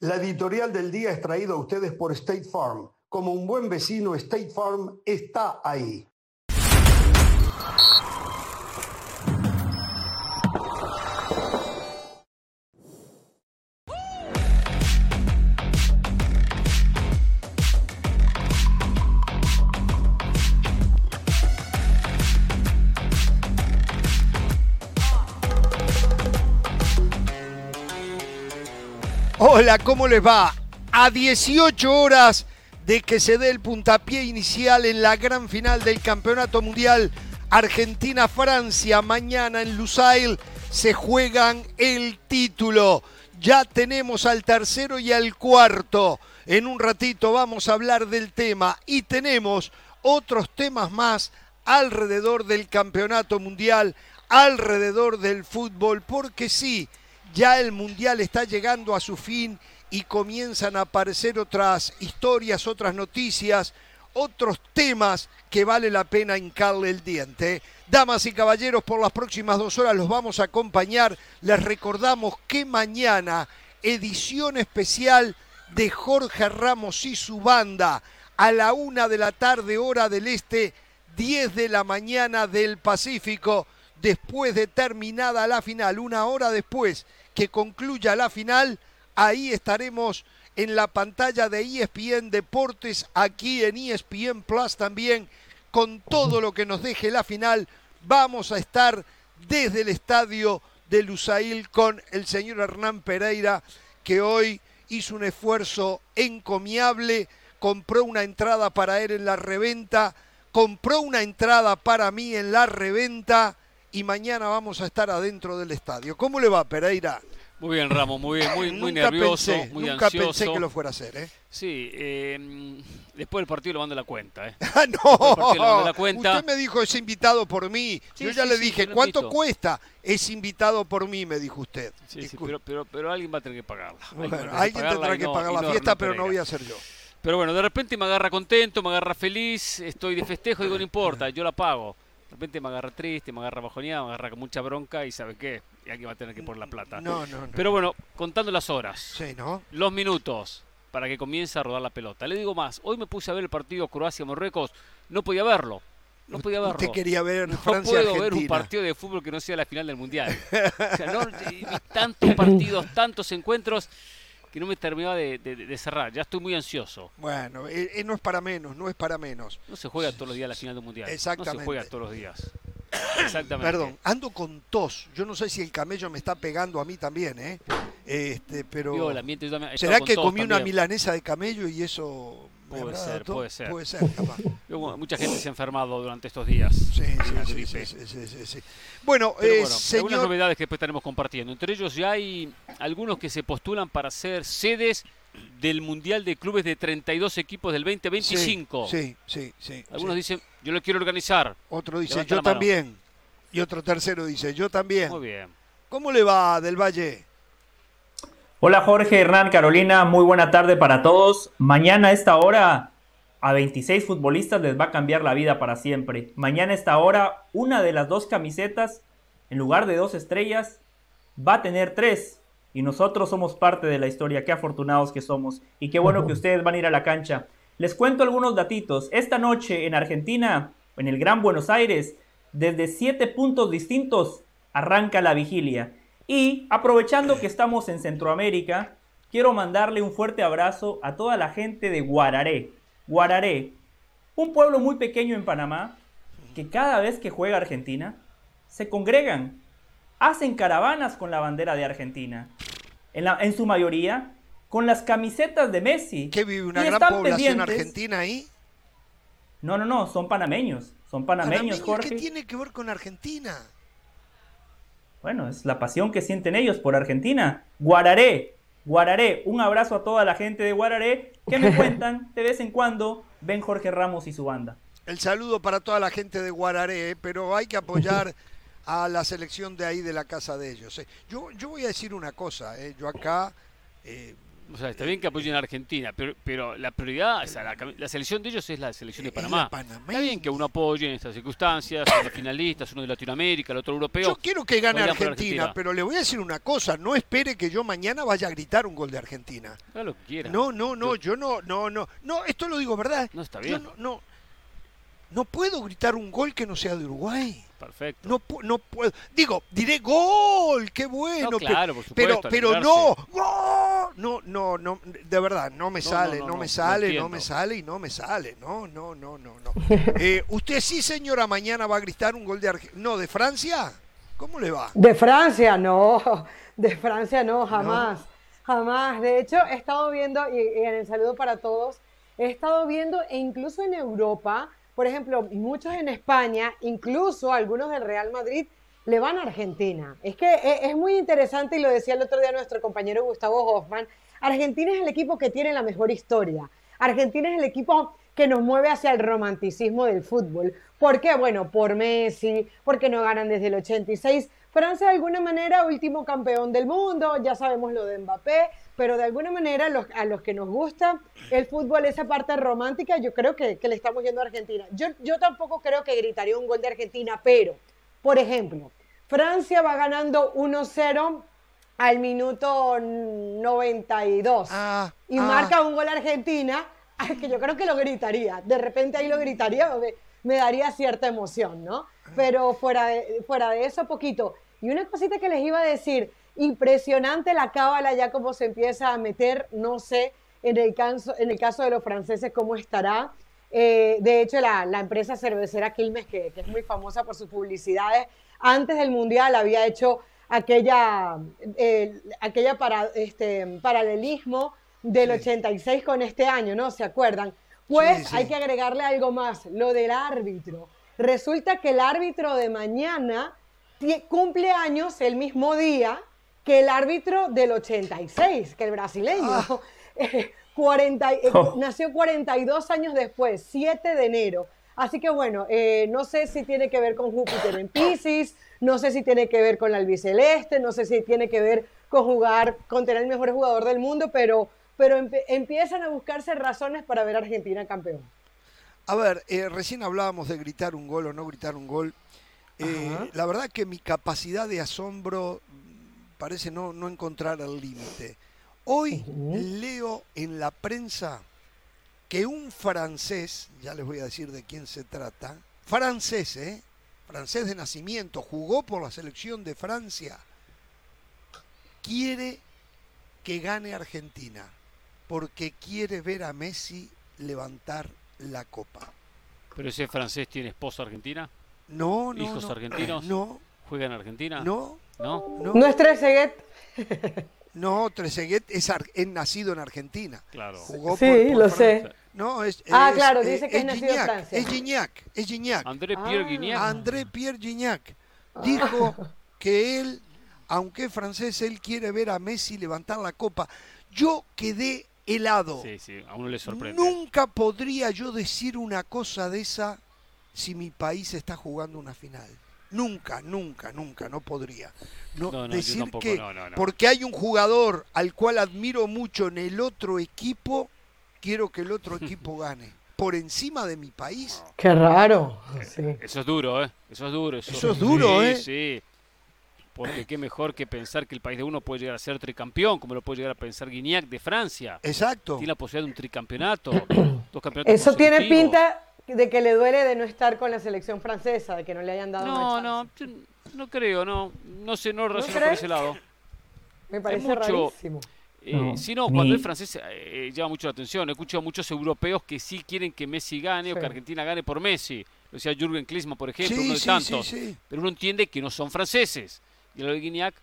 La editorial del día es traída a ustedes por State Farm. Como un buen vecino, State Farm está ahí. ¿Cómo les va? A 18 horas de que se dé el puntapié inicial en la gran final del Campeonato Mundial Argentina-Francia, mañana en Lusail se juegan el título. Ya tenemos al tercero y al cuarto. En un ratito vamos a hablar del tema y tenemos otros temas más alrededor del Campeonato Mundial, alrededor del fútbol, porque sí, ya el Mundial está llegando a su fin y comienzan a aparecer otras historias, otras noticias, otros temas que vale la pena hincarle el diente. Damas y caballeros, por las próximas dos horas los vamos a acompañar. Les recordamos que mañana, edición especial de Jorge Ramos y su banda, a la una de la tarde, hora del este, 10 de la mañana del Pacífico, después de terminada la final, una hora después que concluya la final, ahí estaremos en la pantalla de ESPN Deportes, aquí en ESPN Plus también, con todo lo que nos deje la final. Vamos a estar desde el estadio de Lusail con el señor Hernán Pereira, que hoy hizo un esfuerzo encomiable, compró una entrada para él en la reventa, compró una entrada para mí en la reventa y mañana vamos a estar adentro del estadio. ¿Cómo le va, Pereira? Muy bien, Ramos, muy bien, muy, muy nervioso, pensé, muy nunca ansioso. pensé que lo fuera a hacer, ¿eh? Sí, eh, después del partido lo mando la cuenta, ¿eh? Ah, mando no, la cuenta. usted me dijo es invitado por mí. Sí, Yo ya sí, le dije, ¿cuánto invito. cuesta? Es invitado por mí, me dijo usted. Sí, sí, pero, pero, pero alguien va a tener que pagarla. Alguien Bueno, que alguien pagarla tendrá que no- pagar la no fiesta, pero no voy a ser yo. Pero bueno, de repente me agarra contento, me agarra feliz, estoy de festejo, digo, no importa, yo la pago. De repente me agarra triste, me agarra bajoneado, me agarra con mucha bronca y ¿sabe qué? Y alguien va a tener que poner la plata. No, no, no. Pero bueno, contando las horas. Sí, ¿no? los minutos para que comience a rodar la pelota. Le digo más, hoy me puse a ver el partido Croacia-Marruecos, no podía verlo. No podía verlo. Usted quería ver no puedo ver un partido de fútbol que no sea la final del Mundial. O sea, no, vi tantos partidos, tantos encuentros que no me terminaba de, de- de cerrar. Ya estoy muy ansioso. Bueno, eh, eh, no es para menos, no es para menos. No se juega todos los días la final del Mundial. No Exactamente. se juega todos los días. Exactamente. Perdón, ando con tos. Yo no sé si el camello me está pegando a mí también, ¿eh? Este, pero... Vio el ambiente, yo también ¿Será que comí una milanesa de camello y eso... Puede ser, puede ser. Puede ser, capaz. Vio como Mucha gente se ha enfermado durante estos días. Sí, sí, sí. Bueno, Pero eh, bueno, algunas señor... novedades que después estaremos compartiendo. Entre ellos ya hay algunos que se postulan para ser sedes del Mundial de Clubes de 32 equipos del 2025. Sí, sí, sí. Algunos dicen, yo lo quiero organizar. Otro dice, Levanta yo también. Y otro tercero dice, yo también. Muy bien. ¿Cómo le va, Del Valle? Hola Jorge, Hernán, Carolina, muy buena tarde para todos. Mañana a esta hora a 26 futbolistas les va a cambiar la vida para siempre. Mañana a esta hora una de las dos camisetas, en lugar de dos estrellas, va a tener tres. Y nosotros somos parte de la historia, qué afortunados que somos. Y qué bueno que ustedes van a ir a la cancha. Les cuento algunos datitos. Esta noche en Argentina, en el Gran Buenos Aires, desde siete puntos distintos arranca la vigilia. Y aprovechando que estamos en Centroamérica, quiero mandarle un fuerte abrazo a toda la gente de Guararé. Guararé, un pueblo muy pequeño en Panamá, que cada vez que juega Argentina, se congregan, hacen caravanas con la bandera de Argentina. En, la- en su mayoría, con las camisetas de Messi. ¿Qué vive una gran población argentina ahí? No, no, no, son panameños. Son panameños, Panameños, Jorge. ¿Qué tiene que ver con Argentina? Bueno, es la pasión que sienten ellos por Argentina. Guararé, Guararé, un abrazo a toda la gente de Guararé que me cuentan de vez en cuando ven Jorge Ramos y su banda. El saludo para toda la gente de Guararé, ¿eh? pero hay que apoyar a la selección de ahí de la casa de ellos. ¿eh? Yo, yo voy a decir una cosa, ¿eh? yo acá, eh, O sea, está bien que apoyen a Argentina, pero, pero la prioridad, o sea, la, selección de ellos es la selección de Panamá. Está bien que uno apoye en estas circunstancias, uno finalistas, uno de Latinoamérica, el otro europeo. Yo quiero que gane Argentina, Argentina. pero le voy a decir una cosa, no espere que yo mañana vaya a gritar un gol de Argentina. Haga lo que quiera. No, no, no, yo no, no, no, no, esto lo digo verdad. No, está Yo bien. no, no, no puedo gritar un gol que no sea de Uruguay. Perfecto. No, no puedo. Digo, diré gol, qué bueno. No, claro, por pero, supuesto, pero no, ¡gol! no, no, no, de verdad, no me No, sale, no, no, no, me no, sale, no, me sale y no me sale. No, no, no, no, no. Eh, ¿Usted sí, señora, mañana va a gritar un gol de Argentina? No, de Francia. ¿Cómo le va? De Francia, no. De Francia, no, jamás. Jamás. De hecho, he estado viendo, y, y en el saludo para todos, he estado viendo, e incluso en Europa, por ejemplo, muchos en España, incluso algunos del Real Madrid, le van a Argentina. Es que e- es, muy interesante, y lo decía el otro día nuestro compañero Gustavo Hoffman, Argentina es el equipo que tiene la mejor historia. Argentina es el equipo que nos mueve hacia el romanticismo del fútbol. ¿Por qué? Bueno, por Messi, porque no ganan desde el 86. Francia de alguna manera último campeón del mundo, ya sabemos lo de Mbappé, pero de alguna manera los- a los que nos gusta el fútbol, esa parte romántica, yo creo que, que le estamos yendo a Argentina. Yo, yo tampoco creo que gritaría un gol de Argentina, pero, por ejemplo, Francia va ganando 1-0 al minuto 92 Ah, y ah. marca un gol Argentina, ay, que yo creo que lo gritaría. De repente ahí lo gritaría, me, me daría cierta emoción, ¿no? Pero fuera de, fuera de eso, poquito. Y una cosita que les iba a decir, impresionante la cábala ya como se empieza a meter, no sé, en el caso, en el caso de los franceses cómo estará. Eh, de hecho, la, la empresa cervecera Quilmes, que, que es muy famosa por sus publicidades, antes del Mundial había hecho aquella, eh, aquella para, este, paralelismo del Sí. 86 con este año, ¿no? ¿Se acuerdan? Pues Sí, sí. hay que agregarle algo más, lo del árbitro. Resulta que el árbitro de mañana cumple años el mismo día que el árbitro del 86, que el brasileño. Ah. Eh, 40 eh, Oh. Nació 42 años después, 7 de enero. Así que bueno, eh, no sé si tiene que ver con Júpiter en Pisces, no sé si tiene que ver con la albiceleste, no sé si tiene que ver con jugar, con tener el mejor jugador del mundo, pero, pero empiezan a buscarse razones para ver a Argentina campeón. A ver, eh, recién hablábamos de gritar un gol o no gritar un gol. La verdad que mi capacidad de asombro parece no, no encontrar el límite. Hoy leo en la prensa que un francés, ya les voy a decir de quién se trata, francés, ¿eh? Francés de nacimiento, jugó por la selección de Francia, quiere que gane Argentina, porque quiere ver a Messi levantar la copa. Pero ese francés tiene esposa argentina, No, no, ¿Hijos no. argentinos? No, juega en Argentina. no, ¿No? no. No es Trezeguet. No, Trezeguet es, ar- es nacido en Argentina. Claro. Jugó Sí, por- por lo sé. No, es, Ah, es, claro, eh, dice que es nacido en Gignac, Francia. Es Gignac, es Gignac. André Pierre Ah. Guignac. André Pierre Gignac dijo que él, aunque es francés, él quiere ver a Messi levantar la copa. Yo quedé helado. Sí, sí, a uno le sorprende. Nunca podría yo decir una cosa de esa si mi país está jugando una final. Nunca, nunca, nunca, no podría. No, No, no, yo decir tampoco, que no, no, no. porque hay un jugador al cual admiro mucho en el otro equipo, quiero que el otro equipo gane. Por encima de mi país. Qué raro. Sí. Eso es duro, ¿eh? Eso es duro. Eso, Eso es duro, sí, ¿eh? Sí. Porque qué mejor que pensar que el país de uno puede llegar a ser tricampeón, como lo puede llegar a pensar Guignac de Francia. Exacto. Tiene la posibilidad de un tricampeonato. dos campeonatos Eso tiene pinta de que le duele de no estar con la selección francesa, de que no le hayan dado No, una no, no creo, no. No sé, no relaciono por crees? ese lado. Me parece mucho- rarísimo. Eh, No, sí, no, ni- cuando es francés eh, llama mucho la atención. He escuchado a muchos europeos que sí quieren que Messi gane o que Argentina gane por Messi. Lo decía Jürgen Klinsmann, por ejemplo, uno Sí, de sí, sí, tantos. sí. Pero uno entiende que no son franceses. Y de Guignac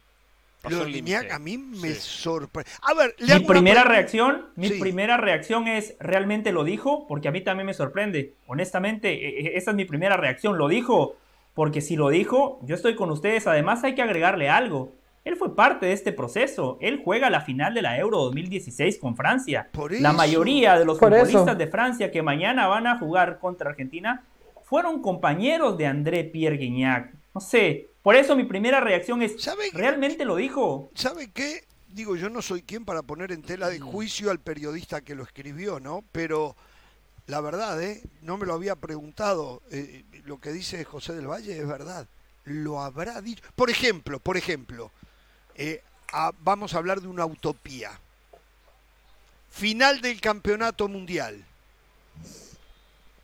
pasó límite. a mí me Sí. sorprende. A ver, le Mi primera pregunta. reacción, mi Sí. primera reacción es, ¿realmente lo dijo? Porque a mí también me sorprende. Honestamente, e- e- esa es mi primera reacción. ¿Lo dijo? Porque si lo dijo, yo estoy con ustedes. Además, hay que agregarle algo. Él fue parte de este proceso. Él juega la final de la Euro 2016 con Francia. Por La mayoría de los Por eso. futbolistas de Francia que mañana van a jugar contra Argentina fueron compañeros de André Pierre Guignac. No sé. Por eso mi primera reacción es, ¿Sabe, ¿realmente lo dijo? ¿Sabe qué? digo, yo no soy quien para poner en tela de juicio al periodista que lo escribió, ¿no? Pero la verdad, ¿eh? No me lo había preguntado. eh, lo que dice José del Valle es verdad. Lo habrá dicho. Por ejemplo, por ejemplo, eh, a- vamos a hablar de una utopía. Final del campeonato mundial.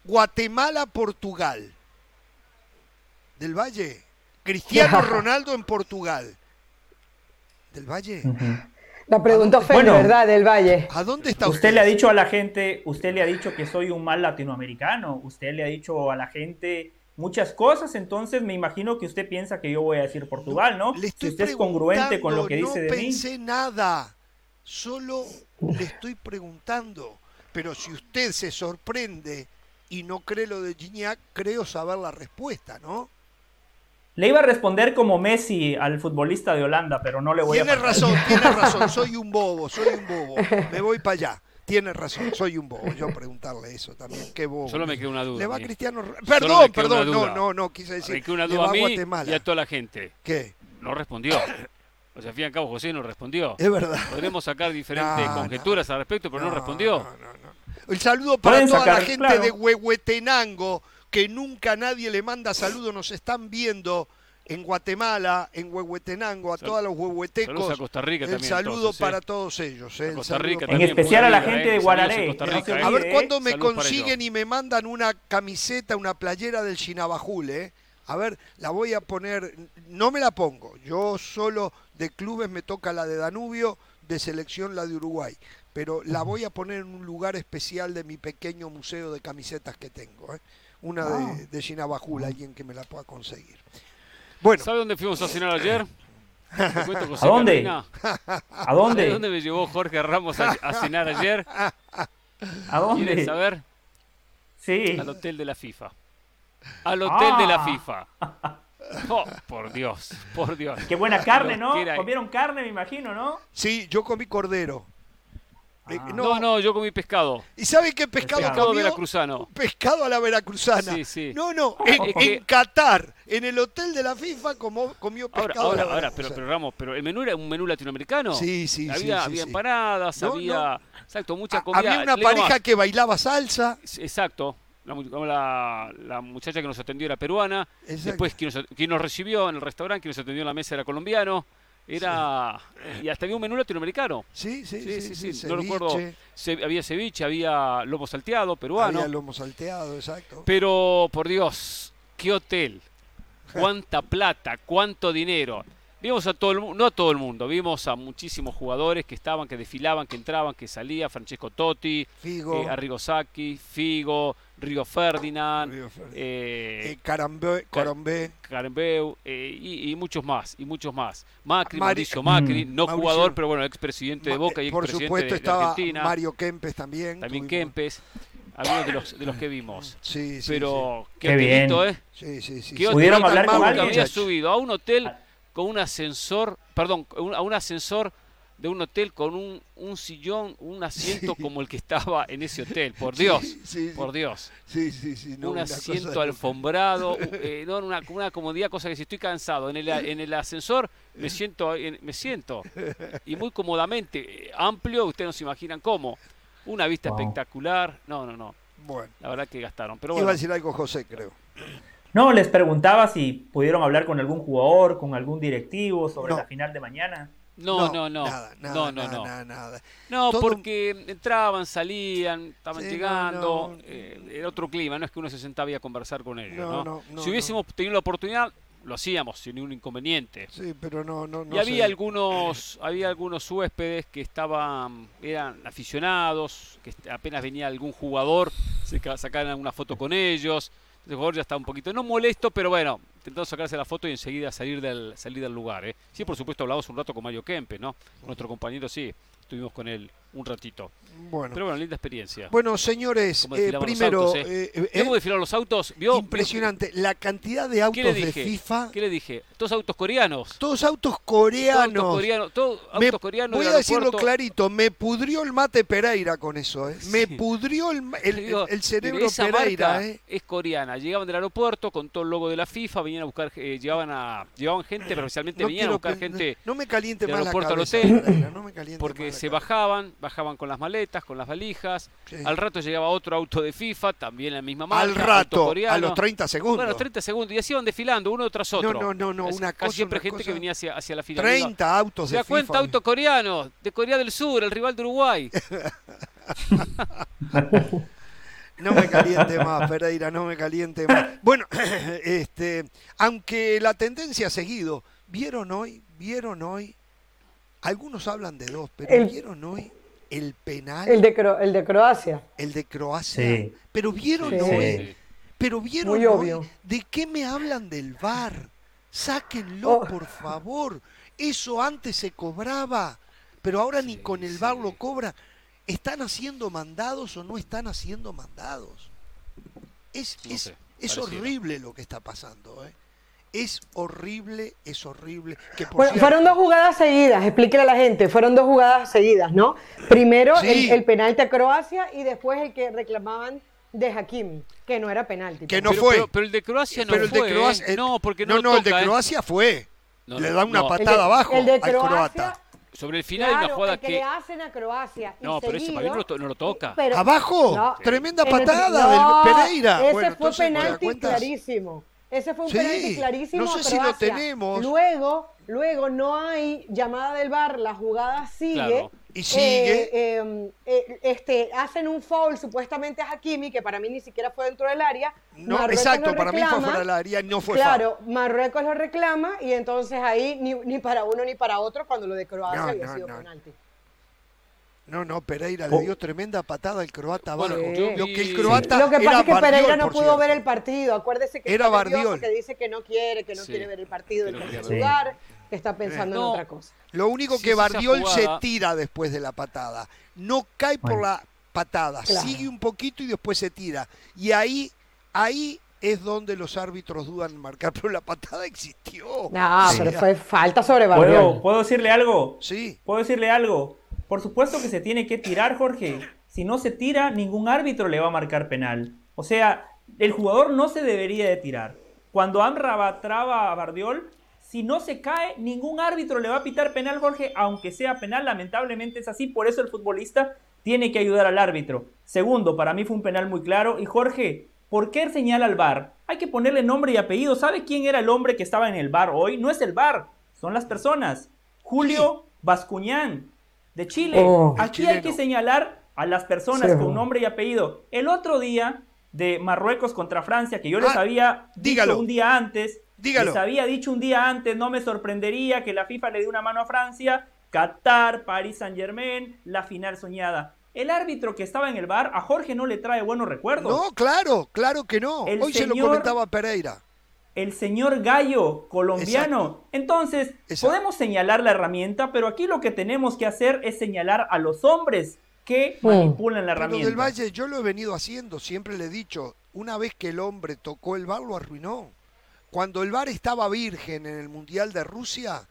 Guatemala-Portugal. Del Valle. Cristiano Ronaldo en Portugal. Del Valle. La preguntó Fede, Bueno. ¿verdad? Del Valle. ¿A dónde está Usted le ha dicho a la gente, usted le ha dicho que soy un mal latinoamericano, usted le ha dicho a la gente muchas cosas, entonces me imagino que usted piensa que yo voy a decir Portugal, ¿no? Le Si estoy usted es congruente con lo que dice no de mí. pensé nada. Solo le estoy preguntando. Pero si usted se sorprende y no cree lo de Gignac, creo saber la respuesta, ¿no? Le iba a responder como Messi al futbolista de Holanda, pero no le voy Tiene a razón, tiene razón. Soy un bobo, soy un bobo. Me voy para allá. Tiene razón, soy un bobo. Yo preguntarle eso también. Qué bobo. Solo me queda una duda. Le va a. Cristiano. Perdón, perdón. No, no, no, quise decir. Me queda una duda a mí Guatemala. y a toda la gente. ¿Qué? No respondió. O sea, al fin y al cabo José no respondió. Es verdad. Podremos sacar diferentes No, conjeturas al respecto, pero no, respondió. no, no, no. El saludo para toda la gente claro. de Huehuetenango, que nunca nadie le manda saludos, nos están viendo en Guatemala, en Huehuetenango, a Sal- todos los saludos huehuetecos. a Costa Rica El también, saludo entonces, ¿eh? para todos ellos. eh, el Costa saludo Rica En especial a la gente de eh. Guararé, Saludos eh. A ver olvide, cuándo me Saludos consiguen y me mandan una camiseta, una playera del Chinabajul, ¿eh? A ver, la voy a poner, no me la pongo, yo solo de clubes me toca la de Danubio, de selección la de Uruguay, pero la voy a poner en un lugar especial de mi pequeño museo de camisetas que tengo, ¿eh? Una de, de Chinabajul, alguien que me la pueda conseguir. Bueno, ¿Sabe dónde fuimos a cenar ayer? Cuento, José ¿A dónde? Carolina. ¿A ¿Sabe dónde? dónde me llevó Jorge Ramos a, a cenar ayer? ¿A ¿Quieren dónde? saber? Sí. Al hotel de la FIFA. Al hotel de la Ah. FIFA. Oh, por Dios, por Dios. Qué buena carne, ¿no? Comieron carne, me imagino, ¿no? sí, yo comí cordero. Eh, Ah. No, no, yo comí pescado. ¿Y sabe qué pescado Pescado Pescado comió? veracruzano. pescado a la veracruzana. Sí, sí. No, no, en, Es que- en Qatar, en el hotel de la FIFA, como, comió Ahora, pescado ahora, a la ahora, pero, pero Ramos, pero el menú era un menú latinoamericano. Sí, sí, sí, había, sí, había sí. empanadas, No, había, exacto, mucha Ha- comida. Había una Le pareja más, que bailaba salsa. Exacto. La, la, la muchacha que nos atendió era peruana. Exacto. Después, quien nos, quien nos recibió en el restaurante, quien nos atendió en la mesa era colombiano. Era. Y hasta había un menú latinoamericano. Sí, sí, Sí, sí, sí, sí. No recuerdo. Se- había ceviche, había lomo salteado, peruano. Había lomo salteado, exacto. Pero, por Dios, qué hotel. Cuánta plata, cuánto dinero. Vimos a todo el mundo, no a todo el mundo, vimos a muchísimos jugadores que estaban, que desfilaban, que entraban, que salía, Francesco Totti, Figo, eh, Arrigo Sacchi, Figo, Río Ferdinand, Río Ferdinand. eh, eh, Carambé, Corombé, Carembeu eh, y, y muchos más, y muchos más. Macri, Mari- Mauricio Macri, Mm. no Mauricio- jugador, pero bueno, expresidente de Boca y eh, Por expresidente supuesto de, de estaba Argentina, Mario Kempes también. también tuvimos- Kempes, algunos de los, de los que vimos. Sí, sí, Pero qué, Qué bien. ¿eh? sí. Sí, sí, sí. ¿Qué sí. ¿Pudieron hablar con alguien? había subido a un hotel con un ascensor, perdón, un- a un ascensor de un hotel con un, un sillón, un asiento Sí. como el que estaba en ese hotel, por Dios, Sí, sí, por Dios. sí, sí, sí, no, un cosa asiento alfombrado, eh, no, una, una comodidad, cosa que si estoy cansado en el, en el ascensor me siento, en- me siento y muy cómodamente, eh, amplio, ustedes no se imaginan cómo, una vista Wow. espectacular, no, no, no, Bueno, la verdad que gastaron, pero iba bueno, a decir algo José, creo. No, les preguntaba si pudieron hablar con algún jugador, con algún directivo sobre No. la final de mañana. No, no, no, Nada, nada, no, no, nada, no. nada, nada. No, Todo- porque entraban, salían, estaban Sí, llegando, no. eh, era otro clima, no es que uno se sentaba a conversar con ellos. No, ¿no? si hubiésemos tenido la oportunidad, lo hacíamos sin ningún inconveniente. Sí, pero no, no, no y había sé. algunos, había algunos huéspedes que estaban, eran aficionados, que apenas venía algún jugador, se ca- sacaban una foto con ellos. El jugador ya estaba un poquito, no molesto, pero bueno, intentando sacarse la foto y enseguida salir del, salir del lugar. ¿eh? Sí, por supuesto, hablamos un rato con Mario Kempe, ¿no? Con nuestro compañero, sí, estuvimos con él un ratito. Bueno. Pero bueno, linda experiencia. Bueno, señores, eh, primero, autos, ¿eh? eh, eh, ¿Cómo desfilaron los autos? ¿Vio? impresionante, la cantidad de ¿Qué autos de? FIFA, ¿Qué le dije? Todos autos coreanos. todos autos Todos coreanos. autos coreanos. Todos Me- autos coreanos voy a decirlo clarito, me pudrió el mate Pereira con eso, ¿eh? Me Sí. pudrió el, el- digo, el- cerebro esa Pereira, marca ¿eh? es coreana. Llegaban del aeropuerto con todo el logo de la FIFA, venían a buscar, eh, llevaban a, llevaban gente, pero especialmente No venían a buscar que- gente no me caliente del más la aeropuerto al cabeza, hotel, Pereira, no me caliente porque más la se cabeza. bajaban, bajaban con las maletas, con las valijas. Sí. Al rato llegaba otro auto de FIFA, también la misma marca. Al rato, a los 30 segundos. Bueno, 30 segundos. Y así iban desfilando, uno tras otro. no, no, no, Casi- una casi cosa, siempre una gente que venía hacia, hacia la final. 30 autos ¿Se de da cuenta? FIFA. Auto coreano, de Corea del Sur, el rival de Uruguay. No me caliente más, Pereira, no me caliente más. Bueno, este, aunque la tendencia ha seguido, ¿vieron hoy? ¿Vieron hoy? Algunos hablan de dos, pero El- ¿vieron hoy el penal, El de, Cro- el de Croacia. el de Croacia? Sí. Pero ¿vieron Sí. hoy? Pero ¿vieron Muy hoy? obvio. ¿De qué me hablan del VAR? Sáquenlo, Oh. por favor. Eso antes se cobraba, pero ahora ni con el VAR lo cobra. ¿Están haciendo mandados o no están haciendo mandados? Es, No es, sé, es horrible lo que está pasando. ¿eh? Es horrible, es horrible. Que por Bueno, cierto- fueron dos jugadas seguidas, explíquele a la gente, fueron dos jugadas seguidas, ¿no? Primero Sí. el, el penalti a Croacia y después el que reclamaban de Hakim, que no era penalti. Que no pero, fue. Pero, pero el de Croacia no pero el de fue, ¿eh? Croacia. eh, No, porque no, no, lo no, el de ¿eh? Croacia fue. No, Le da una no. El de- patada abajo el de al Croacia, croata. Sobre el final hay una claro, jugada el que, que... le hacen a Croacia. y No, pero ese para mí no lo to- no lo toca. pero- ¿Abajo? no, Tremenda el- patada no, del Pereira. Ese Bueno, fue entonces, ¿te das penalti clarísimo. Ese fue un Sí, penalti clarísimo. no a sé si lo tenemos. Luego, luego no hay llamada del bar, la jugada sigue. Claro. Y sigue. Eh, eh, eh, este, hacen un foul supuestamente a Hakimi, que para mí ni siquiera fue dentro del área. No, Marruecos exacto, para mí fue fuera del área y no fue Claro, Marruecos lo reclama y entonces ahí ni, ni para uno ni para otro cuando lo de Croacia No, había no, sido no. penalti. No, no, Pereira Oh. le dio tremenda patada al croata Bueno, Lo que el Sí. croata Lo que pasa era es que Pereira Bardiol, no por pudo cierto. ver el partido. Acuérdese que Era Bardiol. que dice que no quiere, que no Sí. quiere ver el partido Que en no ver. lugar, que está pensando No. en otra cosa. Lo único Sí, que Bardiol se tira después de la patada. No cae por Bueno. la patada, Claro. sigue un poquito y después se tira. Y ahí, ahí es donde los árbitros dudan en marcar, pero la patada existió. No, Sí. pero fue falta sobre ¿Puedo, Bardiol. ¿Puedo decirle algo? Sí, ¿Puedo decirle algo? Por supuesto que se tiene que tirar, Jorge. Si no se tira, ningún árbitro le va a marcar penal. O sea, el jugador no se debería de tirar. Cuando Amrabat traba a Bardiol, si no se cae, ningún árbitro le va a pitar penal, Jorge, aunque sea penal. Lamentablemente es así, por eso el futbolista tiene que ayudar al árbitro. Segundo, para mí fue un penal muy claro. Y Jorge, ¿por qué señala al VAR? Hay que ponerle nombre y apellido. ¿Sabe quién era el hombre que estaba en el VAR hoy? No es el VAR, son las personas. Julio Bascuñán, de Chile. Oh. Aquí hay que señalar a las personas Sí. con nombre y apellido. El otro día de Marruecos contra Francia, que yo les Ah, había dígalo. dicho un día antes, Dígalo. les había dicho un día antes, no me sorprendería que la FIFA le dé una mano a Francia, Qatar, Paris Saint Germain, la final soñada. El árbitro que estaba en el bar a Jorge no le trae buenos recuerdos. no, claro, claro que no. El Hoy se lo comentaba Pereira. El señor Gallo colombiano. Entonces, Exacto. podemos señalar la herramienta, pero aquí lo que tenemos que hacer es señalar a los hombres que manipulan la Pero herramienta. del Valle yo lo he venido haciendo, siempre le he dicho, una vez que el hombre tocó el bar lo arruinó. Cuando el bar estaba virgen en el Mundial de Rusia,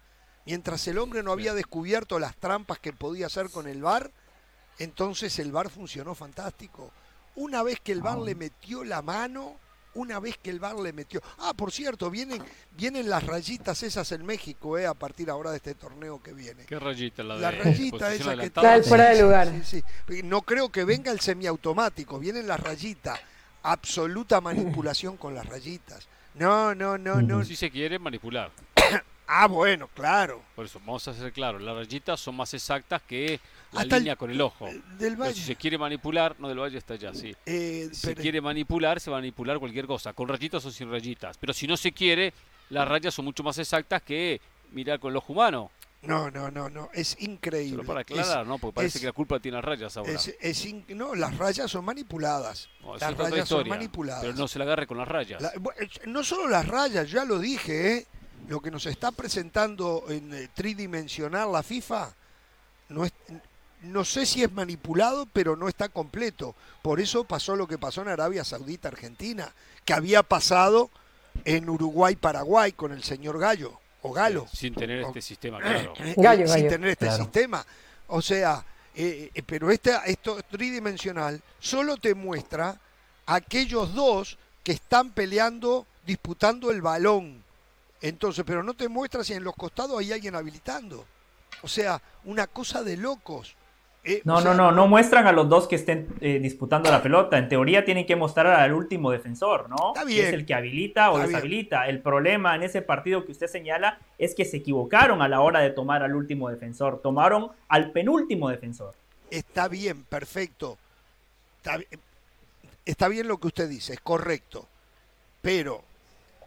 mientras el hombre no había descubierto las trampas que podía hacer con el bar, entonces el bar funcionó fantástico. Una vez que el bar le metió la mano, una vez que el bar le metió... Ah, por cierto, vienen, vienen las rayitas esas en México, eh, a partir ahora de este torneo que viene. ¿Qué rayita la de La rayita esa que? Está el fuera de lugar. Sí, sí. No creo que venga el semiautomático, vienen las rayitas. Absoluta manipulación con las rayitas. No, no, no, no. Si se quiere manipular. Ah, bueno, claro. Por eso, vamos a ser claros, las rayitas son más exactas que la Hasta el- línea con el ojo. Del Pero Valle. si se quiere manipular, no del Valle está ya, sí. eh, Si se pero- quiere manipular, se va a manipular cualquier cosa, con rayitas o sin rayitas. Pero si no se quiere, las rayas son mucho más exactas que mirar con el ojo humano. No, no, no, no. Es increíble. Solo para Es- aclarar, ¿no? Porque parece es- que la culpa tiene las rayas ahora. es- es in- no, las rayas son manipuladas. No, las rayas son historia, manipuladas. Pero no se la agarre con las rayas. La- eh, no solo las rayas, ya lo dije, ¿eh? lo que nos está presentando en eh, tridimensional la FIFA no es, no sé si es manipulado, pero no está completo. Por eso pasó lo que pasó en Arabia Saudita, Argentina, que había pasado en Uruguay, Paraguay con el señor Gallo o Galo. Sin tener este sistema, claro. Eh, Gallo, sin gallo. tener este Claro. sistema. O sea, eh, eh, pero este, esto tridimensional solo te muestra aquellos dos que están peleando, disputando el balón. Entonces, pero no te muestra si en los costados hay alguien habilitando. O sea, una cosa de locos. Eh, No, o sea, no, no, no muestran a los dos que estén eh, disputando la pelota. En teoría tienen que mostrar al último defensor, ¿no? Está Que bien. Es el que habilita o bien. deshabilita. El problema en ese partido que usted señala es que se equivocaron a la hora de tomar al último defensor. Tomaron al penúltimo defensor. Está bien, perfecto. Está, está bien lo que usted dice, es correcto. Pero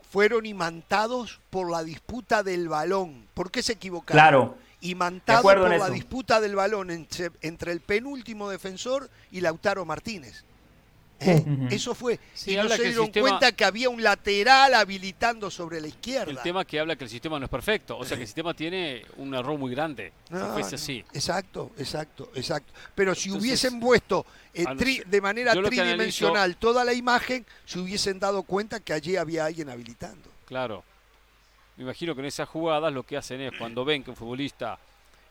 fueron imantados por la disputa del balón. ¿Por qué se equivocaron? Claro. Imantados acuerdo por la eso. disputa del balón entre, entre el penúltimo defensor y Lautaro Martínez. ¿Eh? Eso fue. Sí, y no se dieron sistema- cuenta que había un lateral habilitando sobre la izquierda. El tema que habla que el sistema no es perfecto, o sea que el sistema tiene un error muy grande. Si No, no. así. Exacto, exacto, exacto. Pero si Entonces, hubiesen puesto eh, tri- de manera tridimensional toda la imagen, se hubiesen dado cuenta que allí había alguien habilitando. Claro. Me imagino que en esas jugadas lo que hacen es cuando ven que un futbolista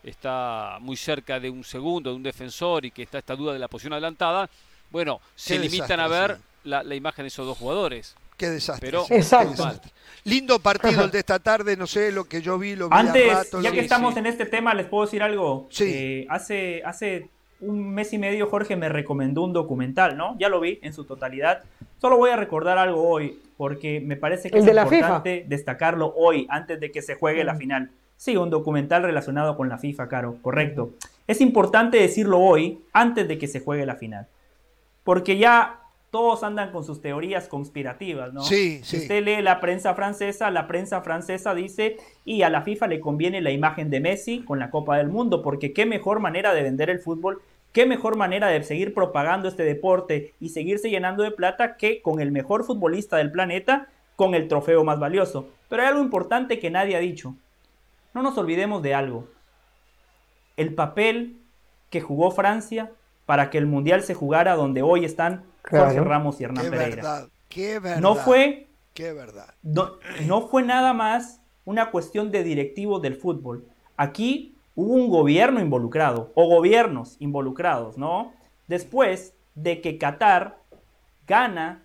está muy cerca de un segundo, de un defensor y que está esta duda de la posición adelantada, bueno, se Qué limitan a ver sí. la, la imagen de esos dos jugadores. Qué desastre. Pero- sí, qué Exacto. desastre. Lindo partido el de esta tarde, no sé lo que yo vi, lo vi Antes, a ya lo que vi- estamos sí. en este tema, les puedo decir algo. Sí. Eh, hace, hace un mes y medio Jorge me recomendó un documental, ¿no? Ya lo vi en su totalidad. Solo voy a recordar algo hoy, porque me parece que ¿El es de importante destacarlo hoy, antes de que se juegue la final. Sí, un documental relacionado con la FIFA, Caro, correcto. Es importante decirlo hoy, antes de que se juegue la final. Porque ya todos andan con sus teorías conspirativas, ¿no? Sí, Si sí. usted lee la prensa francesa, la prensa francesa dice, y a la FIFA le conviene la imagen de Messi con la Copa del Mundo, porque qué mejor manera de vender el fútbol, qué mejor manera de seguir propagando este deporte y seguirse llenando de plata que con el mejor futbolista del planeta, con el trofeo más valioso. Pero hay algo importante que nadie ha dicho. No nos olvidemos de algo. El papel que jugó Francia para que el Mundial se jugara donde hoy están Jorge Claro. Ramos y Hernán Qué Pereira. verdad, qué verdad. No fue Qué verdad. no, no fue nada más una cuestión de directivos del fútbol. Aquí hubo un gobierno involucrado, o gobiernos involucrados, ¿no? Después de que Qatar gana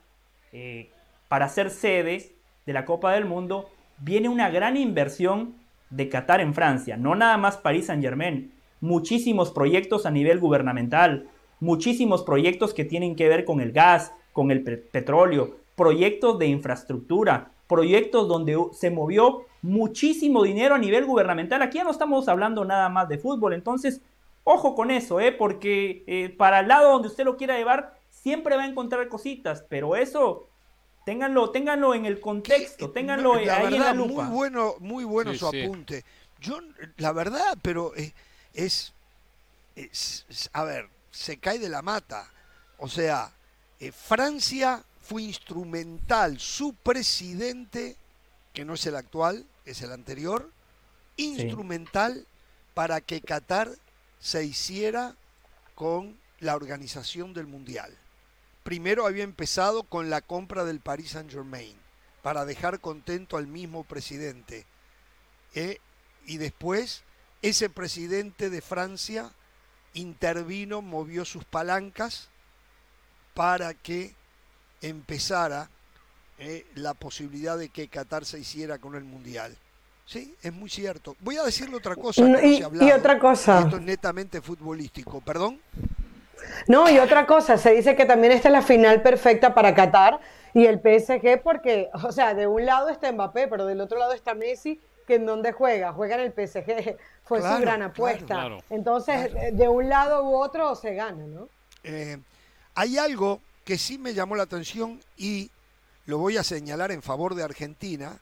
eh, para ser sede de la Copa del Mundo, viene una gran inversión de Qatar en Francia, no nada más París Saint Germain, muchísimos proyectos a nivel gubernamental, muchísimos proyectos que tienen que ver con el gas, con el pe- petróleo, proyectos de infraestructura, proyectos donde se movió muchísimo dinero a nivel gubernamental. Aquí ya no estamos hablando nada más de fútbol, entonces ojo con eso, ¿eh? porque eh, para el lado donde usted lo quiera llevar, siempre va a encontrar cositas, pero eso ténganlo, ténganlo en el contexto, Que- ténganlo no, la ahí en verdad, la lupa. Muy bueno, muy bueno Sí, su sí. apunte. Yo, la verdad, pero eh, es, es- es- a ver, se cae de la mata. O sea, eh, Francia fue instrumental, su presidente, que no es el actual, es el anterior, instrumental para que Qatar se hiciera con la organización del Mundial. Primero había empezado con la compra del Paris Saint Germain para dejar contento al mismo presidente. ¿eh? Y después ese presidente de Francia intervino, movió sus palancas para que empezara eh, la posibilidad de que Qatar se hiciera con el Mundial. Sí, es muy cierto. Voy a decirle otra cosa. No, y- hablado. y otra cosa. Esto es netamente futbolístico. ¿Perdón? No, y otra cosa, se dice que también esta es la final perfecta para Qatar y el PSG porque, o sea, de un lado está Mbappé, pero del otro lado está Messi, que en donde juega, juega en el PSG, fue Claro, su gran apuesta. claro. Entonces, eh, de un lado u otro se gana, ¿no? Eh, hay algo que sí me llamó la atención y lo voy a señalar en favor de Argentina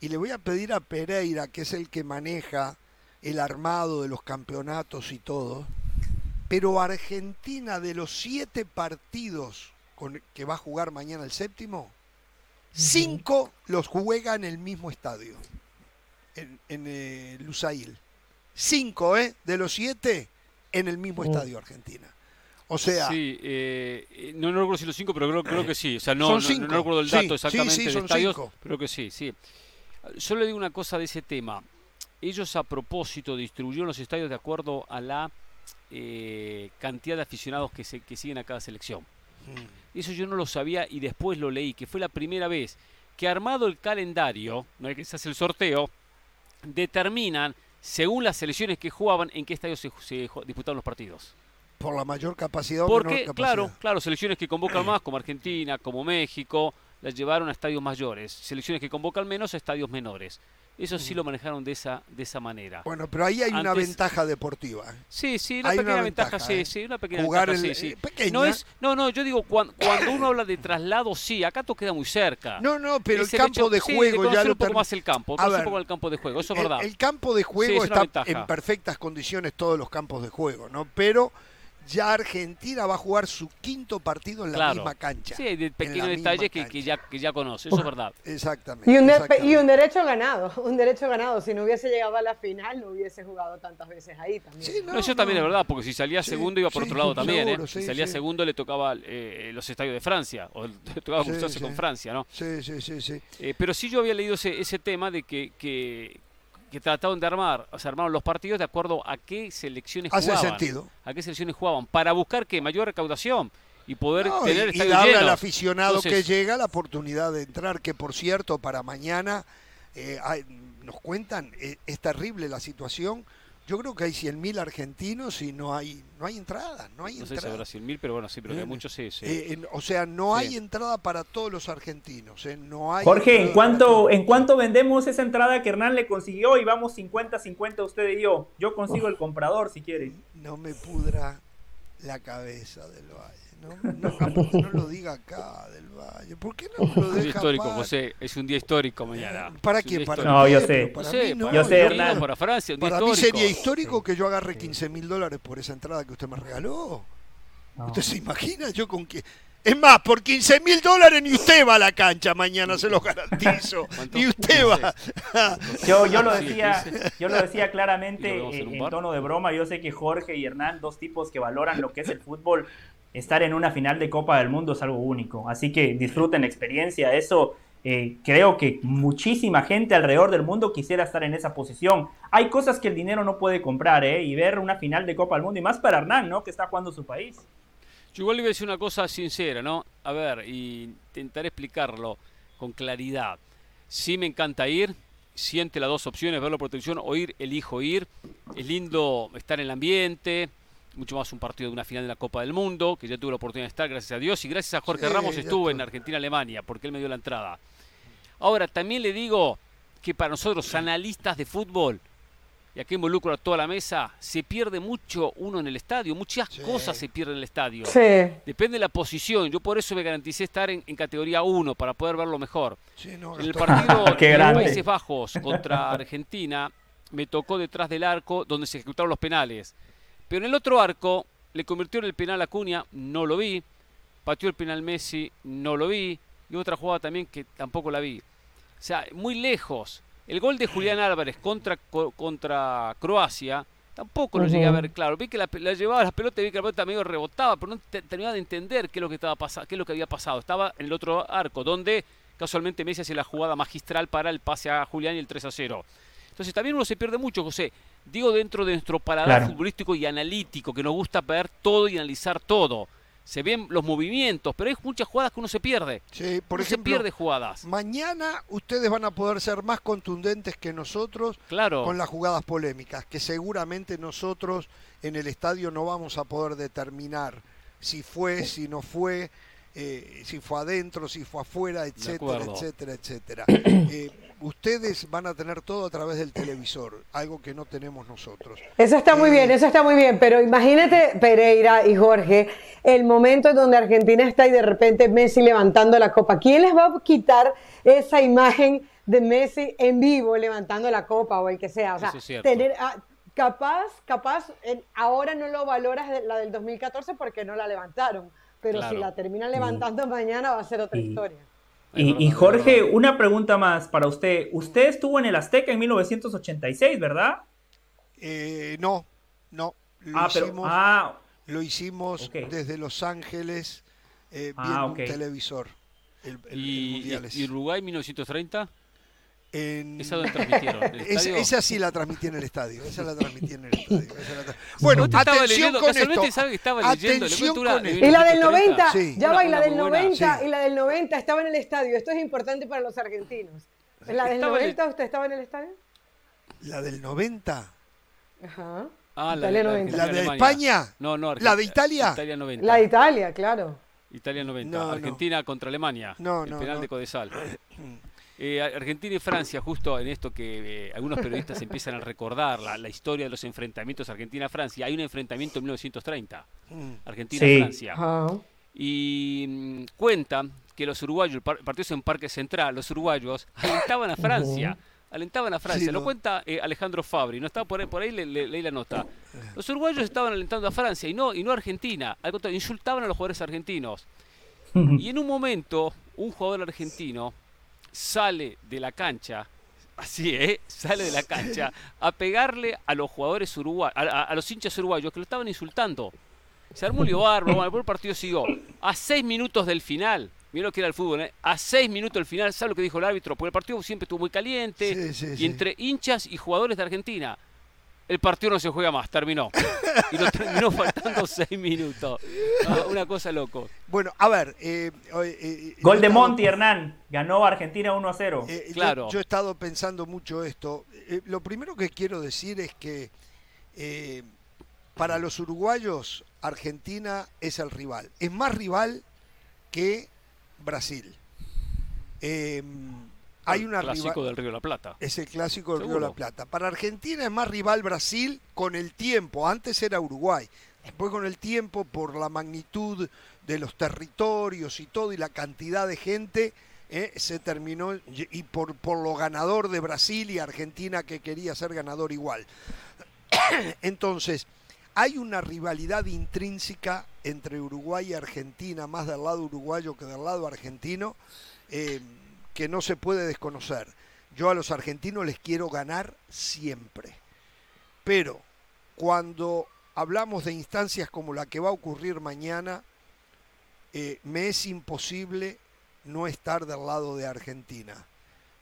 y le voy a pedir a Pereira, que es el que maneja el armado de los campeonatos y todo, pero Argentina de los siete partidos con, que va a jugar mañana el séptimo, cinco los juega en el mismo estadio, en, en eh, Lusail. Cinco, ¿eh? De los siete en el mismo estadio Argentina. O sea, Sí, eh, no, no recuerdo si los cinco, pero creo, creo que sí. O sea, no, Son no- no, cinco. recuerdo el dato sí, exactamente sí, de son estadios, cinco. pero que sí, sí. Yo le digo una cosa de ese tema. Ellos a propósito distribuyeron los estadios de acuerdo a la eh, cantidad de aficionados que, se, que siguen a cada selección. Mm. Eso yo no lo sabía y después lo leí, que fue la primera vez que armado el calendario, no es que se hace el sorteo, determinan, según las selecciones que jugaban, en qué estadio se, se disputaban los partidos. por la mayor capacidad o menor Porque, capacidad. claro, claro, selecciones que convocan más, como Argentina, como México, las llevaron a estadios mayores. Selecciones que convocan menos a estadios menores. Eso sí lo manejaron de esa, de esa manera. Bueno, pero ahí hay una ventaja deportiva. ¿eh? Sí, sí, una Hay una pequeña ventaja, ventaja, sí, ¿eh? sí, una pequeña Jugar ventaja, el- sí, sí. eh, pequeña. No es, no, no, yo digo cuando, cuando uno habla de traslado, sí, acá todo queda muy cerca. No, no, pero Es el campo hecho- de sí, juego ya lo un poco más el campo, A ver, un poco el campo de juego, eso es verdad. el campo de Sí, juego es está en perfectas condiciones, todos los campos de juego, ¿no? Pero ya Argentina va a jugar su quinto partido en la claro. misma cancha. Sí, de pequeños detalles que, ya, que ya conoce, eso es verdad. Exactamente. Y un, de- exactamente. y un derecho ganado, un derecho ganado. Si no hubiese llegado a la final, no hubiese jugado tantas veces ahí también. Sí, No, eso también es verdad, porque si salía Sí, segundo iba por sí, otro lado también, seguro, ¿eh? sí, si salía sí. segundo le tocaba eh, los estadios de Francia, o le tocaba Sí, cruzarse sí. con Francia, ¿no? Sí, sí, sí, sí. Eh, pero sí yo había leído ese, ese tema de que, que, que trataron de armar, o sea, armaron los partidos de acuerdo a qué selecciones Hace jugaban. sentido. A qué selecciones jugaban, para buscar que mayor recaudación y poder No, tener y, y darle al aficionado Entonces- que llega la oportunidad de entrar, que por cierto, para mañana eh, hay- nos cuentan, eh, es terrible la situación. Yo creo que hay 100.000 argentinos y no hay no hay entrada, no hay No sé si entrada. habrá 100.000, pero bueno, sí, pero que muchos sí, sí. Eh, en- o sea, no Sí. hay entrada para todos los argentinos. eh, no hay Jorge, ¿en entrada cuánto, ¿en cuánto vendemos esa entrada que Hernán le consiguió? Y vamos 50-50 usted y yo. Yo consigo el comprador si quiere. No me pudra la cabeza del Valle. No, no, no lo diga acá del Valle. ¿Por qué no lo Es un día deja histórico, para- José, es un día histórico mañana. ¿Para Es un quién? Para. No, yo sé. para mí no. para, Yo sé, para Hernán. para Francia, un día Para mí sería histórico que yo agarre 15 mil dólares por esa entrada que usted me regaló. No. ¿Usted se imagina yo con que... Es más, por 15 mil dólares ni usted va a la cancha mañana, se lo garantizo. Ni usted va. Yo, yo lo decía, yo lo decía claramente ¿Y lo vemos en eh, tono de broma. Yo sé que Jorge y Hernán, dos tipos que valoran lo que es el fútbol, estar en una final de Copa del Mundo es algo único. Así que disfruten la experiencia. Eso eh, creo que muchísima gente alrededor del mundo quisiera estar en esa posición. Hay cosas que el dinero no puede comprar, ¿eh? Y ver una final de Copa del Mundo, y más para Hernán, ¿no? Que está jugando su país. Yo igual le voy a decir una cosa sincera, ¿no? A ver, y intentaré explicarlo con claridad. Sí me encanta ir, siente las dos opciones, verlo por televisión o ir, elijo ir. Es lindo estar en el ambiente, mucho más un partido de una final de la Copa del Mundo, que ya tuve la oportunidad de estar, gracias a Dios, y gracias a Jorge Sí, Ramos estuve en. Argentina-Alemania, porque él me dio la entrada. Ahora, también le digo que para nosotros, analistas de fútbol, y aquí involucro a toda la mesa, se pierde mucho uno en el estadio, muchas Sí. cosas se pierden en el estadio. Sí. Depende de la posición. Yo por eso me garanticé estar en, en categoría 1 para poder verlo mejor. Sí, no, En el partido de. Países Bajos contra Argentina me tocó detrás del arco donde se ejecutaron los penales. Pero en el otro arco le convirtió en el penal a Cunha, no lo vi. Pateó el penal Messi, no lo vi. Y otra jugada también que tampoco la vi. O sea, muy lejos. El gol de Julián Álvarez contra, co- contra Croacia tampoco lo llegué a ver claro. Vi que la, la llevaba la pelota y vi que la pelota medio rebotaba, pero no te- terminaba de entender qué es lo que estaba qué es lo que había pasado. Estaba en el otro arco, donde casualmente Messi hace la jugada magistral para el pase a Julián y el 3 a 0. Entonces también uno se pierde mucho, José. Digo dentro de nuestro paladar Claro. futbolístico y analítico, que nos gusta ver todo y analizar todo. Se ven los movimientos, pero hay muchas jugadas que uno se pierde. Sí, por Uno se ejemplo, pierde jugadas. mañana ustedes van a poder ser más contundentes que nosotros Claro. con las jugadas polémicas, que seguramente nosotros en el estadio no vamos a poder determinar si fue, si no fue, eh, si fue adentro, si fue afuera, etcétera, etcétera, etcétera. Eh, ustedes van a tener todo a través del televisor, algo que no tenemos nosotros. Eso está muy Eh, bien, eso está muy bien, pero imagínate Pereira y Jorge, el momento en donde Argentina está y de repente Messi levantando la copa. ¿Quién les va a quitar esa imagen de Messi en vivo levantando la copa o el que sea? O sea, Eso es cierto. tener, ah, capaz, capaz, en- ahora no lo valoras de- la del 2014 porque no la levantaron, pero Claro. si la terminan levantando mañana va a ser otra Y- historia. Y, Jorge, una pregunta más para usted. Usted estuvo en el Azteca en 1986, ¿verdad? Eh, no, no. Lo Ah, pero. hicimos, Ah, lo hicimos desde Los Ángeles eh, Ah, viendo ok. un televisor. El, el- el Y, es- y Uruguay 1930, en- ¿esa dónde transmitieron? ¿En el Esa, sí la transmití en el estadio. Esa la transmití en el estadio. esa la tra- Bueno, atención leyendo, con esto. sabe que estaba leyendo, le Atención cuento una- con de esto. Y la del 1930. 90, Sí. ya va, y la del muy buena, 90, sí. y la del 90 estaba en el estadio. Esto es importante para los argentinos. ¿En la del Estaba en el- 90 usted estaba en el estadio? La del 90. Ajá. Ah, la, Italia la- 90. ¿La de. España? No, no. ¿La de Italia? Italia 90. La de Italia, claro. Italia 90. No, no. Argentina contra Alemania. No, el no, penal no. de Codesal. Eh, Argentina y Francia, justo en esto que eh, algunos periodistas empiezan a recordar la, la historia de los enfrentamientos Argentina-Francia. Hay un enfrentamiento en 1930, Mm. Argentina-Francia. Y mm, cuentan que los uruguayos, el par- partido en Parque Central, los uruguayos alentaban a Francia. Alentaban a Francia, Sí, lo no. cuenta eh, Alejandro Fabri, no estaba por ahí, por ahí le- le- leí la nota. Los uruguayos estaban alentando a Francia y no, y no a Argentina, al contrario, insultaban a los jugadores argentinos. Y en un momento, un jugador argentino sale de la cancha, así, ¿eh? Sale de la cancha a pegarle a los jugadores uruguayos, a, a- a los hinchas uruguayos que lo estaban insultando. Se armó un lío bárbaro, bueno, el partido siguió. A seis minutos del final, mirá lo que era el fútbol, ¿eh? A seis minutos del final, ¿sabe lo que dijo el árbitro? Porque el partido siempre estuvo muy caliente. Sí, sí, y sí. entre hinchas y jugadores de Argentina, el partido no se juega más, terminó. Y lo terminó faltando seis minutos. Ah, una cosa loco. Bueno, a ver. eh, eh, eh, Gol de estado- Monti, Hernán. Ganó Argentina 1 a 0. eh, yo- Claro. yo, he estado pensando mucho esto. Eh, lo primero que quiero decir es que eh, para los uruguayos, Argentina es el rival. Es más rival que Brasil. Hay una clásico rival- del Río de la Plata. Es el clásico del Río de la Plata. Para Argentina es más rival Brasil con el tiempo. Antes era Uruguay. Después con el tiempo, por la magnitud de los territorios y todo y la cantidad de gente, eh, se terminó y y por, por lo ganador de Brasil y Argentina que quería ser ganador igual. Entonces, hay una rivalidad intrínseca entre Uruguay y Argentina, más del lado uruguayo que del lado argentino, eh, que no se puede desconocer. Yo a los argentinos les quiero ganar siempre. Pero cuando hablamos de instancias como la que va a ocurrir mañana, eh, me es imposible no estar del lado de Argentina.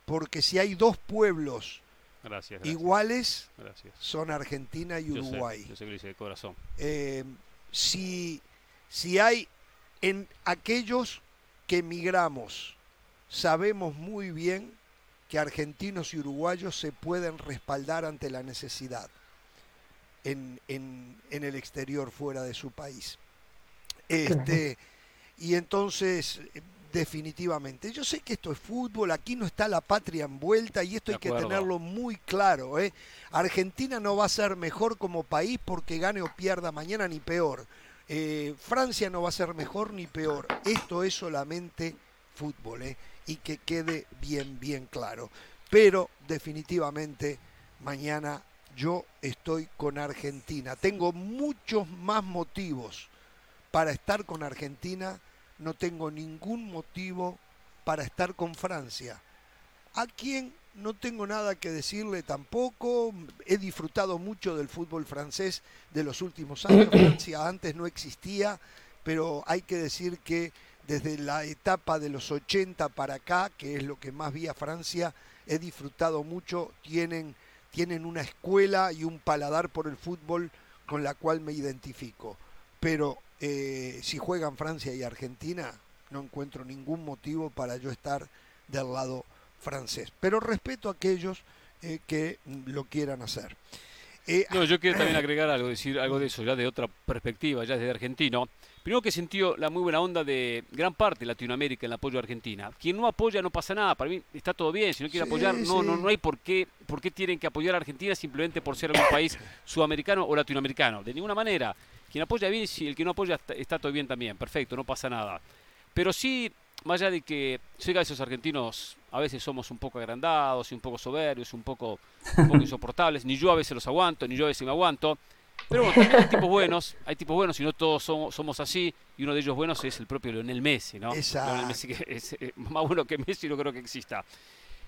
Porque si hay dos pueblos Gracias, gracias. iguales, Gracias. son Argentina y Yo sé, Uruguay. Yo sé, que lo hice de corazón. Eh, si, si hay en aquellos que emigramos, sabemos muy bien que argentinos y uruguayos se pueden respaldar ante la necesidad en, en- en el exterior, fuera de su país. Este, y entonces, definitivamente, yo sé que esto es fútbol, aquí no está la patria envuelta y esto hay que tenerlo muy claro. ¿eh? Argentina no va a ser mejor como país porque gane o pierda mañana ni peor. Eh, Francia no va a ser mejor ni peor. Esto es solamente fútbol ¿eh? Y que quede bien, bien claro. Pero definitivamente mañana yo estoy con Argentina. Tengo muchos más motivos para estar con Argentina. No tengo ningún motivo para estar con Francia. A quien no tengo nada que decirle tampoco. He disfrutado mucho del fútbol francés de los últimos años. Francia antes no existía, pero hay que decir que desde la etapa de los 80 para acá, que es lo que más vi a Francia, he disfrutado mucho. Tienen, tienen una escuela y un paladar por el fútbol con la cual me identifico. Pero eh, si juegan Francia y Argentina, no encuentro ningún motivo para yo estar del lado francés. Pero respeto a aquellos eh, que lo quieran hacer. Eh, No, yo quiero también agregar algo, decir algo de eso, ya de otra perspectiva, ya desde argentino. Primero que sintió la muy buena onda de gran parte de Latinoamérica en el apoyo a Argentina. Quien no apoya no pasa nada, para mí está todo bien, si no quiere Sí, apoyar, no, sí. no, no hay por qué, por qué tienen que apoyar a Argentina simplemente por ser algún país sudamericano o latinoamericano. De ninguna manera. Quien apoya bien, si el que no apoya está, está todo bien también, perfecto, no pasa nada. Pero sí, más allá de que que a esos argentinos a veces somos un poco agrandados y un poco soberbios, un poco, un poco insoportables, ni yo a veces los aguanto, ni yo a veces me aguanto. Pero bueno, también hay tipos buenos, hay tipos buenos y no todos somos, somos así, y uno de ellos buenos es el propio Lionel Messi, ¿no? Exacto. Lionel Messi que es eh, más bueno que Messi no creo que exista.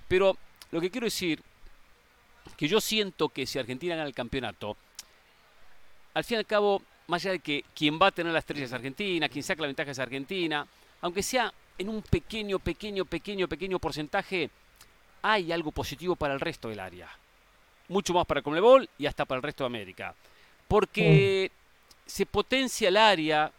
Pero lo que quiero decir, que yo siento que si Argentina gana el campeonato, al fin y al cabo, más allá de que quien va a tener la estrella es Argentina, quien saca la ventaja es Argentina, aunque sea en un pequeño, pequeño, pequeño, pequeño porcentaje, hay algo positivo para el resto del área. Mucho más para Conmebol y hasta para el resto de América. Porque se potencia el área,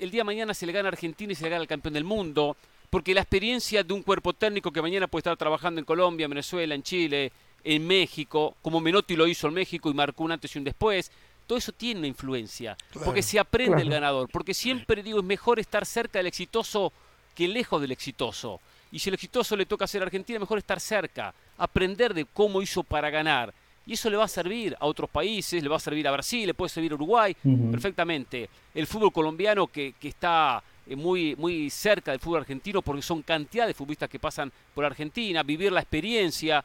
el día de mañana se le gana a Argentina y se le gana al campeón del mundo, porque la experiencia de un cuerpo técnico que mañana puede estar trabajando en Colombia, en Venezuela, en Chile, en México, como Menotti lo hizo en México y marcó un antes y un después, todo eso tiene una influencia, porque se aprende el ganador, porque siempre digo, es mejor estar cerca del exitoso que lejos del exitoso. Y si el exitoso le toca ser Argentina, mejor estar cerca, aprender de cómo hizo para ganar. Y eso le va a servir a otros países, le va a servir a Brasil, le puede servir a Uruguay, perfectamente. El fútbol colombiano que, que está eh, muy, muy cerca del fútbol argentino porque son cantidad de futbolistas que pasan por Argentina, vivir la experiencia.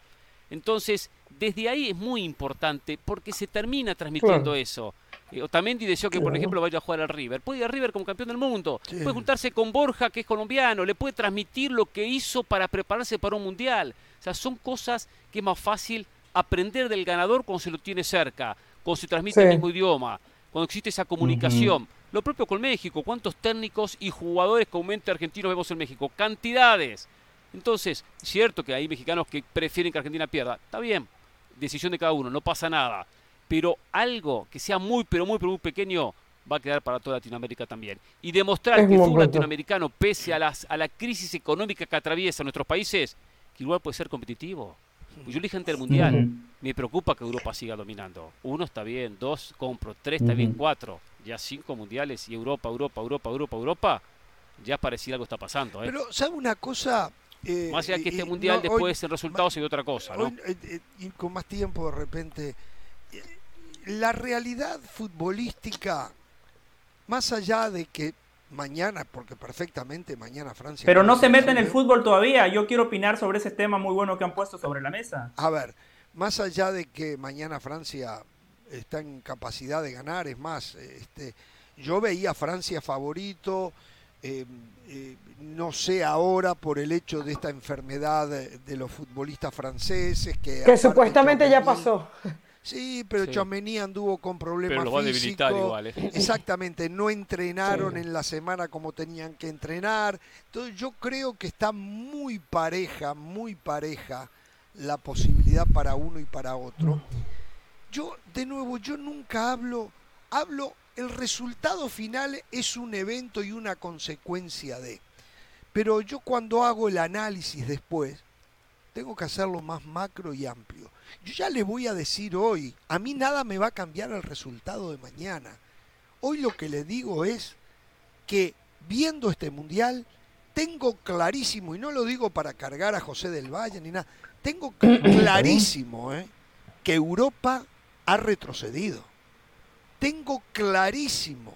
Entonces, desde ahí es muy importante porque se termina transmitiendo eso. Eh, Otamendi deseó que, por ejemplo, vaya a jugar al River. Puede ir al River como campeón del mundo. Puede juntarse con Borja, que es colombiano. Le puede transmitir lo que hizo para prepararse para un mundial. O sea, son cosas que es más fácil aprender del ganador cuando se lo tiene cerca, cuando se transmite el mismo idioma, cuando existe esa comunicación. Lo propio con México. ¿Cuántos técnicos y jugadores comúnmente argentinos vemos en México? Cantidades. Entonces, cierto que hay mexicanos que prefieren que Argentina pierda. Está bien, decisión de cada uno, no pasa nada. Pero algo que sea muy, pero muy, pero muy pequeño va a quedar para toda Latinoamérica también. Y demostrar que el fútbol latinoamericano, pese a, las, a la crisis económica que atraviesa nuestros países, que igual puede ser competitivo. Pues yo dije ante el Mundial, me preocupa que Europa siga dominando. Uno está bien, dos compro, tres está bien, cuatro. Ya cinco mundiales y Europa, Europa, Europa, Europa, Europa. Ya parecía algo está pasando. ¿eh? Pero, ¿sabe una cosa? Eh, más allá que este mundial después el resultado se ve otra cosa, ¿no? Eh, y con más tiempo de repente. La realidad futbolística, más allá de que mañana, porque perfectamente mañana Francia. Pero no se mete en el fútbol todavía. Yo quiero opinar sobre ese tema muy bueno que han puesto sobre la mesa. A ver, más allá de que mañana Francia está en capacidad de ganar, es más, este, yo veía a Francia favorito. Eh, eh, no sé ahora por el hecho de esta enfermedad de, los futbolistas franceses que, que supuestamente ya pasó. Sí, pero sí. anduvo con problemas pero físicos. Igual, ¿eh? Exactamente, no entrenaron en la semana como tenían que entrenar. Entonces yo creo que está muy pareja, muy pareja la posibilidad para uno y para otro. Yo, de nuevo, yo nunca hablo, hablo, el resultado final es un evento y una consecuencia de. Pero yo cuando hago el análisis después, tengo que hacerlo más macro y amplio. Yo ya les voy a decir hoy, a mí nada me va a cambiar el resultado de mañana. Hoy lo que le digo es que viendo este mundial, tengo clarísimo, y no lo digo para cargar a José del Valle ni nada, tengo clarísimo ¿eh? que Europa ha retrocedido. Tengo clarísimo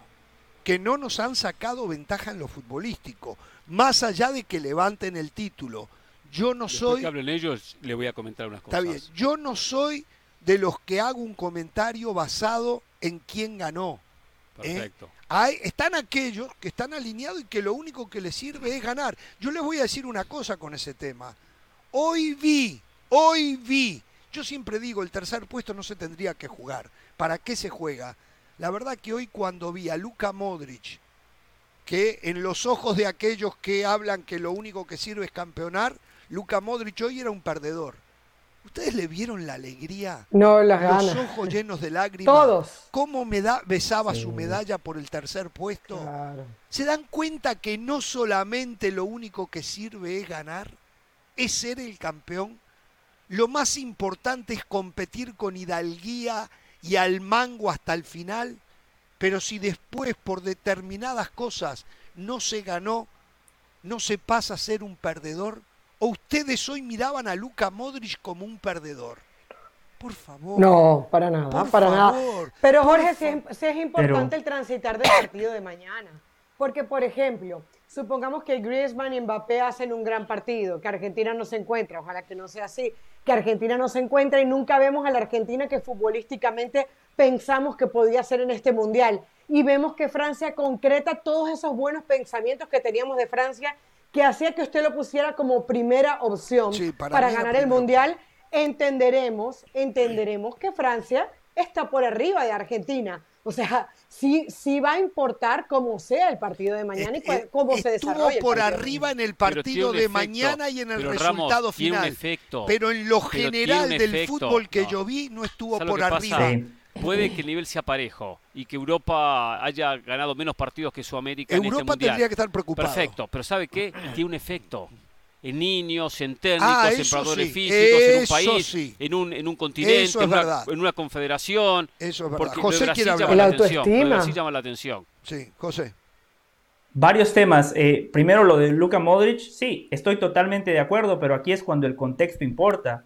que no nos han sacado ventaja en lo futbolístico, más allá de que levanten el título yo no soy. que hablen ellos, le voy a comentar unas cosas. Está bien. Yo no soy de los que hago un comentario basado en quién ganó. ¿eh? Perfecto. están aquellos que están alineados y que lo único que les sirve es ganar. Yo les voy a decir una cosa con ese tema. Hoy vi, hoy vi. Yo siempre digo, el tercer puesto no se tendría que jugar. ¿Para qué se juega? La verdad que hoy cuando vi a Luka Modric, que en los ojos de aquellos que hablan que lo único que sirve es campeonar, Luca Modric hoy era un perdedor. ¿Ustedes le vieron la alegría? No, las ganas. Los ojos llenos de lágrimas. Todos. ¿Cómo me da, besaba su medalla por el tercer puesto? ¿Se dan cuenta que no solamente lo único que sirve es ganar? ¿Es ser el campeón? Lo más importante es competir con hidalguía y al mango hasta el final. Pero si después por determinadas cosas no se ganó, no se pasa a ser un perdedor, ¿O ustedes hoy miraban a Luca Modric como un perdedor? Por favor. No, para nada, para nada. Pero Jorge, sí es, importante el transitar del partido de mañana. Porque, por ejemplo, supongamos que Griezmann y Mbappé hacen un gran partido, que Argentina no se encuentra, ojalá que no sea así, que Argentina no se encuentra y nunca vemos a la Argentina que futbolísticamente pensamos que podía ser en este mundial. Y vemos que Francia concreta todos esos buenos pensamientos que teníamos de Francia que hacía que usted lo pusiera como primera opción para, ganar el Mundial, entenderemos, entenderemos que Francia está por arriba de Argentina. O sea, sí, sí va a importar cómo sea el partido de mañana y Eh, cómo se Estuvo desarrolla. el por arriba en el partido de efecto. mañana y en el Pero, resultado Ramos, final. efecto. Pero en lo general del efecto. fútbol que No. yo vi no estuvo ¿Sabes lo por arriba. pasa? Puede que el nivel sea parejo y que Europa haya ganado menos partidos que Sudamérica en este Europa mundial. tendría que estar preocupado. Perfecto, pero ¿sabe qué? Tiene un efecto. En niños, en técnicos, Ah, en sí, físicos, en un país, sí. en, un, en un continente, es en, una, verdad. en una confederación. Eso es verdad. Porque lo de José Brasil quiere llama hablar. la La atención. Lo de. Brasil llama la atención. Sí, José. Varios temas. Eh, primero lo de Luka Modric. Sí, estoy totalmente de acuerdo, pero aquí es cuando el contexto importa.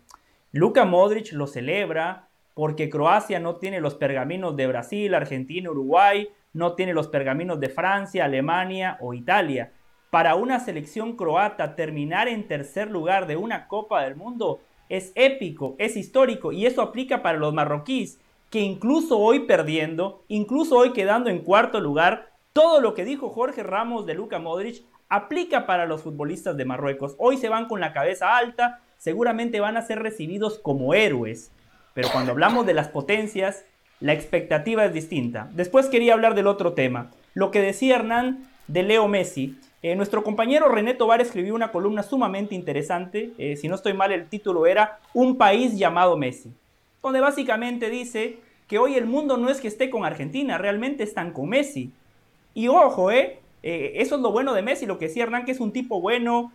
Luka Modric lo celebra porque Croacia no tiene los pergaminos de Brasil, Argentina, Uruguay, no tiene los pergaminos de Francia, Alemania o Italia. Para una selección croata terminar en tercer lugar de una Copa del Mundo es épico, es histórico y eso aplica para los marroquíes que incluso hoy perdiendo, incluso hoy quedando en cuarto lugar, todo lo que dijo Jorge Ramos de Luka Modric aplica para los futbolistas de Marruecos. Hoy se van con la cabeza alta, seguramente van a ser recibidos como héroes. Pero cuando hablamos de las potencias, la expectativa es distinta. Después quería hablar del otro tema. Lo que decía Hernán de Leo Messi. Eh, nuestro compañero René Tobar escribió una columna sumamente interesante. eh, si no estoy mal, el título era Un país llamado Messi. Donde básicamente dice que hoy el mundo no es que esté con Argentina, realmente están con Messi. Y ojo, ¿eh? Eh, eso es lo bueno de Messi, lo que decía Hernán, que es un tipo bueno,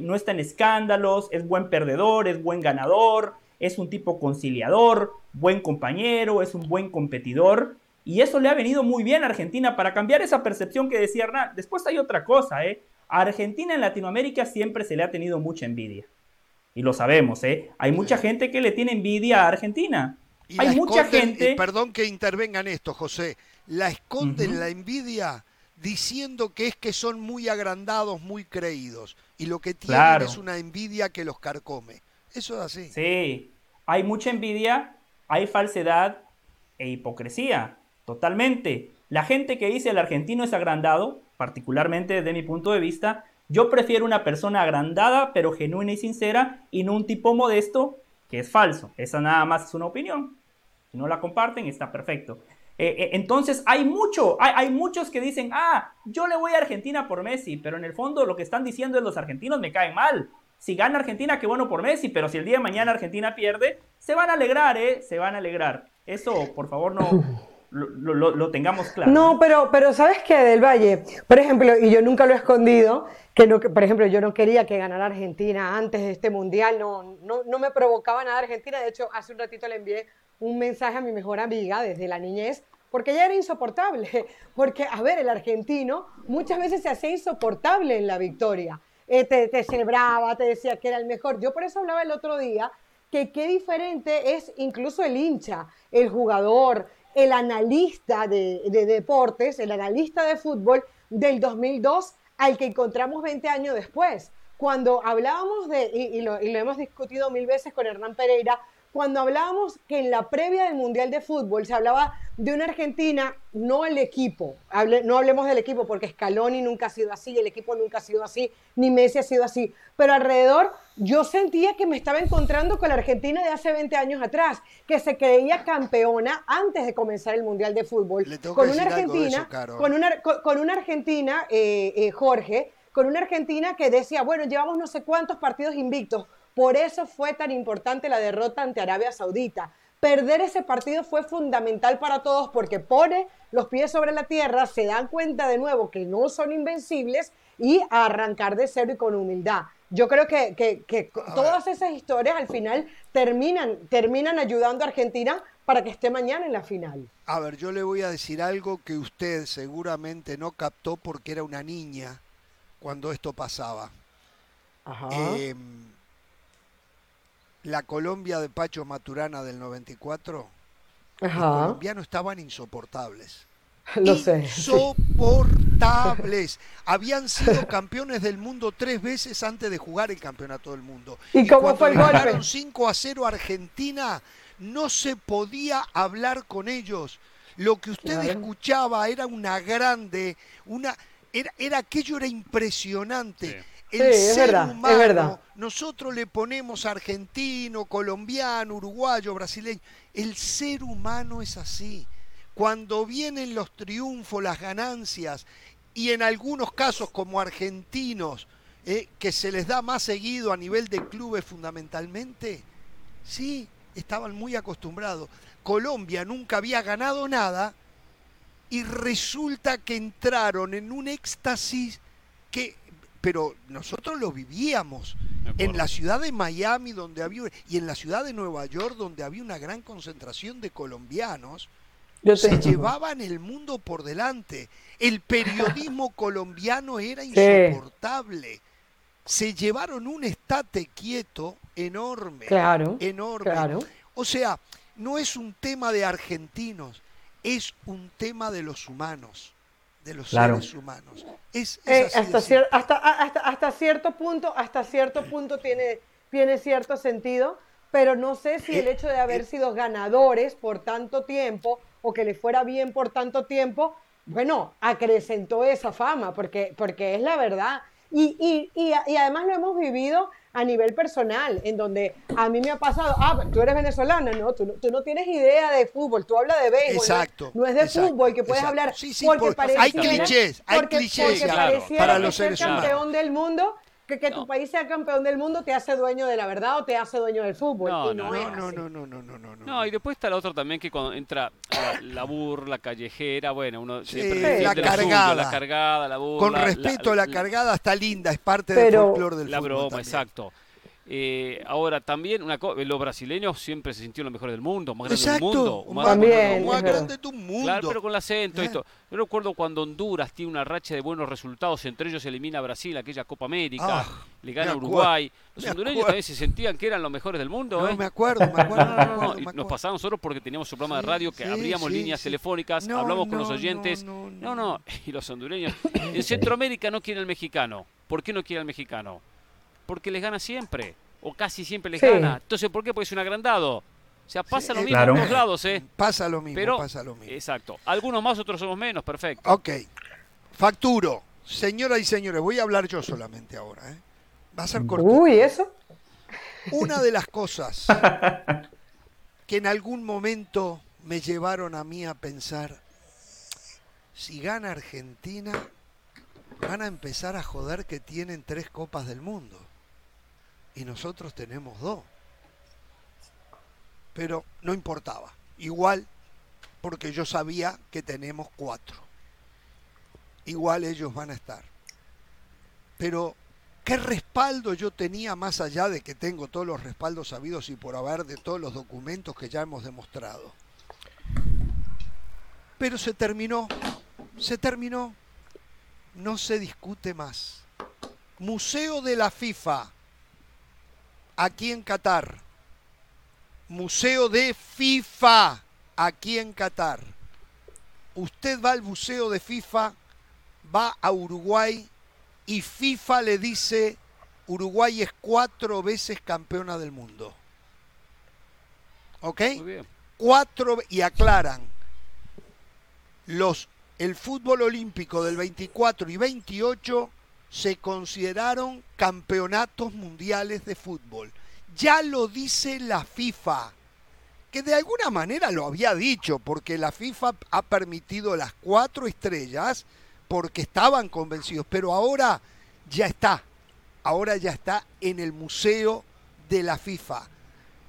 no está en escándalos, es buen perdedor, es buen ganador, es un tipo conciliador, buen compañero, es un buen competidor. Y eso le ha venido muy bien a Argentina para cambiar esa percepción que decía Hernán. Después hay otra cosa, ¿eh? A Argentina en Latinoamérica siempre se le ha tenido mucha envidia. Y lo sabemos, ¿eh? Hay mucha gente que le tiene envidia a Argentina. Y hay mucha esconden- gente... perdón que intervenga en esto, José. La esconden la envidia diciendo que es que son muy agrandados, muy creídos. Y lo que tienen Claro. es una envidia que los carcome. Eso es así. Sí, hay mucha envidia, hay falsedad e hipocresía, totalmente. La gente que dice el argentino es agrandado, particularmente desde mi punto de vista, yo prefiero una persona agrandada pero genuina y sincera y no un tipo modesto que es falso. Esa nada más es una opinión. Si no la comparten, está perfecto. Eh, eh, entonces hay mucho, hay, muchos que dicen, ah, yo le voy a Argentina por Messi, pero en el fondo lo que están diciendo es los argentinos me caen mal. Si gana Argentina, qué bueno por Messi, pero si el día de mañana Argentina pierde, se van a alegrar, ¿eh? Se van a alegrar. Eso, por favor, no lo, tengamos claro. No, pero, pero ¿sabes qué? Del Valle, por ejemplo, y yo nunca lo he escondido, que por ejemplo, yo no quería que ganara Argentina antes de este mundial, no, no, no me provocaba nada Argentina. De hecho, hace un ratito le envié un mensaje a mi mejor amiga desde la niñez, porque ella era insoportable. Porque, a ver, el argentino muchas veces se hacía insoportable en la victoria. Eh, te, celebraba, te decía que era el mejor. Yo por eso hablaba el otro día que qué diferente es incluso el hincha, el jugador, el analista de, de deportes, el analista de fútbol del 2002 al que encontramos 20 años después. Cuando hablábamos de, y lo hemos discutido mil veces con Hernán Pereira, cuando hablábamos que en la previa del Mundial de Fútbol se hablaba de una Argentina, no el equipo, hable- no hablemos del equipo porque Scaloni nunca ha sido así, el equipo nunca ha sido así, ni Messi ha sido así, pero alrededor yo sentía que me estaba encontrando con la Argentina de hace 20 años atrás, que se creía campeona antes de comenzar el Mundial de Fútbol, con una Argentina, eso, con una, con, con una Argentina, eh, eh, Jorge, con una Argentina que decía, bueno, llevamos no sé cuántos partidos invictos, por eso fue tan importante la derrota ante Arabia Saudita. Perder ese partido fue fundamental para todos porque pone los pies sobre la tierra, se dan cuenta de nuevo que no son invencibles y a arrancar de cero y con humildad. Yo creo que, que- que todas esas historias al final terminan, terminan ayudando a Argentina para que esté mañana en la final. A ver, yo le voy a decir algo que usted seguramente no captó porque era una niña cuando esto pasaba. Ajá. Eh, la Colombia de Pacho Maturana del 94, los Ajá. colombianos estaban insoportables. Lo sé. Insoportables. Habían sido campeones del mundo tres veces antes de jugar el campeonato del mundo. ¿Y cómo cuando fue el le golpe? ganaron 5 a 0 a Argentina, no se podía hablar con ellos. Lo que usted Claro. escuchaba era una grande, una era, era aquello era impresionante. Sí. El Sí, es ser verdad, es humano, verdad. nosotros le ponemos argentino, colombiano, uruguayo, brasileño. El ser humano es así. cuando vienen los triunfos, las ganancias, y en algunos casos como argentinos, eh, que se les da más seguido a nivel de clubes fundamentalmente, sí, estaban muy acostumbrados. Colombia nunca había ganado nada y resulta que entraron en un éxtasis que, pero nosotros lo vivíamos en la ciudad de Miami donde había y en la ciudad de Nueva York donde había una gran concentración de colombianos se llevaban el mundo por delante. El periodismo colombiano era insoportable. Se llevaron un estate quieto enorme. Claro. Enorme. Claro. O sea, no es un tema de argentinos, es un tema de los humanos, de los seres humanos. Es, eh, hasta, hasta, hasta, hasta, cierto punto, hasta cierto punto tiene, tiene cierto sentido, pero no sé si el hecho de haber eh, sido ganadores por tanto tiempo o que le fuera bien por tanto tiempo, bueno, acrecentó esa fama, porque, porque es la verdad. Y, y, y, y además lo hemos vivido a nivel personal, en donde a mí me ha pasado, ah, tú eres venezolana, no, tú no, tú no tienes idea de fútbol, tú hablas de béisbol, exacto, no, es de fútbol que puedes hablar, sí, sí, porque, hay clichés, hay clichés. para los seres campeón del mundo que, que tu país sea campeón del mundo te hace dueño de la verdad o te hace dueño del fútbol. No, no, no, no, no, no, no, no, y después está la otra también que cuando entra la, burla callejera, bueno, uno siempre la cargada, la cargada, la burla. Con respeto, la, cargada está linda, es parte del folclore del la fútbol. La broma, también. exacto. Eh, ahora también una los brasileños siempre se sintieron los mejores del mundo, más grandes del mundo, más, también, más grande del mundo. Claro, pero con el acento esto. Yo recuerdo cuando Honduras tiene una racha de buenos resultados, entre ellos elimina a Brasil aquella Copa América, ah, le gana a Uruguay. Los hondureños también se sentían que eran los mejores del mundo, no, ¿eh? me acuerdo, me acuerdo. y nos pasaba nosotros porque teníamos un programa de radio que abríamos líneas telefónicas, hablamos con los oyentes. No, no, y los hondureños. En Centroamérica no quiere el mexicano. ¿Por qué no quiere el mexicano? Porque les gana siempre o casi siempre les gana. Entonces, ¿por qué? Porque es un agrandado. O sea, pasa lo mismo en todos lados, ¿eh? Pasa lo mismo, pasa lo mismo. Exacto. Algunos más, otros somos menos, perfecto. Ok. Facturo. Señoras y señores, voy a hablar yo solamente ahora, ¿eh? Va a ser corto. Uy, ¿eso? Una de las cosas que en algún momento me llevaron a mí a pensar, si gana Argentina, van a empezar a joder que tienen tres copas del mundo y nosotros tenemos dos. Pero no importaba, igual porque yo sabía que tenemos cuatro. Igual ellos van a estar. Pero, ¿qué respaldo yo tenía más allá de que tengo todos los respaldos sabidos y por haber de todos los documentos que ya hemos demostrado? Pero se terminó, se terminó, no se discute más. Museo de la FIFA, aquí en Qatar. Museo de FIFA, aquí en Qatar. Usted va al museo de FIFA, va a Uruguay y FIFA le dice, Uruguay es cuatro veces campeona del mundo. ¿Ok? Cuatro, y aclaran, los, el fútbol olímpico del 24 y 28 se consideraron campeonatos mundiales de fútbol. Ya lo dice la FIFA, que de alguna manera lo había dicho, porque la FIFA ha permitido las cuatro estrellas porque estaban convencidos, pero ahora ya está, ahora ya está en el museo de la FIFA.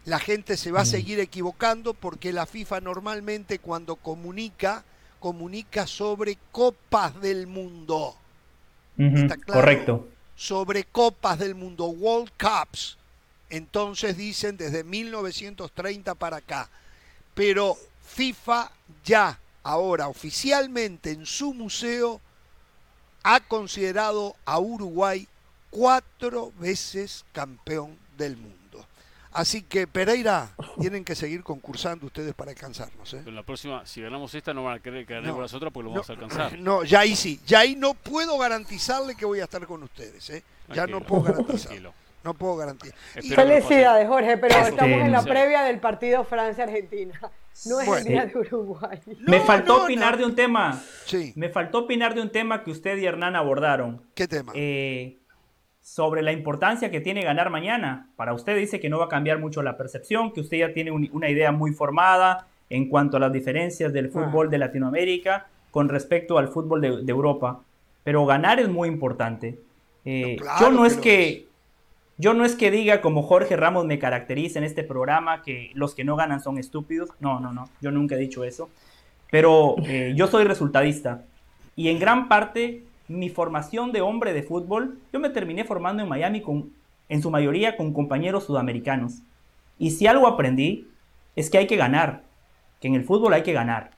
La gente se va a mm. seguir equivocando porque la FIFA normalmente cuando comunica, comunica sobre copas del mundo correcto. Sobre copas del mundo, World Cups. Entonces dicen desde 1930 para acá. Pero FIFA ya, ahora oficialmente en su museo, ha considerado a Uruguay cuatro veces campeón del mundo. Así que Pereira, tienen que seguir concursando ustedes para alcanzarnos. ¿eh? la próxima, si ganamos esta, no van a querer que ganemos las otras porque lo vamos a alcanzar. No, ya ahí sí. Ya ahí no puedo garantizarle que voy a estar con ustedes. ¿eh? Ya no puedo garantizarlo. No puedo garantizar. Felicidades, Jorge, pero estamos en la previa del partido Francia-Argentina. No es el día de Uruguay. Me faltó opinar de un tema. Sí. Me faltó opinar de un tema que usted y Hernán abordaron. ¿Qué tema? Eh, sobre la importancia que tiene ganar mañana. Para usted dice que no va a cambiar mucho la percepción, que usted ya tiene una idea muy formada, en cuanto a las diferencias del fútbol de Latinoamérica con respecto al fútbol de, Europa. Pero ganar es muy importante. Eh, yo no es que yo no es que diga como Jorge Ramos me caracteriza en este programa que los que no ganan son estúpidos. No, no, no. Yo nunca he dicho eso. Pero eh, yo soy resultadista. Y en gran parte mi formación de hombre de fútbol, yo me terminé formando en Miami con, en su mayoría con compañeros sudamericanos. Y si algo aprendí es que hay que ganar, que en el fútbol hay que ganar.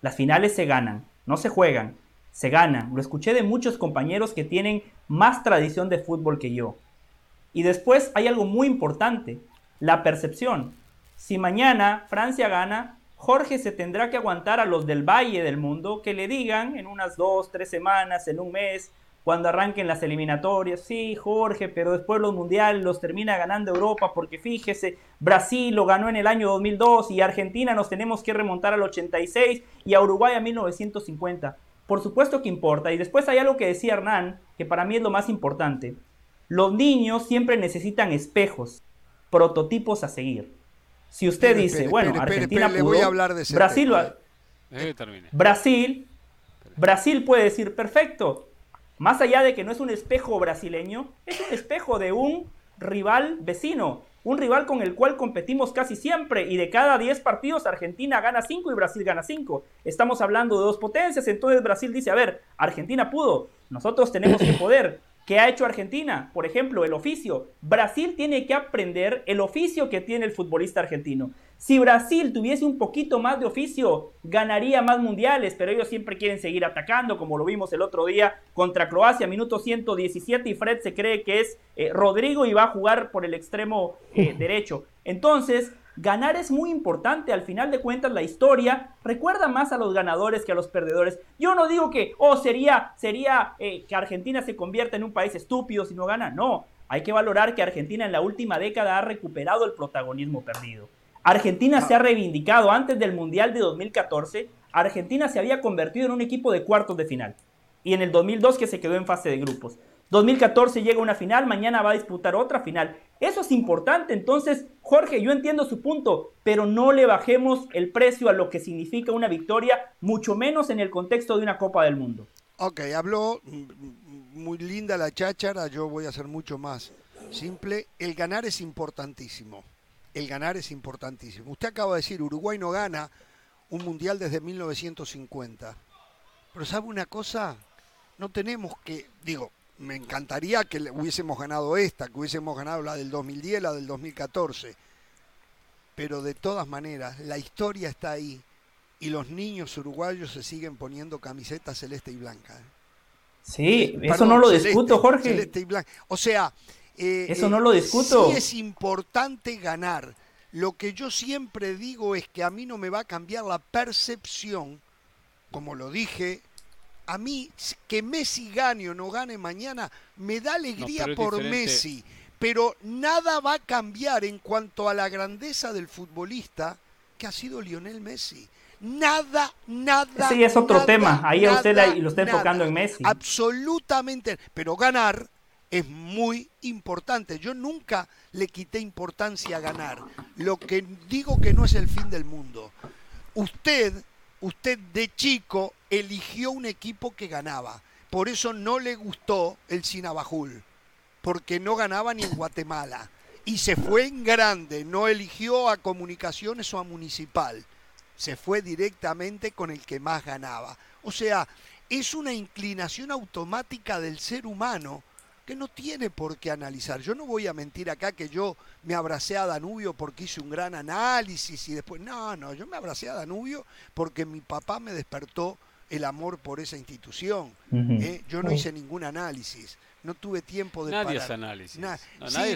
Las finales se ganan, no se juegan, se ganan. Lo escuché de muchos compañeros que tienen más tradición de fútbol que yo. Y después hay algo muy importante, la percepción. Si mañana Francia gana, Jorge se tendrá que aguantar a los del Valle del mundo que le digan en unas dos, tres semanas, en un mes, cuando arranquen las eliminatorias, sí, Jorge, pero después los mundiales los termina ganando Europa, porque fíjese, Brasil lo ganó en el año 2002 y Argentina nos tenemos que remontar al 86 y a Uruguay a 1950. Por supuesto que importa. Y después hay algo que decía Hernán, que para mí es lo más importante. Los niños siempre necesitan espejos, prototipos a seguir. Si usted dice, bueno, Argentina pudo, voy a hablar de Brasil, Brasil, Brasil puede decir, perfecto, más allá de que no es un espejo brasileño, es un espejo de un rival vecino, un rival con el cual competimos casi siempre y de cada 10 partidos Argentina gana 5 y Brasil gana 5. Estamos hablando de dos potencias, entonces Brasil dice, a ver, Argentina pudo, nosotros tenemos que poder. ¿Qué ha hecho Argentina? Por ejemplo, el oficio. Brasil tiene que aprender el oficio que tiene el futbolista argentino. Si Brasil tuviese un poquito más de oficio, ganaría más mundiales, pero ellos siempre quieren seguir atacando, como lo vimos el otro día contra Croacia, minuto 117, y Fred se cree que es eh, Rodrigo y va a jugar por el extremo eh, derecho. Entonces, Ganar es muy importante, al final de cuentas la historia recuerda más a los ganadores que a los perdedores. Yo no digo que, oh, sería, sería eh, que Argentina se convierta en un país estúpido si no gana, no. Hay que valorar que Argentina en la última década ha recuperado el protagonismo perdido. Argentina se ha reivindicado antes del Mundial de 2014. Argentina se había convertido en un equipo de cuartos de final. Y en el 2002 que se quedó en fase de grupos. 2014 llega una final, mañana va a disputar otra final. Eso es importante. Entonces, Jorge, yo entiendo su punto, pero no le bajemos el precio a lo que significa una victoria, mucho menos en el contexto de una Copa del Mundo. Ok, habló muy linda la cháchara, yo voy a ser mucho más simple. El ganar es importantísimo. El ganar es importantísimo. Usted acaba de decir, Uruguay no gana un mundial desde 1950. Pero ¿sabe una cosa? No tenemos que, digo, me encantaría que hubiésemos ganado esta, que hubiésemos ganado la del 2010, la del 2014. Pero de todas maneras, la historia está ahí y los niños uruguayos se siguen poniendo camisetas celeste y blanca. ¿eh? Sí, eso no lo discuto, Jorge. Celeste y blanca. O sea, eh, eso no lo discuto. Sí es importante ganar. Lo que yo siempre digo es que a mí no me va a cambiar la percepción, como lo dije a mí que Messi gane o no gane mañana me da alegría por Messi, pero nada va a cambiar en cuanto a la grandeza del futbolista que ha sido Lionel Messi. Nada, nada. Ese es otro tema. Ahí a usted lo está enfocando en Messi. Absolutamente. Pero ganar es muy importante. Yo nunca le quité importancia a ganar. Lo que digo que no es el fin del mundo. Usted usted de chico eligió un equipo que ganaba. Por eso no le gustó el Sinabajul, porque no ganaba ni en Guatemala. Y se fue en grande, no eligió a comunicaciones o a municipal. Se fue directamente con el que más ganaba. O sea, es una inclinación automática del ser humano que no tiene por qué analizar. Yo no voy a mentir acá que yo me abracé a Danubio porque hice un gran análisis y después, no, no, yo me abracé a Danubio porque mi papá me despertó el amor por esa institución. ¿eh? Yo no hice ningún análisis no tuve tiempo de nadie hace análisis.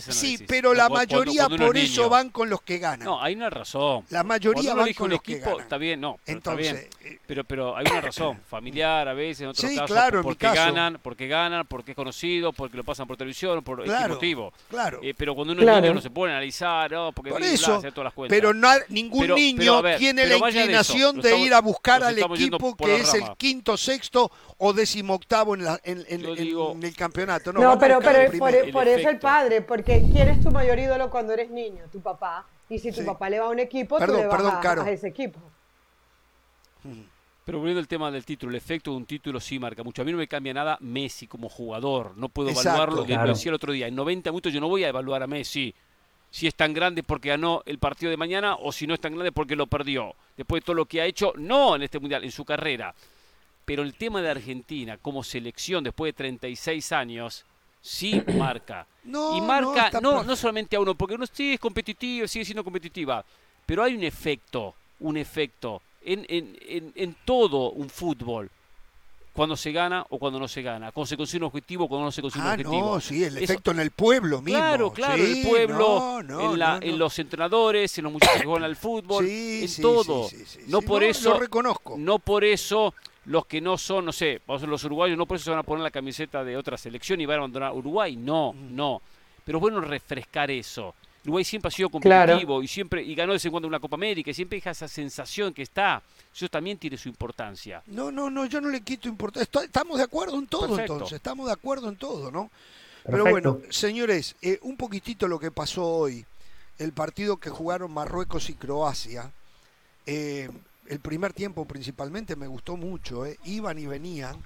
sí, pero la mayoría por eso van con los que ganan. No, hay una razón. La mayoría van con los que ganan. Está bien, no, Entonces, está bien. Eh, pero pero hay una razón, familiar a veces en otros sí, claro, porque ganan, porque ganan, porque es conocido, porque lo pasan por televisión, por claro, motivo. Claro. Eh, pero cuando uno es niño no se a analizar, no, porque por eso, todas las cuentas. Pero no ningún niño tiene la inclinación de, ir a buscar al equipo que es el quinto, sexto o decimoctavo en el campeonato. No, pero, pero por, eso el padre, porque ¿quién es tu mayor ídolo cuando eres niño? Tu papá. Y si tu Sí. papá le va a un equipo, Perdón, tú le vas perdón, a, Caro. a ese equipo. Pero volviendo al tema del título, el efecto de un título sí marca mucho. A mí no me cambia nada Messi como jugador. No puedo Exacto. evaluarlo. Lo que Claro. decía el otro día. En 90 minutos yo no voy a evaluar a Messi si es tan grande porque ganó el partido de mañana o si no es tan grande porque lo perdió. Después de todo lo que ha hecho, no en este mundial, en su carrera. Pero el tema de Argentina como selección después de 36 años sí marca. No, y no, marca no, no, perfecto. solamente a uno, porque uno sí es competitivo, sigue siendo competitiva, pero hay un efecto, un efecto en, en, en, en todo un fútbol. Cuando se gana o cuando no se gana, cuando se consigue un objetivo o cuando no se consigue Ah, un objetivo. no, sí, el Eso- efecto en el pueblo mismo. Claro, claro, Sí, el pueblo, no, no, en, la- no, no. en los entrenadores, en los muchachos que juegan al fútbol, Sí, en sí, todo. no por no, eso, Lo reconozco. no por eso los que no son, no sé, los uruguayos, no por eso se van a poner la camiseta de otra selección y van a abandonar Uruguay, no, Mm. no. Pero es bueno refrescar eso. Uruguay siempre ha sido Claro. competitivo y siempre y ganó de vez en cuando una Copa América y siempre deja esa sensación que está. Eso también tiene su importancia. No, no, no, yo no le quito importancia. Estamos de acuerdo en todo Perfecto. entonces, estamos de acuerdo en todo, ¿no? Pero bueno, señores, eh, un poquitito lo que pasó hoy, el partido que jugaron Marruecos y Croacia, eh, el primer tiempo principalmente me gustó mucho, eh, iban y venían,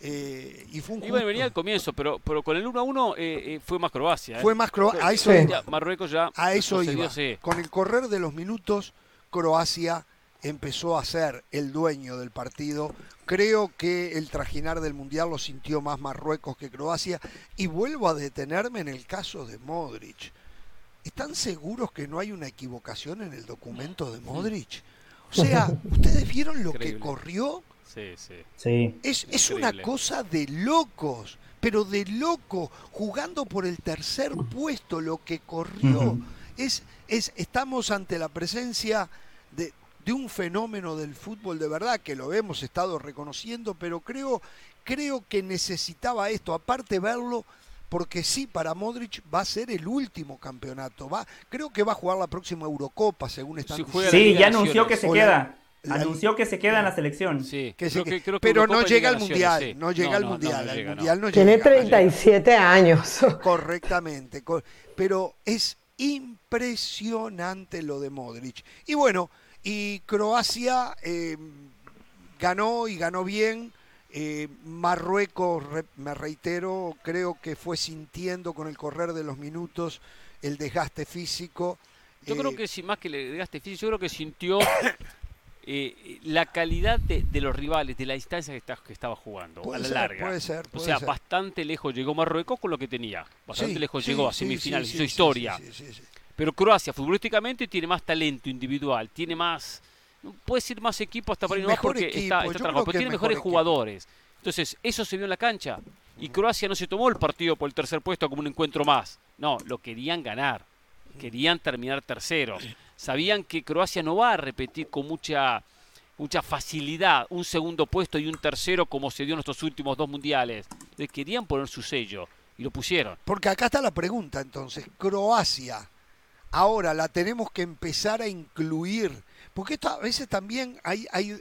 eh, y fue un Iba a justo- venir al comienzo, pero, pero con el 1 a 1 eh, eh, fue más Croacia. ¿eh? fue más Croacia, a eso iba. Marruecos ya A eso iba. sí. Con el correr de los minutos, Croacia empezó a ser el dueño del partido. Creo que el trajinar del Mundial lo sintió más Marruecos que Croacia. Y vuelvo a detenerme en el caso de Modric. ¿Están seguros que no hay una equivocación en el documento de Modric? O sea, ¿ustedes vieron lo Increíble. que corrió? Sí, sí. Sí. Es, es una cosa de locos, pero de loco, jugando por el tercer puesto, lo que corrió. Es, es, estamos ante la presencia de, de un fenómeno del fútbol de verdad, que lo hemos estado reconociendo, pero creo, creo que necesitaba esto, aparte verlo, porque sí, para Modric va a ser el último campeonato. Va, creo que va a jugar la próxima Eurocopa, según están Si Sí, ya anunció que se queda. la- Anunció que se queda en la selección. Sí, Que se creo que- que- creo que pero no llega al mundial, sí. no llega al no, mundial, no llega, mundial no Tiene llega. 37 años. Correctamente, co- pero es impresionante lo de Modric. Y bueno, y Croacia eh, ganó y ganó bien. Eh, Marruecos, re- me reitero, creo que fue sintiendo con el correr de los minutos el desgaste físico. Yo Eh, creo que si más que le desgaste físico, yo creo que sintió eh, la calidad de, de los rivales, de la distancia que, está- que estaba jugando, Puede a la ser, larga. puede ser, o sea, ser. bastante lejos llegó Marruecos con lo que tenía. Bastante sí, lejos sí, llegó a sí, semifinales, sí, hizo sí, historia. sí, sí, sí, sí. Pero Croacia, futbolísticamente, tiene más talento individual, tiene más. Puede ser más equipo hasta para ir más porque equipo, está, está pero tiene mejor mejores equipo. jugadores. Entonces, eso se vio en la cancha. Y Croacia no se tomó el partido por el tercer puesto como un encuentro más. No, lo querían ganar. Querían terminar tercero. Sabían que Croacia no va a repetir con mucha, mucha facilidad un segundo puesto y un tercero como se dio en estos últimos dos mundiales. Entonces, querían poner su sello y lo pusieron. Porque acá está la pregunta entonces, Croacia, ahora la tenemos que empezar a incluir, porque esto a veces también hay, hay,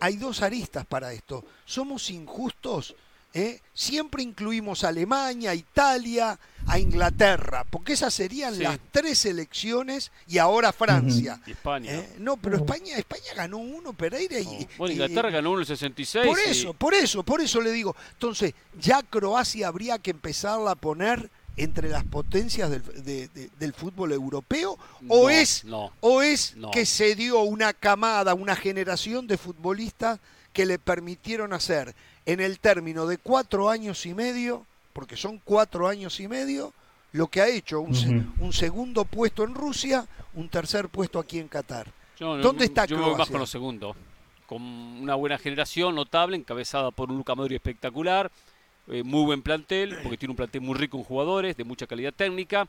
hay dos aristas para esto. Somos injustos, ¿eh? siempre incluimos a Alemania, a Italia, a Inglaterra, porque esas serían Sí. las tres selecciones y ahora Francia. Y España. ¿eh? No, pero España, España ganó uno, Pereira y... Bueno, y- Inglaterra ganó uno en el 66. por y- eso, por eso, por eso le digo. Entonces, ya Croacia habría que empezarla a poner entre las potencias del, de- de- del fútbol europeo o No, es, no. o es no. que se dio una camada, una generación de futbolistas que le permitieron hacer en el término de cuatro años y medio, porque son cuatro años y medio, lo que ha hecho un, segundo puesto en Rusia, un tercer puesto aquí en Qatar. Yo, ¿Dónde está yo me voy más con lo segundo. Con una buena generación notable, encabezada por un Luca Modric espectacular, eh, muy buen plantel, porque tiene un plantel muy rico en jugadores, de mucha calidad técnica.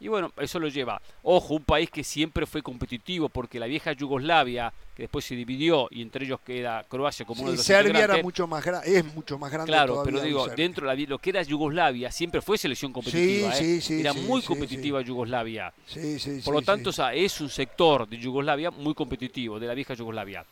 Y bueno, eso lo lleva. Ojo, un país que siempre fue competitivo, porque la vieja Yugoslavia, que después se dividió, y entre ellos queda Croacia como uno de los Serbia era mucho más grande, es mucho más grande Claro, pero digo, Serbia. dentro de lo que era Yugoslavia siempre fue selección competitiva. Sí, ¿eh? sí, sí, era muy competitiva Yugoslavia. Sí, sí, Por lo tanto, o sea, es un sector de Yugoslavia muy competitivo, de la vieja Yugoslavia.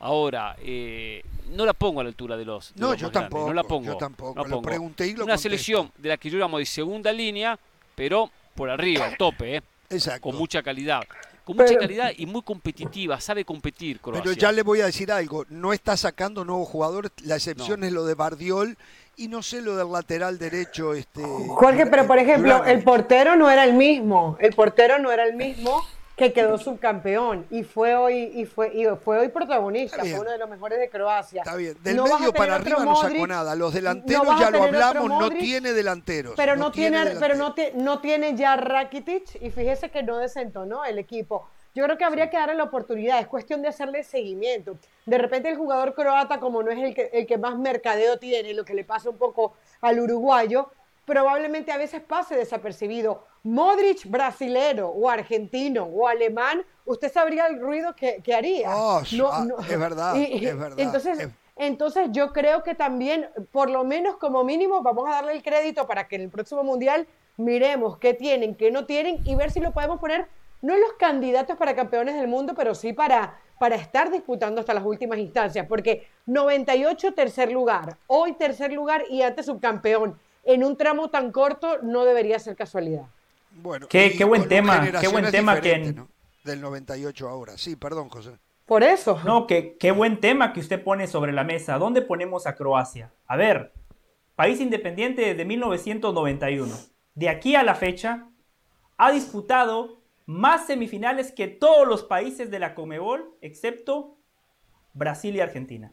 Ahora, eh, no la pongo a la altura de los. de No, los yo más grandes, tampoco, no la pongo. yo tampoco, no la lo pongo. pregunté y lo Una contesto. selección de la que yo llamo de segunda línea, pero por arriba, al tope, ¿eh? Exacto. con mucha calidad. con mucha Pero- calidad y muy competitiva, sabe competir Croacia. Pero ya le voy a decir algo, no está sacando nuevos jugadores, la excepción No. es lo de Bardiol y no sé lo del lateral derecho. Este, Jorge, pero por ejemplo, Juranovic. el portero no era el mismo. El portero no era el mismo que quedó subcampeón y fue hoy y fue y fue hoy protagonista, fue uno de los mejores de Croacia. Está bien, del No medio para arriba no sacó Modric, nada, los delanteros ya lo hablamos, no Modric, tiene delanteros. Pero no, tiene, pero no, no tiene ya Rakitic y fíjese que no desentonó el equipo. Yo creo que habría que darle la oportunidad, es cuestión de hacerle seguimiento. De repente el jugador croata, como no es el que, el que más mercadeo tiene, lo que le pasa un poco al uruguayo, probablemente a veces pase desapercibido. Modric brasilero o argentino o alemán, usted sabría el ruido que, que haría. Oh, ah, es verdad, es verdad, Entonces, es- entonces yo creo que también, por lo menos como mínimo, vamos a darle el crédito para que en el próximo mundial miremos qué tienen, qué no tienen y ver si lo podemos poner, no en los candidatos para campeones del mundo, pero sí para, para estar disputando hasta las últimas instancias, porque 98 tercer lugar, hoy tercer lugar y antes subcampeón, en un tramo tan corto no debería ser casualidad. Bueno, Qué- buen tema, qué buen tema que diferentes, en- ¿no? Del 98 ahora. Sí, perdón, José. Por eso. No, qué, qué buen tema que usted pone sobre la mesa. ¿Dónde ponemos a Croacia? A ver, país independiente desde 1991. De aquí a la fecha, ha disputado más semifinales que todos los países de la Comebol, excepto Brasil y Argentina.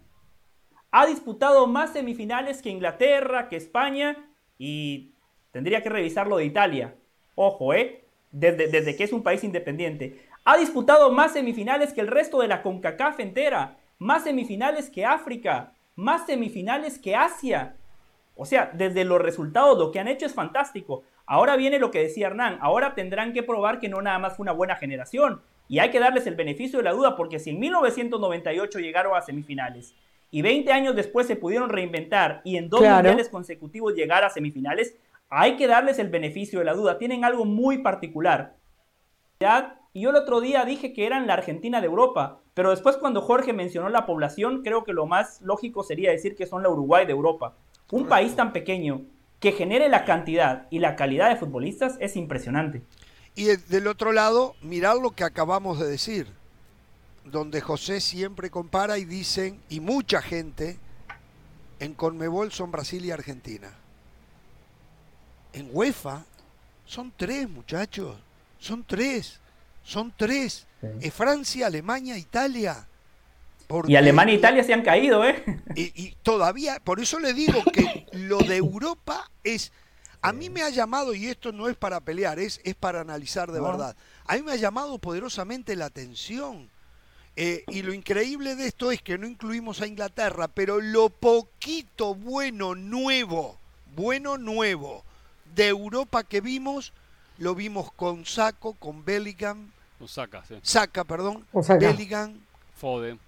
Ha disputado más semifinales que Inglaterra, que España y tendría que revisar lo de Italia. Ojo, ¿eh? Desde, desde que es un país independiente. Ha disputado más semifinales que el resto de la CONCACAF entera. Más semifinales que África. Más semifinales que Asia. O sea, desde los resultados, lo que han hecho es fantástico. Ahora viene lo que decía Hernán. Ahora tendrán que probar que no nada más fue una buena generación. Y hay que darles el beneficio de la duda, porque si en 1998 llegaron a semifinales y 20 años después se pudieron reinventar y en dos Claro. mundiales consecutivos llegar a semifinales, hay que darles el beneficio de la duda. Tienen algo muy particular. Y yo el otro día dije que eran la Argentina de Europa, pero después cuando Jorge mencionó la población, creo que lo más lógico sería decir que son la Uruguay de Europa. Un país tan pequeño que genere la cantidad y la calidad de futbolistas es impresionante. Y del otro lado, mirar lo que acabamos de decir, donde José siempre compara y dicen, y mucha gente, en Conmebol son Brasil y Argentina. En UEFA son tres, muchachos, son tres, son tres. Es Francia, Alemania, Italia. Y Alemania e Italia se han caído, ¿eh? y, y todavía, por eso le digo que lo de Europa es, a mí me ha llamado, y esto no es para pelear, es, es para analizar de No. verdad, a mí me ha llamado poderosamente la atención. Eh, y lo increíble de esto es que no incluimos a Inglaterra, pero lo poquito bueno, nuevo, bueno, nuevo de Europa que vimos, lo vimos con Saco, con Bellingham, Lo saca, sí. Saka, perdón, Con Saka. Bellingham, Foden.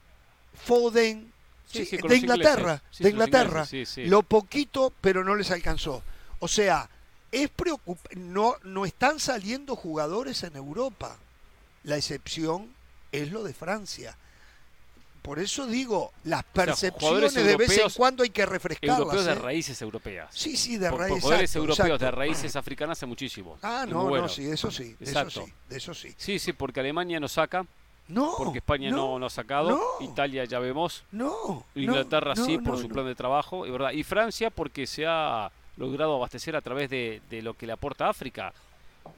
Foden, Sí, sí, sí, con de Inglaterra, de Inglaterra. ingleses, sí, sí. Lo poquito, pero no les alcanzó. O sea, es preocup- no, no están saliendo jugadores en Europa. La excepción es lo de Francia. Por eso digo, las percepciones de vez en cuando hay que refrescarlas. Europeos de ¿eh? raíces europeas. Sí, sí, de raíces. jugadores exacto, europeos de exacto. raíces africanas hace muchísimo. Ah, no, muy no, sí, de eso sí, de eso Exacto. sí, de eso sí. Sí, sí, porque Alemania no saca, No, porque España no, no ha sacado, no. Italia ya vemos, no, no, Inglaterra no, sí no, por su no. plan de trabajo, y verdad, y Francia porque se ha logrado abastecer a través de, de lo que le aporta África.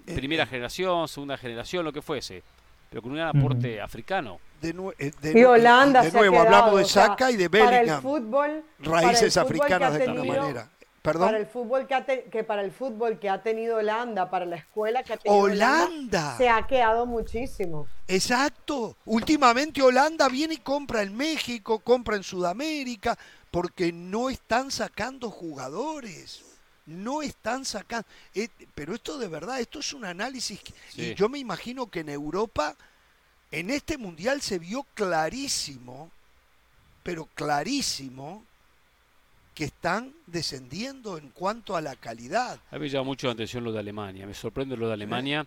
Eh, Primera eh, generación, segunda generación, lo que fuese, pero con un aporte africano. De eh, de Y Holanda de se ha nuevo quedado, hablamos de o sea, Saka y de Para el Bellingham. fútbol, Raíces para el fútbol que africanas de alguna manera. Perdón. Para el fútbol que, ha te- que para el fútbol que ha tenido Holanda, para la escuela que ha tenido Holanda. se ha quedado muchísimo. Exacto. Últimamente Holanda viene y compra en México, compra en Sudamérica, porque no están sacando jugadores. No están sacando. Eh, pero esto de verdad, esto es un análisis. Sí. Y yo me imagino que en Europa, en este mundial se vio clarísimo, pero clarísimo, que están descendiendo en cuanto a la calidad. A mí me llama mucho la atención lo de Alemania, me sorprende lo de Alemania,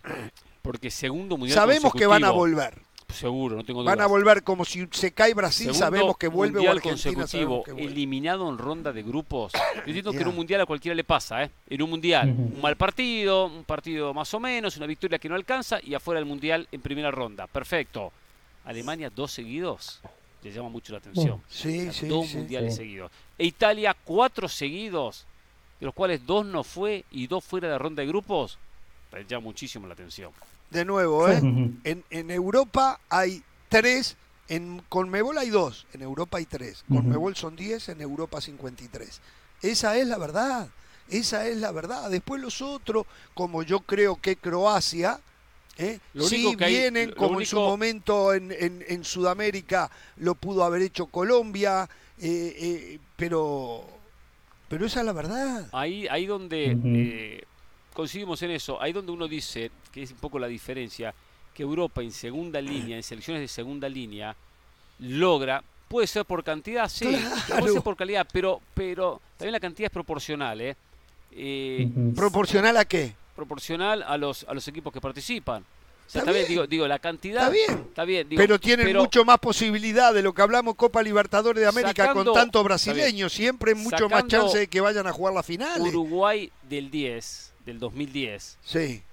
porque segundo mundial Sabemos que van a volver. Seguro, no tengo dudas. Van a volver como si se cae Brasil, Segundo sabemos que vuelve o mundial Argentina consecutivo que vuelve. eliminado en ronda de grupos. Yo entiendo que en un mundial a cualquiera le pasa, ¿eh? En un mundial, un mal partido, un partido más o menos, una victoria que no alcanza y afuera del mundial en primera ronda. Perfecto. Alemania dos seguidos, le llama mucho la atención. Sí, sí, dos sí. mundiales Sí. seguidos. E Italia cuatro seguidos, de los cuales dos no fue y dos fuera de ronda de grupos, le llama muchísimo la atención. De nuevo, ¿eh? En, en Europa hay tres, en Conmebol hay dos, en Europa hay tres. Conmebol son 10, en Europa 53. Esa es la verdad, esa es la verdad. Después los otros, como yo creo que Croacia, ¿eh? Lo sí único que hay- vienen, lo como en su momento en, en- en Sudamérica lo pudo haber hecho Colombia, eh, eh, pero, pero esa es la verdad. Ahí, ahí donde eh, coincidimos en eso, ahí donde uno dice, que es un poco la diferencia, que Europa en segunda línea, en selecciones de segunda línea, logra, puede ser por cantidad, sí, Claro. puede ser por calidad, pero, pero también la cantidad es proporcional, ¿eh? Eh. ¿Proporcional a qué? proporcional a los, a los equipos que participan. O sea, Está está bien, bien. digo, digo, la cantidad Está bien. está bien, digo, pero tienen pero- mucho más posibilidad de lo que hablamos Copa Libertadores de América Sacando- con tantos brasileños. Siempre hay mucho más chance de que vayan a jugar la final. Uruguay del 10, del 2010, Sí,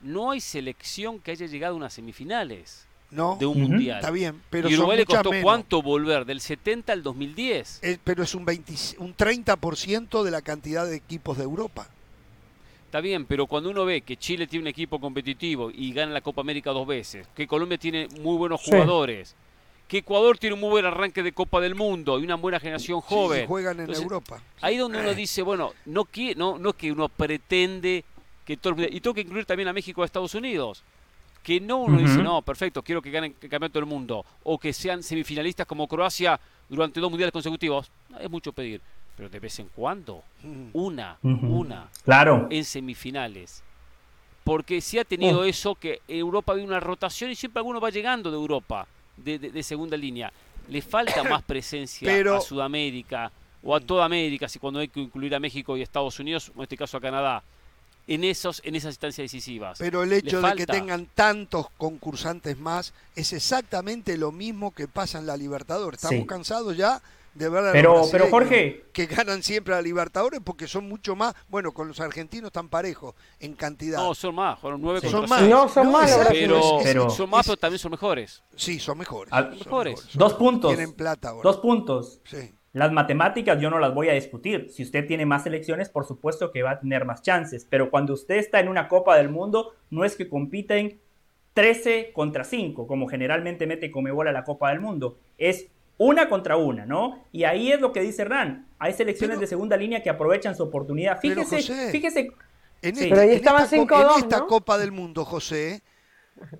no hay selección que haya llegado a unas semifinales ¿no? de un mundial. Está bien, pero y son Uruguay le costó menos. cuánto volver, del 70 al 2010. Eh, pero es un, 20 un 30% de la cantidad de equipos de Europa. Está bien, pero cuando uno ve que Chile tiene un equipo competitivo y gana la Copa América dos veces, que Colombia tiene muy buenos Sí. Que Ecuador tiene un muy buen arranque de Copa del Mundo y una buena generación Sí, joven. juegan en Entonces, Europa. Ahí donde uno dice, bueno, no, qui- no, no que uno pretende que todo el mundo- Y tengo que incluir también a México y a Estados Unidos. Que no uno dice, no, perfecto, quiero que ganen el campeonato del mundo. O que sean semifinalistas como Croacia durante dos mundiales consecutivos. No, es mucho pedir. Pero de vez en cuando, una, una, Claro. en semifinales. Porque sí ha tenido Oh. eso que Europa ha habido una rotación y siempre alguno va llegando de Europa, de, de- de segunda línea. Le falta más presencia Pero- a Sudamérica o a toda América, si cuando hay que incluir a México y Estados Unidos, o en este caso a Canadá, en esos, en esas instancias decisivas. Pero el hecho de que tengan tantos concursantes más es exactamente lo mismo que pasa en la Libertadores. Estamos Sí. cansados ya de ver a los Pero, pero Jorge, que ganan siempre a la Libertadores porque son mucho más, bueno, con los argentinos tan parejos en cantidad. no, son más, fueron nueve Sí. contra son más. No, son más exacto, Pero, Pero- son más, es- pero también son mejores. Sí, son mejores. Son Mejores. dos puntos. Tienen plata ahora. Dos puntos. Sí. Las matemáticas yo no las voy a discutir. Si usted tiene más elecciones, por supuesto que va a tener más chances. Pero cuando usted está en una Copa del Mundo, no es que compiten 13 contra 5, como generalmente mete Comebol a la Copa del Mundo. Es una contra una, ¿no? Y ahí es lo que dice Ran. Hay selecciones Pero- de segunda línea que aprovechan su oportunidad. Pero, Fíjese, José, fíjese. En Sí. esta, Pero ahí en estaban esta co- 5-2, en esta ¿no? Copa del Mundo, José,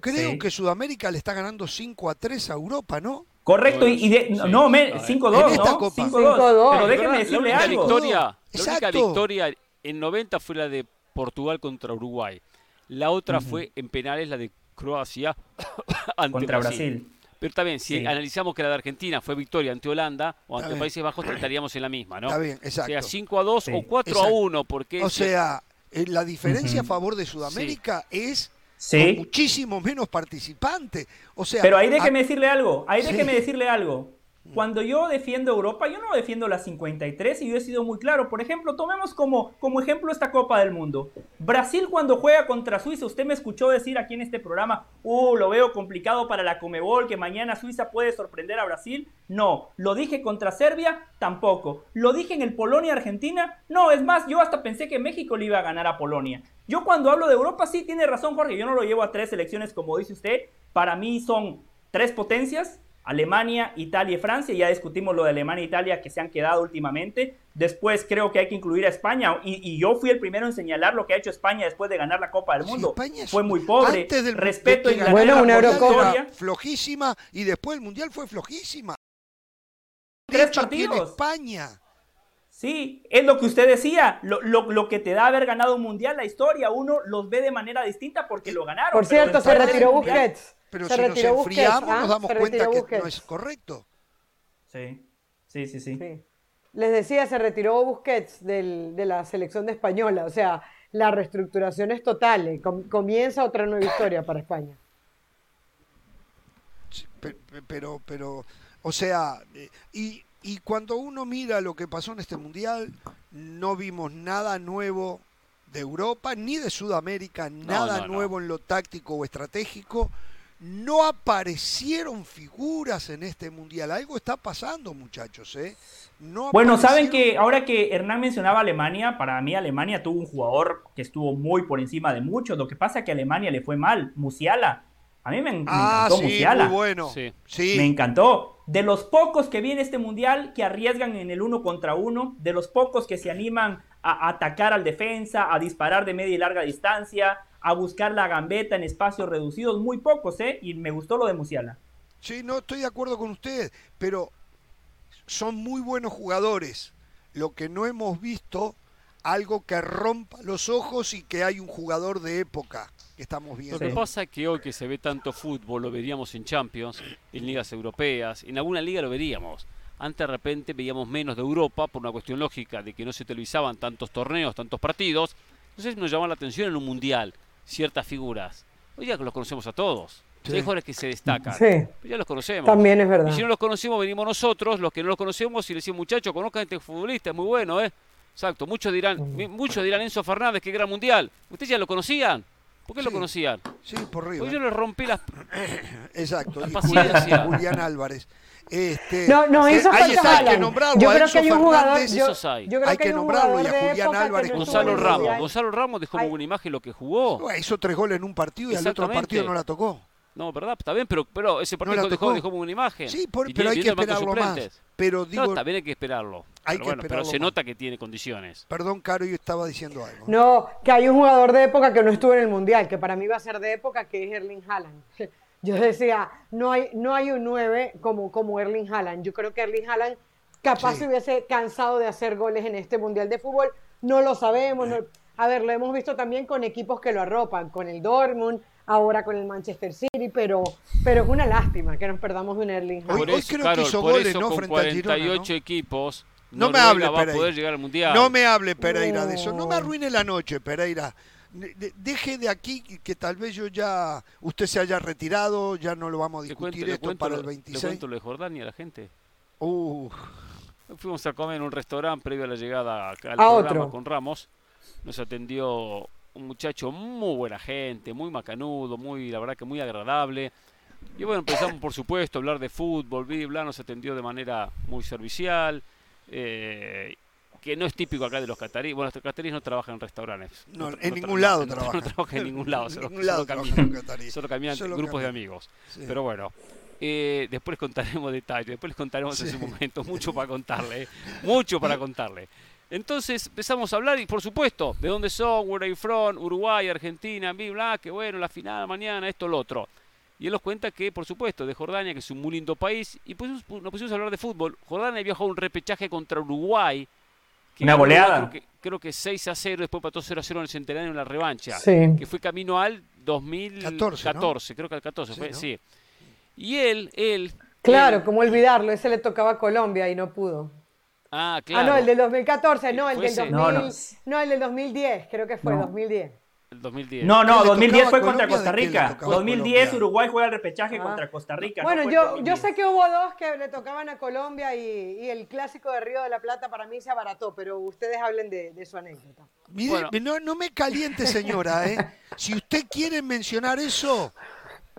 creo Sí. que Sudamérica le está ganando 5 a 3 a Europa, ¿no? Correcto, y, y de- Sí. no, me- En 5-2, esta ¿no? Copa. 5-2. 5-2. Pero déjeme la decirle única algo. victoria, la única victoria en 90 fue la de Portugal contra Uruguay. La otra Ujú. fue en penales la de Croacia ante contra Brasil. Pero también, si Sí. analizamos que la de Argentina fue victoria ante Holanda o Está ante bien. Países Bajos, estaríamos en la misma, ¿no? Está bien, O exacto. sea, 5 a 2 Sí. o 4 a Exacto. 1, porque O sea, eh, la diferencia a favor de Sudamérica es con muchísimo menos participantes. O sea, Pero ahí a- déjeme decirle algo, ahí Sí. déjeme decirle algo. Cuando yo defiendo Europa, yo no defiendo la 53 y yo he sido muy claro. Por ejemplo, tomemos como, como ejemplo esta Copa del Mundo. Brasil cuando juega contra Suiza, usted me escuchó decir aquí en este programa, uh, lo veo complicado para la Comebol, que mañana Suiza puede sorprender a Brasil. No, lo dije contra Serbia, tampoco. Lo dije en el Polonia-Argentina, no, es más, yo hasta pensé que México le iba a ganar a Polonia. Yo cuando hablo de Europa, sí tiene razón Jorge, yo no lo llevo a tres selecciones como dice usted. Para mí son tres potencias, Alemania, Italia y Francia. Ya discutimos lo de Alemania e Italia que se han quedado últimamente. Después creo que hay que incluir a España. Y, y yo fui el primero en señalar lo que ha hecho España después de ganar la Copa del Mundo. España es- Fue muy pobre. antes del Respeto a de Inglaterra Bueno, una Eurocopa. historia. flojísima y después el mundial fue flojísima. Tres hecho, partidos. España. Sí, es lo que usted decía, lo, lo- lo que te da haber ganado un mundial, la historia, uno los ve de manera distinta porque lo ganaron. Por cierto, se retiró mundial- Busquets. Pero se si nos retiró Busquets, enfriamos ¿ah? nos damos Se cuenta que no es correcto. Sí, sí, sí, sí. Sí. Les decía, se retiró Busquets del- de la selección de española. O sea, la reestructuración es total. eh, com- comienza otra nueva historia para España. pe- pero, pero, o sea, eh, y, y cuando uno mira lo que pasó en este mundial, no vimos nada nuevo de Europa ni de Sudamérica, nada no, no. nuevo en lo táctico o estratégico. No aparecieron figuras en este mundial. Algo está pasando, muchachos, ¿eh? No Bueno, saben que ahora que Hernán mencionaba Alemania, para mí Alemania tuvo un jugador que estuvo muy por encima de muchos. Lo que pasa es que a Alemania le fue mal. Musiala. A mí me, me Ah, encantó sí, Musiala. muy bueno. Sí. Sí. Me encantó. De los pocos que viene este mundial que arriesgan en el uno contra uno, de los pocos que se animan a atacar al defensa, a disparar de media y larga distancia, a buscar la gambeta en espacios reducidos, muy pocos, ¿eh? Y me gustó lo de Musiala. Sí, no estoy de acuerdo con usted, pero son muy buenos jugadores. Lo que no hemos visto, algo que rompa los ojos y que hay un jugador de época que estamos Lo viendo. que Sí. pasa es que hoy que se ve tanto fútbol, lo veríamos en Champions, en ligas europeas, en alguna liga lo veríamos. Antes de repente veíamos menos de Europa por una cuestión lógica de que no se televisaban tantos torneos, tantos partidos. Entonces nos llamaba la atención en un mundial ciertas figuras. Hoy ya los conocemos a todos. Sí. Hay jugadores que se destacan. Sí, pero ya los conocemos. también es verdad. Y si no los conocemos, venimos nosotros, los que no los conocemos, y le decimos, muchachos, conozcan a este futbolista, es muy bueno, ¿eh? Exacto, muchos dirán, mi- muchos dirán Enzo Fernández, que gran mundial. ¿Ustedes ya lo conocían? ¿Por qué lo conocían? Sí, por arriba. Porque yo le rompí las... Exacto. La y paciencia. Julián, Julián Álvarez. Este, No, no, eh, eso ahí falta está, hay que nombrarlo. Yo a creo que hay un jugador. Yo, Esos hay. yo creo Hay que que hay un nombrarlo, y a Julián Álvarez no Gonzalo Ramos. Mundial. Gonzalo Ramos dejó como una imagen lo que jugó. Hizo tres goles en un partido y al otro partido no la tocó. No, ¿verdad? Está bien, pero, pero ese partido la dejó, tocó. dejó como una imagen. Sí, por- pero hay que esperarlo más. Pero digo, No, también hay que esperarlo. Hay Pero que bueno, pero esperarlo se más. nota que tiene condiciones. perdón, Caro, yo estaba diciendo algo. No, que hay un jugador de época que no estuvo en el Mundial, que para mí va a ser de época, que es Erling Haaland. Yo decía, no hay, no hay un 9 como, como Erling Haaland. Yo creo que Erling Haaland capaz Sí. se hubiese cansado de hacer goles en este Mundial de Fútbol. No lo sabemos. no- A ver, lo hemos visto también con equipos que lo arropan, con el Dortmund, ahora con el Manchester City, pero, pero es una lástima que nos perdamos de un Erling Haaland. por hoy eso, creo que hizo por goles, eso ¿no? con frente al Girona, 48 ¿no? equipos, No me hable, va a Pereira. poder llegar al Mundial. No me hable, Pereira, de eso. No me arruine la noche, Pereira. De- de- Deje de aquí que, tal vez yo ya, usted se haya retirado, ya no lo vamos a Le cuento, discutir le esto cuento para el le 26. cuento lo de Jordania a la gente. Uh, Fuimos a comer en un restaurante previo a la llegada acá al A programa otro. con Ramos. Nos atendió un muchacho muy buena gente, muy macanudo, muy, la verdad que muy agradable. Y bueno, empezamos por supuesto a hablar de fútbol, bla, nos atendió de manera muy servicial, eh, que no es típico acá de los cataríes. Bueno, los cataríes no trabajan en restaurantes. No, tra- en ningún lado no, trabajan. No trabajan en ningún lado, En solo, ningún lado solo caminan, solo caminan Solo grupos de amigos. sí. Pero bueno, eh, después les contaremos detalles, después les contaremos en su momento, mucho para contarle, eh, mucho para contarle. Entonces empezamos a hablar y por supuesto, de dónde son, where are you from, Uruguay, Argentina, bla, bla, que bueno, la final mañana, esto, lo otro. Y él nos cuenta que, por supuesto, de Jordania, que es un muy lindo país, y pues nos pusimos a hablar de fútbol. Jordania viajó a un repechaje contra Uruguay. Que Una goleada. Creo que, creo que 6 a 0, después pató 0 a 0 en el centenario en la revancha Sí. que fue camino al 2014, 14, creo que al 14 Sí, fue, ¿no? sí. Y él, él... Claro, él- cómo olvidarlo, ese le tocaba a Colombia y no pudo. Ah, claro. Ah, no, el del 2014, no, el del ese. 2000, No, no, no. el del 2010, creo que fue, No. 2010. El 2010. No, ¿Qué no, le 2010 tocaba fue a contra Colombia? Costa ¿De qué le Rica. tocaba a 2010 Colombia? Uruguay juega el repechaje Ah. contra Costa Rica. no Bueno, yo, yo 2010. sé que hubo dos que le tocaban a Colombia y, y el clásico de Río de la Plata para mí se abarató, pero ustedes hablen de, de su anécdota. Mire, Bueno. no, no me caliente, señora, ¿eh? Si usted quiere mencionar eso,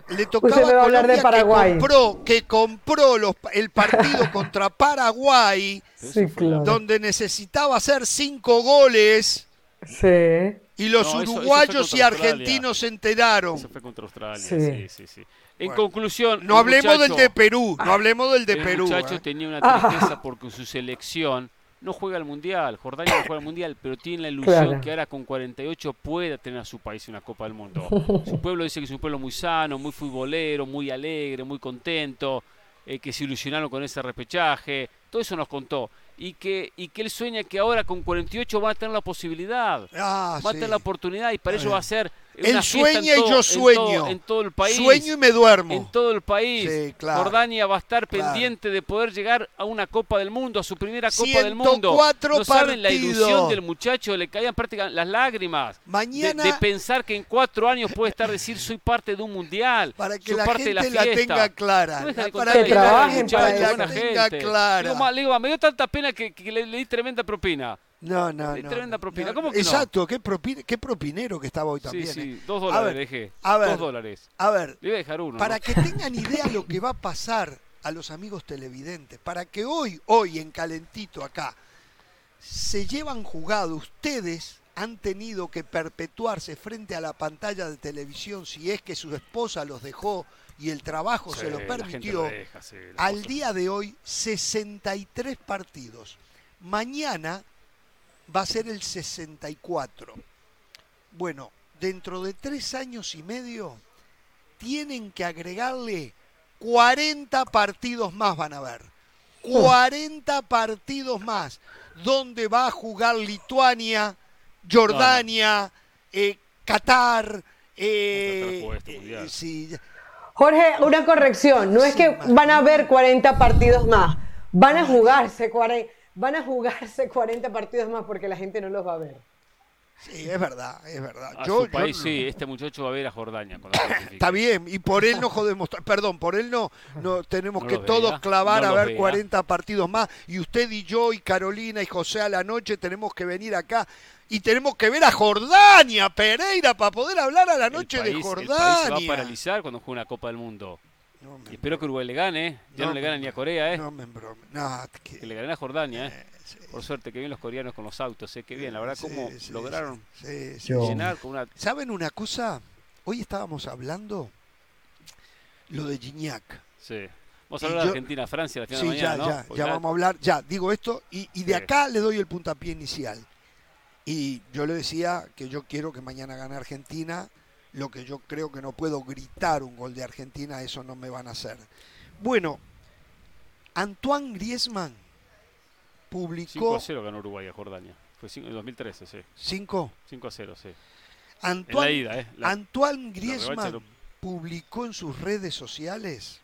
le tocaba a Colombia de Paraguay. que compró, que compró los, el partido contra Paraguay, Sí, claro. donde necesitaba hacer cinco goles Sí. Y los No, eso- eso uruguayos y argentinos se enteraron. Eso fue contra Australia, Sí. sí, sí, sí. En Bueno, conclusión... No el hablemos del muchacho- de Perú, no hablemos del de el Perú. muchacho ¿eh? tenía una tristeza porque su selección no juega al Mundial. Jordania no juega al Mundial, pero tiene la ilusión Claro. que ahora con 48 pueda tener a su país en una Copa del Mundo. Su pueblo dice que es un pueblo muy sano, muy futbolero, muy alegre, muy contento, eh, que se ilusionaron con ese repechaje. Todo eso nos contó. Y que, y que él sueña que ahora con 48 va a tener la posibilidad. Ah, va a tener la oportunidad y para Está ello va a ser Él sueña y todo- yo en sueño. todo- En todo, el país. Sueño y me duermo. En todo el país. Sí, claro. Jordania va a estar Claro. pendiente de poder llegar a una Copa del Mundo, a su primera Copa del Mundo. 104 no saben la ilusión partidos. del muchacho, le caían prácticamente las lágrimas. de- Mañana- De, pensar que en cuatro años puede estar decir soy parte de un mundial. Para que soy la parte de la, gente la fiesta. tenga clara. No Para que la trabajen para eso. buena tenga gente. clara. Le digo, ma- le digo, me dio tanta pena que, que le, le di tremenda propina. No, no, Qué no. tremenda propina. no. ¿Cómo que no? Exacto, qué, propine- qué propinero que estaba hoy Sí, también. sí, ¿eh? dos A dólares ver, dejé. a ver. Dos dólares. A ver, Le iba a dejar uno. para que tengan idea lo que va a pasar a los amigos televidentes, para que hoy, hoy en Calentito acá, se llevan jugado, ustedes han tenido que perpetuarse frente a la pantalla de televisión si es que su esposa los dejó y el trabajo Sí, se lo la gente permitió. lo deja, sí, las Al día de hoy, 63 partidos. Mañana va a ser el 64. Bueno, dentro de tres años y medio, tienen que agregarle 40 partidos más, van a ver. 40 partidos más, donde va a jugar Lituania, Jordania, eh, Qatar. eh, este eh, sí, Jorge, una corrección. No es que van a haber 40 partidos más. Van a jugarse 40, van a jugarse 40 partidos más porque la gente no los va a ver. Sí, es verdad, es verdad. A Yo- su país, yo- sí, este muchacho va a ver a Jordania. Está bien, y por él no jodemos, perdón, por él no, no tenemos No que todos vea, clavar no a ver vea. 40 partidos más, y usted y yo y Carolina y José a la noche tenemos que venir acá y tenemos que ver a Jordania, Pereira, para poder hablar a la El noche país- de El país se Jordania. va a paralizar cuando juegue una Copa del Mundo. No me Y espero que Uruguay le gane. ¿eh? Ya no, No, le gana ni a Corea, ¿eh? No me embrome. No, que- Que le ganen a Jordania, ¿eh? eh, sí, Por suerte, que bien los coreanos con los autos, ¿eh? Qué bien, la verdad, sí, cómo sí, lograron sí, sí, Yo- sí. llenar con una... ¿Saben una cosa? Hoy estábamos hablando lo de Gignac. Sí. Vamos a hablar de Argentina-Francia la final Sí, de mañana, ya, ¿no? ya, Porque ya vamos a hablar, ya, digo esto, y, y de Sí. acá le doy el puntapié inicial. Y yo le decía que yo quiero que mañana gane Argentina, lo que yo creo que no puedo gritar un gol de Argentina, eso no me van a hacer. Bueno, Antoine Griezmann 5 publicó a 0 ganó Uruguay a Jordania. Fue en 2013, sí. 5. 5 a 0, sí. En Antoine, la ida, ¿eh? La- Antoine Griezmann lo- publicó en sus redes sociales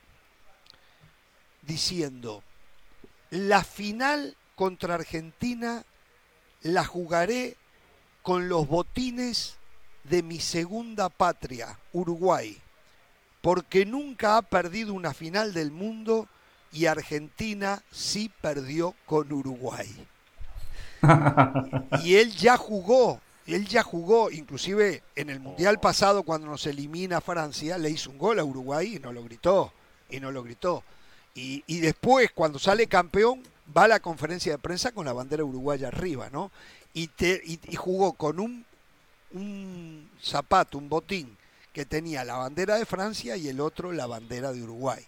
diciendo, la final contra Argentina la jugaré con los botines de mi segunda patria, Uruguay, porque nunca ha perdido una final del mundo y Argentina sí perdió con Uruguay. y él ya jugó, él ya jugó, inclusive en el Mundial pasado cuando nos elimina Francia, le hizo un gol a Uruguay y no lo gritó, y no lo gritó. Y, y después, cuando sale campeón, va a la conferencia de prensa con la bandera uruguaya arriba, ¿no? Y, te, y, y jugó con un, un zapato, un botín, que tenía la bandera de Francia y el otro la bandera de Uruguay.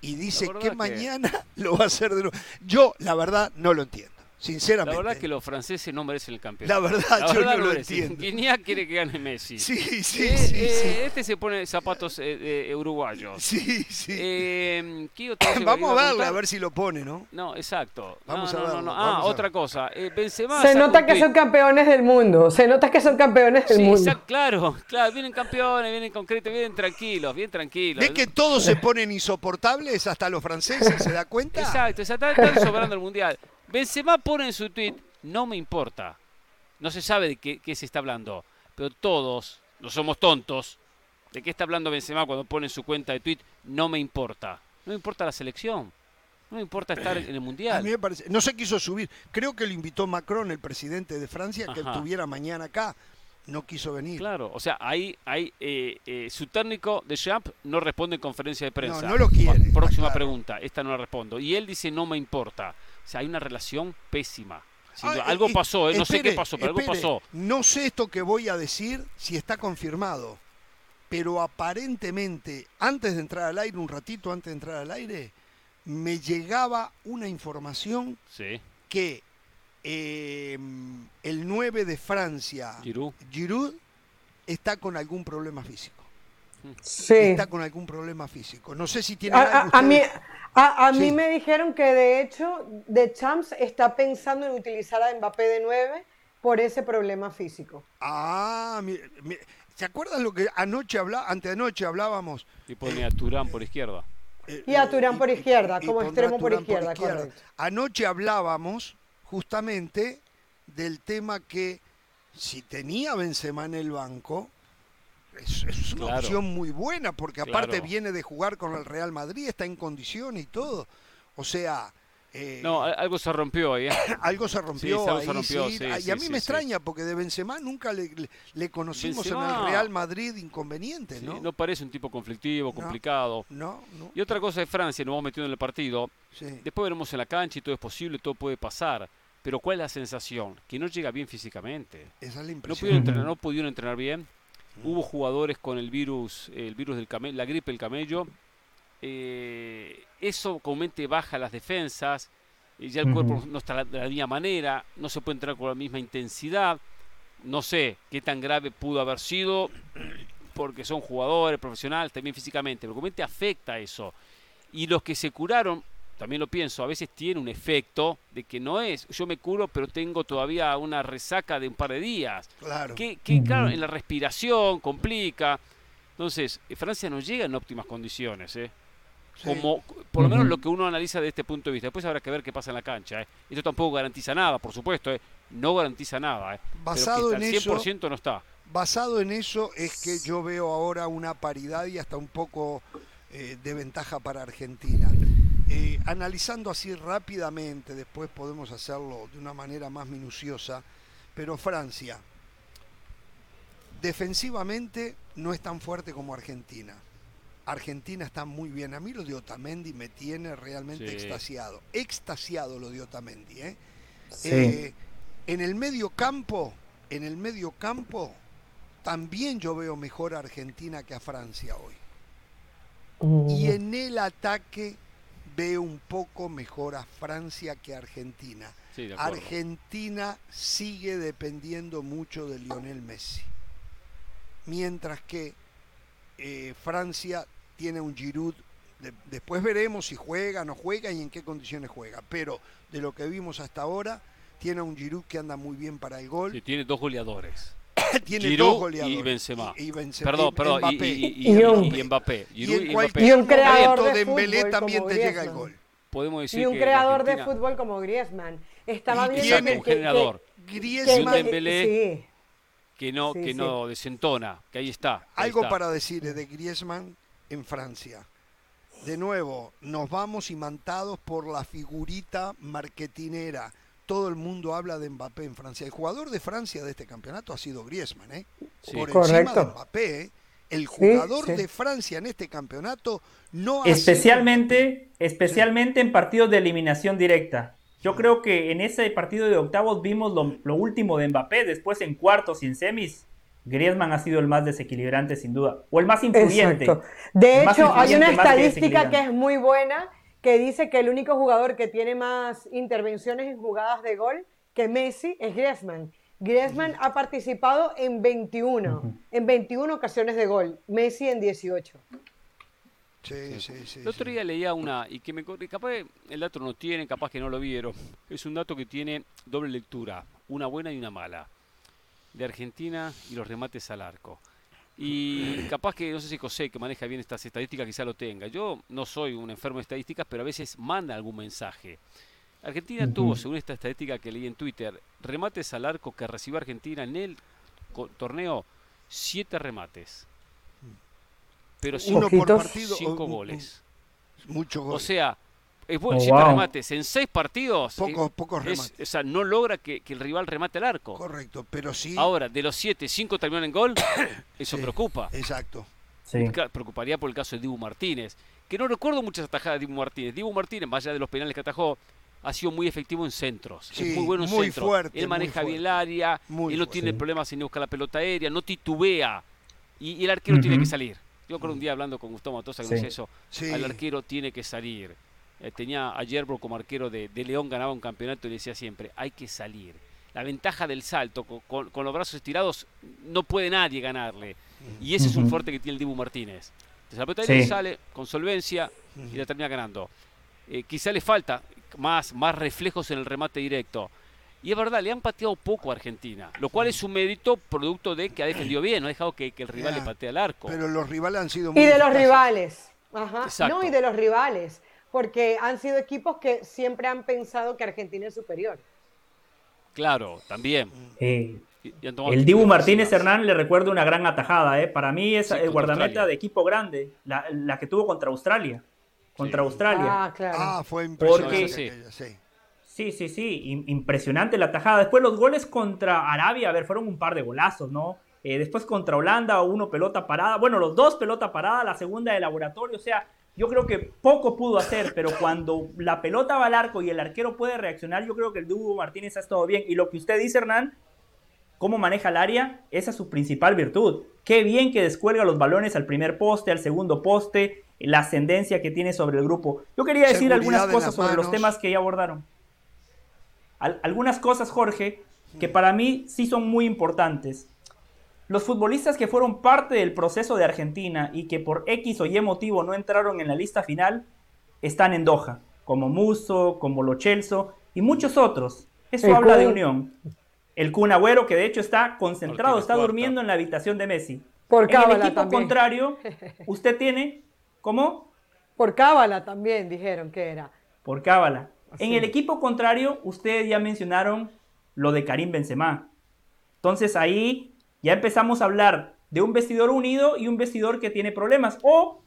Y dice que que- mañana lo va a hacer de nuevo. Yo, la verdad, no lo entiendo, La sinceramente. verdad que los franceses no merecen el campeonato. La verdad, yo no lo entiendo. Guiñac quiere que gane Messi. Sí, sí, Eh, sí, eh, Este se pone zapatos eh, eh, uruguayos. sí. Sí, sí. Eh, ¿qué otra cosa que Vamos a verle, a ver si lo pone, ¿no? No, exacto. Vamos no, a no, no, verlo, no. Ah, a otra ver. cosa. Eh, Benzema Se nota que son campeones del mundo. Se nota que son campeones del Sí, mundo. exacto, claro, claro, vienen campeones, vienen concretos, vienen tranquilos, bien tranquilos. ¿Ve que todos se ponen insoportables, hasta los franceses, se da cuenta? Exacto, exacto, están sobrando el mundial. Benzema pone en su tweet, no me importa. No se sabe de qué, qué se está hablando, pero todos, no somos tontos. ¿De qué está hablando Benzema cuando pone en su cuenta de tweet, no me importa? No me importa la selección, no me importa estar en el A mundial. mí me parece. No se quiso subir. Creo que lo invitó Macron, el presidente de Francia, que Ajá. estuviera mañana acá. No quiso venir. Claro, o sea, ahí, ahí eh, eh, su técnico de Champ no responde en conferencia de prensa. No, no lo quiere, Próxima claro. pregunta, esta no la respondo. Y él dice, no me importa. O sea, hay una relación pésima. Ah, algo eh, pasó, eh, no sé qué pasó, pero algo pasó. No sé esto que voy a decir si está confirmado, pero aparentemente, antes de entrar al aire, un ratito antes de entrar al aire, me llegaba una información Sí, que eh, el 9 de Francia, Giroud. Giroud, está con algún problema físico. Sí. Está con algún problema físico. No sé si tiene A, algo a- a mí, a, a mí me dijeron que de hecho De Champs está pensando en utilizar a Mbappé de 9 por ese problema físico. Ah, mi- mi- ¿se acuerdan lo que anoche habla, anteanoche hablábamos? Y pone a Turán por izquierda. Eh, Y a Turán por izquierda, como extremo por izquierda, correcto. Anoche hablábamos justamente del tema que si tenía Benzema en el banco, es, es una Claro. opción muy buena, porque aparte Claro. viene de jugar con el Real Madrid, está en condiciones y todo. O sea, eh, No, algo se rompió ahí. ¿eh? algo se rompió Sí, algo ahí, se rompió, sí. sí, Ah, y a mí me extraña porque de Benzema nunca le, le- le conocimos en el Real Madrid inconveniente, ¿no? no parece un tipo conflictivo, complicado. No, no, Y otra cosa de Francia, nos vamos metiendo en el partido. Después veremos en la cancha y todo es posible, todo puede pasar. Pero ¿cuál es la sensación? Que no llega bien físicamente. Esa es la No impresión. pudieron entrenar, no pudieron entrenar bien. Hubo jugadores con el virus, el virus del camello, la gripe del camello. Eh, eso comúnmente baja las defensas. Y ya el cuerpo no está de la misma manera, no se puede entrenar con la misma intensidad. No sé qué tan grave pudo haber sido, porque son jugadores profesionales también físicamente, pero comúnmente afecta eso. Y los que se curaron, también lo pienso, a veces tiene un efecto de que no es, yo me curo, pero tengo todavía una resaca de un par de días. Claro. Que, que, claro, en la respiración complica. Entonces, eh, Francia no llega en óptimas condiciones, ¿eh? Sí. Como, por lo menos lo que uno analiza de este punto de vista. Después habrá que ver qué pasa en la cancha, ¿eh? Esto tampoco garantiza nada, por supuesto, ¿eh? No garantiza nada, ¿eh? Pero Basado que en está eso- al 100% no está. Basado en eso es que yo veo ahora una paridad y hasta un poco eh, de ventaja para Argentina. Eh, analizando así rápidamente, después podemos hacerlo de una manera más minuciosa, pero Francia, defensivamente no es tan fuerte como Argentina. Argentina está muy bien. A mí lo de Otamendi me tiene realmente Sí. extasiado. Extasiado lo de Otamendi. ¿eh? Sí. Eh, en el medio campo, en el medio campo, también yo veo mejor a Argentina que a Francia hoy. Y en el ataque veo un poco mejor a Francia que a Argentina. Sí, de acuerdo. Argentina sigue dependiendo mucho de Lionel Messi. Mientras que eh, Francia tiene un Giroud. de- después veremos si juega, no juega y en qué condiciones juega. Pero de lo que vimos hasta ahora, tiene un Giroud que anda muy bien para el gol. Sí, tiene dos goleadores. tiene Giroud dos goleadores. y Benzema. Y, y Benzema- Perdón, perdón, y, Mbappé. y, y, Y un- y- y Mbappé. Giroud en y Mbappé. Y un creador momento de Dembélé fútbol también como te llega el Griezmann. gol. Podemos decir Y un que creador de fútbol como Griezmann. Estaba Y viendo tiene que- un generador. que- Griezmann, que- Dembélé. sí. que no, Sí, que sí. no desentona, que ahí está. ahí Algo está. para decir de Griezmann en Francia. De nuevo, nos vamos imantados por la figurita marketinera. Todo el mundo habla de Mbappé en Francia. El jugador de Francia de este campeonato ha sido Griezmann, ¿eh? Sí. Por encima Correcto. de Mbappé, ¿eh? El jugador sí. de Francia en este campeonato no ha sido Especialmente, especialmente en partidos de eliminación directa. Yo creo que en ese partido de octavos vimos lo, lo último de Mbappé, después en cuartos y en semis. Griezmann ha sido el más desequilibrante sin duda, o el más influyente. Exacto. De hecho, hay una que estadística que es muy buena que dice que el único jugador que tiene más intervenciones en jugadas de gol que Messi es Griezmann. Griezmann ha participado en 21, en 21 ocasiones de gol, Messi en 18. Sí, sí, sí. El otro sí. día leía una, y que me capaz el dato no tiene, capaz que no lo vieron. Es un dato que tiene doble lectura, una buena y una mala. De Argentina y los remates al arco. Y capaz que, no sé si José, que maneja bien estas estadísticas, quizá lo tenga. Yo no soy un enfermo de estadísticas, pero a veces manda algún mensaje. Argentina tuvo, según esta estadística que leí en Twitter, remates al arco que recibió Argentina en el torneo, siete remates. Pero Uno por partido. cinco o- goles. Mucho gol. O sea, es bueno, Oh, siete wow. remates en seis partidos. pocos, eh, pocos es- remates. o sea, no logra que, que el rival remate al arco. Correcto, pero sí. Ahora, de los siete, cinco terminan en gol. Eso Sí. preocupa. Exacto. Sí. Preocuparía por el caso de Dibu Martínez. Que no recuerdo muchas atajadas de Dibu Martínez. Dibu Martínez, más allá de los penales que atajó, ha sido muy efectivo en centros. Sí, es muy bueno en muy centros. fuerte, Él muy maneja fuerte. bien el área. Muy él no fuerte. tiene Sí. problemas en buscar la pelota aérea. No titubea. Y, y el arquero tiene que salir. Yo creo un día hablando con Gustavo Matosa que Sí. eso. Sí. Al arquero tiene que salir. Eh, tenía a Yerbro como arquero de, de León, ganaba un campeonato y le decía siempre, hay que salir. La ventaja del salto, con, con- con los brazos estirados, no puede nadie ganarle. Y ese es un fuerte que tiene el Dibu Martínez. Entonces la pelota aérea Sí. sale con solvencia y la termina ganando. Eh, quizá le falta más, más reflejos en el remate directo. Y es verdad, le han pateado poco a Argentina, lo cual es un mérito producto de que ha defendido bien, no ha dejado que, el rival le patee al arco. Pero los rivales han sido muy Y de los rivales. Ajá. No, y de los rivales. Porque han sido equipos que siempre han pensado que Argentina es superior. Claro, también. el Dibu Martínez Hernán le recuerdo una gran atajada. ¿eh? Para mí es el guardameta de equipo grande, la, que tuvo contra Australia. Contra Australia. Ah, claro. Ah, fue impresionante. sí. Sí, sí, sí, impresionante la tajada. Después los goles contra Arabia, a ver, fueron un par de golazos, ¿no? Eh, después contra Holanda, uno pelota parada. Bueno, los dos pelota parada, la segunda de laboratorio. O sea, yo creo que poco pudo hacer, pero cuando la pelota va al arco y el arquero puede reaccionar, yo creo que el Hugo Martínez ha estado bien. Y lo que usted dice, Hernán, cómo maneja el área, esa es su principal virtud. Qué bien que descuelga los balones al primer poste, al segundo poste, la ascendencia que tiene sobre el grupo. Yo quería decir algunas cosas sobre los temas que ya abordaron algunas cosas, Jorge, que para mí sí son muy importantes. Los futbolistas que fueron parte del proceso de Argentina y que por X o Y motivo no entraron en la lista final, están en Doha, como Muso, como Lo Chelso y muchos otros. Eso habla de unión. El Kun Agüero, que de hecho está concentrado, está durmiendo en la habitación de Messi. Por en el equipo contrario, usted tiene, ¿cómo? Por cábala también dijeron que era. Por cábala. En el equipo contrario, ustedes ya mencionaron lo de Karim Benzema. Entonces ahí ya empezamos a hablar de un vestidor unido y un vestidor que tiene problemas. O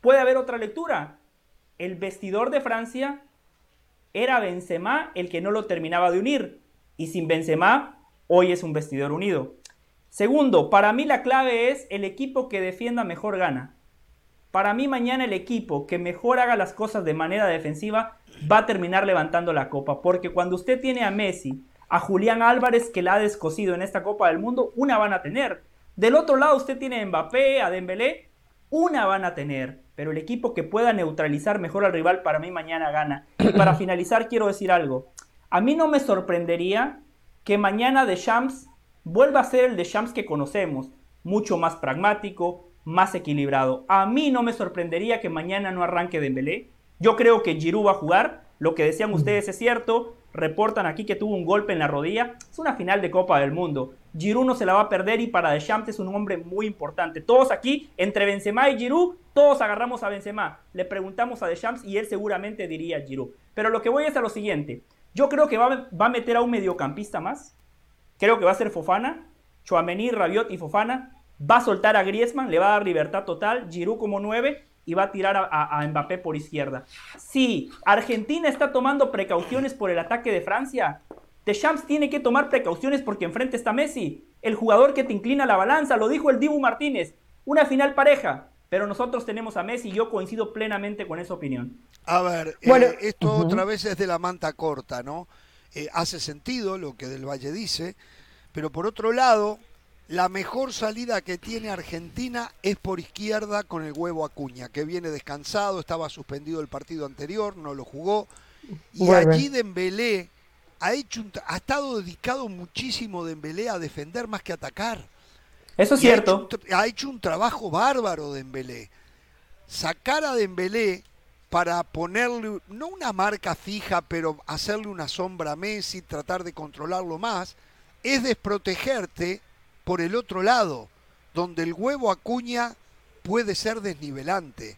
puede haber otra lectura. El vestidor de Francia era Benzema el que no lo terminaba de unir. Y sin Benzema, hoy es un vestidor unido. Segundo, para mí la clave es el equipo que defienda mejor gana. Para mí mañana el equipo que mejor haga las cosas de manera defensiva va a terminar levantando la copa. Porque cuando usted tiene a Messi, a Julián Álvarez que la ha descosido en esta Copa del Mundo, una van a tener. Del otro lado usted tiene a Mbappé, a Dembélé, una van a tener. Pero el equipo que pueda neutralizar mejor al rival para mí mañana gana. Y para finalizar quiero decir algo. A mí no me sorprendería que mañana Deschamps vuelva a ser el Deschamps que conocemos. Mucho más pragmático, más equilibrado. A mí no me sorprendería que mañana no arranque Dembélé yo creo que Giroud va a jugar. Lo que decían ustedes es cierto. Reportan aquí que tuvo un golpe en la rodilla. Es una final de Copa del Mundo. Giroud no se la va a perder y para Deschamps es un hombre muy importante. Todos aquí, entre Benzema y Giroud, todos agarramos a Benzema. Le preguntamos a Deschamps y él seguramente diría Giroud. Pero lo que voy es lo siguiente. Yo creo que va, va a meter a un mediocampista más. Creo que va a ser Fofana. Chouameni, Rabiot y Fofana. Va a soltar a Griezmann, le va a dar libertad total. Giroud como 9 y va a tirar a, Mbappé por izquierda. Si Argentina está tomando precauciones por el ataque de Francia, Deschamps tiene que tomar precauciones porque enfrente está Messi, el jugador que te inclina la balanza, lo dijo el Dibu Martínez, una final pareja, pero nosotros tenemos a Messi y yo coincido plenamente con esa opinión. A ver, eh, esto otra vez es de la manta corta, ¿no? Eh, hace sentido lo que Del Valle dice, pero por otro lado, la mejor salida que tiene Argentina es por izquierda con el huevo Acuña, que viene descansado, estaba suspendido el partido anterior, no lo jugó. Y allí Dembélé ha, hecho ha estado dedicado muchísimo Dembélé a defender más que atacar. Eso es cierto. Ha hecho, un, trabajo bárbaro Dembélé. Sacar a Dembélé para ponerle, no una marca fija, pero hacerle una sombra a Messi, tratar de controlarlo más, es desprotegerte por el otro lado, donde el huevo acuña puede ser desnivelante.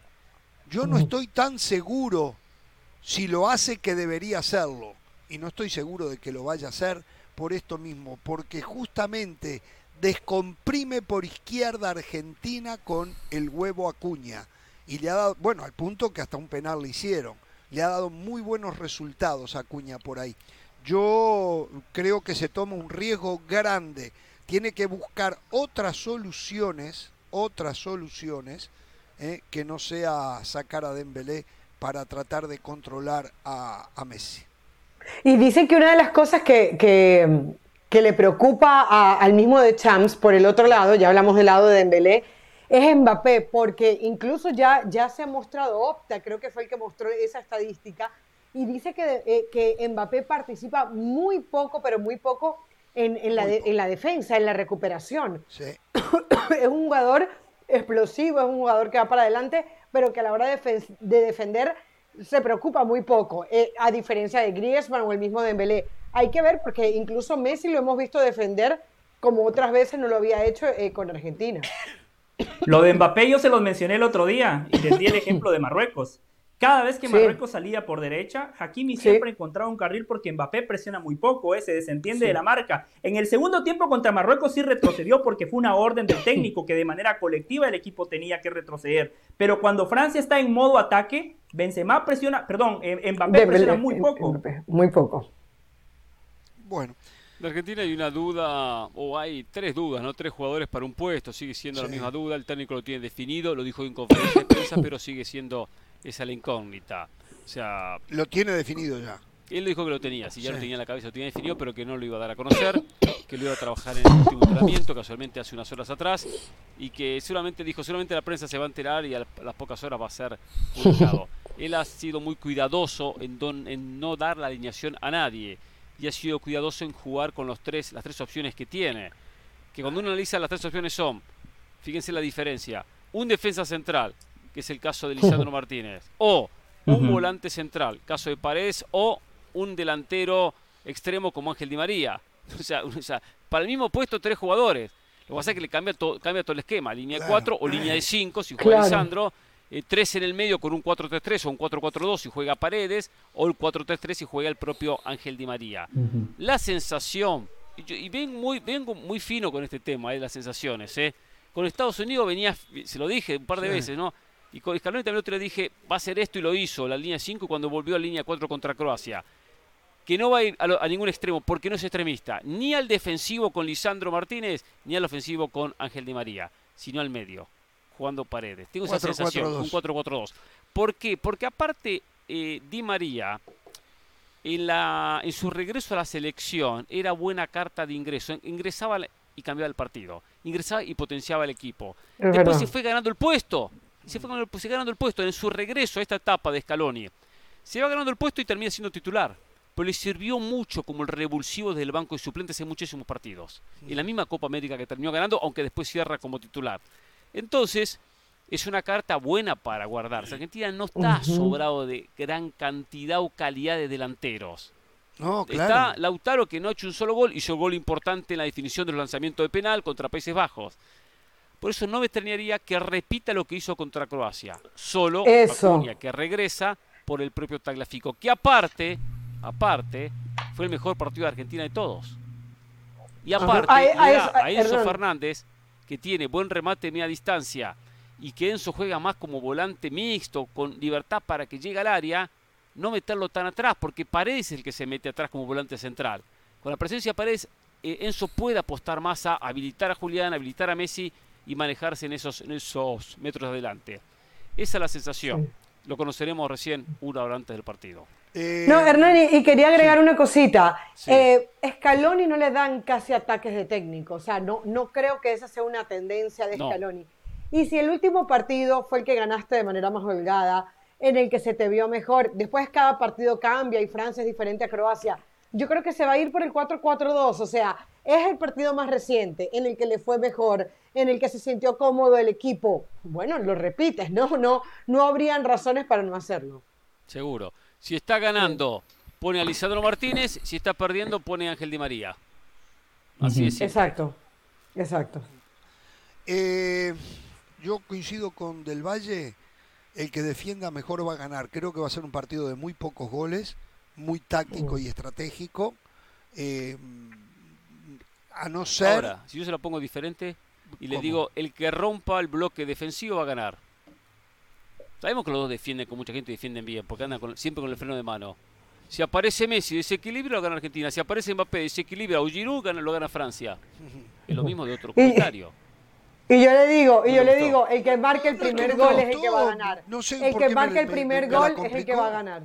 Yo no estoy tan seguro si lo hace que debería hacerlo. Y no estoy seguro de que lo vaya a hacer por esto mismo, porque justamente descomprime por izquierda Argentina con el huevo Acuña. Y le ha dado, bueno, al punto que hasta un penal le hicieron. Le ha dado muy buenos resultados a Acuña por ahí. Yo creo que se toma un riesgo grande tiene que buscar otras soluciones, otras soluciones, eh, que no sea sacar a Dembélé para tratar de controlar a, Messi. Y dicen que una de las cosas que, que, le preocupa al mismo de Champs, por el otro lado, ya hablamos del lado de Dembélé, es Mbappé, porque incluso ya, ya se ha mostrado Opta, creo que fue el que mostró esa estadística, y dice que, eh, que Mbappé participa muy poco, pero muy poco en, la, en la defensa, en la recuperación. es un jugador explosivo, es un jugador que va para adelante, pero que a la hora de, de defender se preocupa muy poco, eh, a diferencia de Griezmann o el mismo Dembélé. hay que ver porque incluso Messi lo hemos visto defender como otras veces no lo había hecho eh, con Argentina. Lo de Mbappé yo se los mencioné el otro día y les di el ejemplo de Marruecos. Cada vez que Sí. Marruecos salía por derecha, Hakimi Sí. siempre encontraba un carril porque Mbappé presiona muy poco, eh, se desentiende Sí. de la marca. En el segundo tiempo contra Marruecos sí retrocedió porque fue una orden del técnico que de manera colectiva el equipo tenía que retroceder. Pero cuando Francia está en modo ataque, Benzema presiona, perdón, eh, Mbappé presiona muy Em- poco. Muy poco. Bueno, De Argentina hay una duda, o hay tres dudas, ¿no? Tres jugadores para un puesto, sigue siendo la misma duda, el técnico lo tiene definido, lo dijo en conferencia de prensa, pero sigue siendo esa la incógnita. O sea, lo tiene definido ya. él dijo que lo tenía, si ya lo Sí. tenía en la cabeza, lo tenía definido, pero que no lo iba a dar a conocer, que lo iba a trabajar en el último entrenamiento, casualmente hace unas horas atrás, y que seguramente dijo, seguramente la prensa se va a enterar y a las- a las pocas horas va a ser publicado. Él ha sido muy cuidadoso en, don- en no dar la alineación a nadie y ha sido cuidadoso en jugar con los tres, las tres opciones que tiene. Que cuando uno analiza las tres opciones son, fíjense la diferencia, un defensa central, que es el caso de Lisandro Martínez, o un Ujú. volante central, caso de Paredes, o un delantero extremo como Ángel Di María. O sea, o sea, para el mismo puesto tres jugadores. Lo que pasa es que le cambia, to- cambia todo el esquema, línea Claro. 4 o línea de 5 si juega Claro. Lisandro, eh, tres en el medio con un 4-3-3 o un 4-4-2 si juega Paredes, o el 4-3-3 si juega el propio Ángel Di María. La sensación, y, yo- y ven muy, vengo muy fino con este tema, eh, las sensaciones. Eh. Con Estados Unidos venía, se lo dije un par de Sí. veces, ¿no? Y con Scaloni también otro día dije, va a hacer esto y lo hizo, la línea 5 cuando volvió a línea 4 contra Croacia. Que no va a ir a, lo- a ningún extremo, porque no es extremista, ni al defensivo con Lisandro Martínez, ni al ofensivo con Ángel Di María, sino al medio, jugando paredes. Tengo esa 4-4-2. sensación, un 4-4-2. ¿Por qué? Porque aparte, eh, Di María, en, la, en su regreso a la selección, era buena carta de ingreso. Ingresaba y cambiaba el partido. Ingresaba y potenciaba el equipo. Es Después verdad. se fue ganando el puesto. Se fue ganando, se ganando el puesto en su regreso a esta etapa de Scaloni. Se va ganando el puesto y termina siendo titular. Pero le sirvió mucho como el revulsivo desde el banco de suplentes en muchísimos partidos. En la misma Copa América que terminó ganando, aunque después cierra como titular. Entonces, es una carta buena para guardarse. Argentina no está sobrado de gran cantidad o calidad de delanteros. No, Está claro. Lautaro que no ha hecho un solo gol, hizo gol importante en la definición de los lanzamientos de penal contra Países Bajos. Por eso no me extrañaría que repita lo que hizo contra Croacia. Solo. Acuña, que regresa por el propio Tagliafico, que aparte, aparte, fue el mejor partido de Argentina de todos. Y aparte, A- a Enzo Hernán. Fernández, que tiene buen remate de media distancia, y que Enzo juega más como volante mixto, con libertad para que llegue al área, no meterlo tan atrás, porque Paredes es el que se mete atrás como volante central. Con la presencia de Paredes, eh, Enzo puede apostar más a habilitar a Julián, habilitar a Messi y manejarse en esos, en esos metros adelante. Esa es la sensación. Lo conoceremos recién una hora antes del partido. Eh, No, Hernani, y quería agregar una cosita. Sí. Eh, Scaloni no le dan casi ataques de técnico, o sea, no, no creo que esa sea una tendencia de No. Scaloni. Y si el último partido fue el que ganaste de manera más holgada, en el que se te vio mejor, después cada partido cambia y Francia es diferente a Croacia, yo creo que se va a ir por el 4-4-2, o sea, es el partido más reciente en el que le fue mejor, en el que se sintió cómodo el equipo. Bueno, lo repites, ¿no? No, no habrían razones para no hacerlo. Seguro. Si está ganando, pone a Lisandro Martínez. Si está perdiendo, pone a Ángel Di María. Así es. Exacto, exacto. eh, yo coincido con Del Valle. El que defienda mejor va a ganar. Creo que va a ser un partido de muy pocos goles, muy táctico y estratégico. Eh, a no ser. Ahora, si yo se la pongo diferente y le digo, el que rompa el bloque defensivo va a ganar. Sabemos que los dos defienden, con mucha gente defienden bien, porque andan con- siempre con el freno de mano. Si aparece Messi, desequilibra, lo gana Argentina. Si aparece Mbappé, desequilibra, o Giroud, gana- lo gana Francia. Es lo mismo de otro Y- comentario. Y yo le digo, y yo le digo, el que marque el primer no gol es el que va a ganar. No sé el que marque el me- primer gol es el que va a ganar.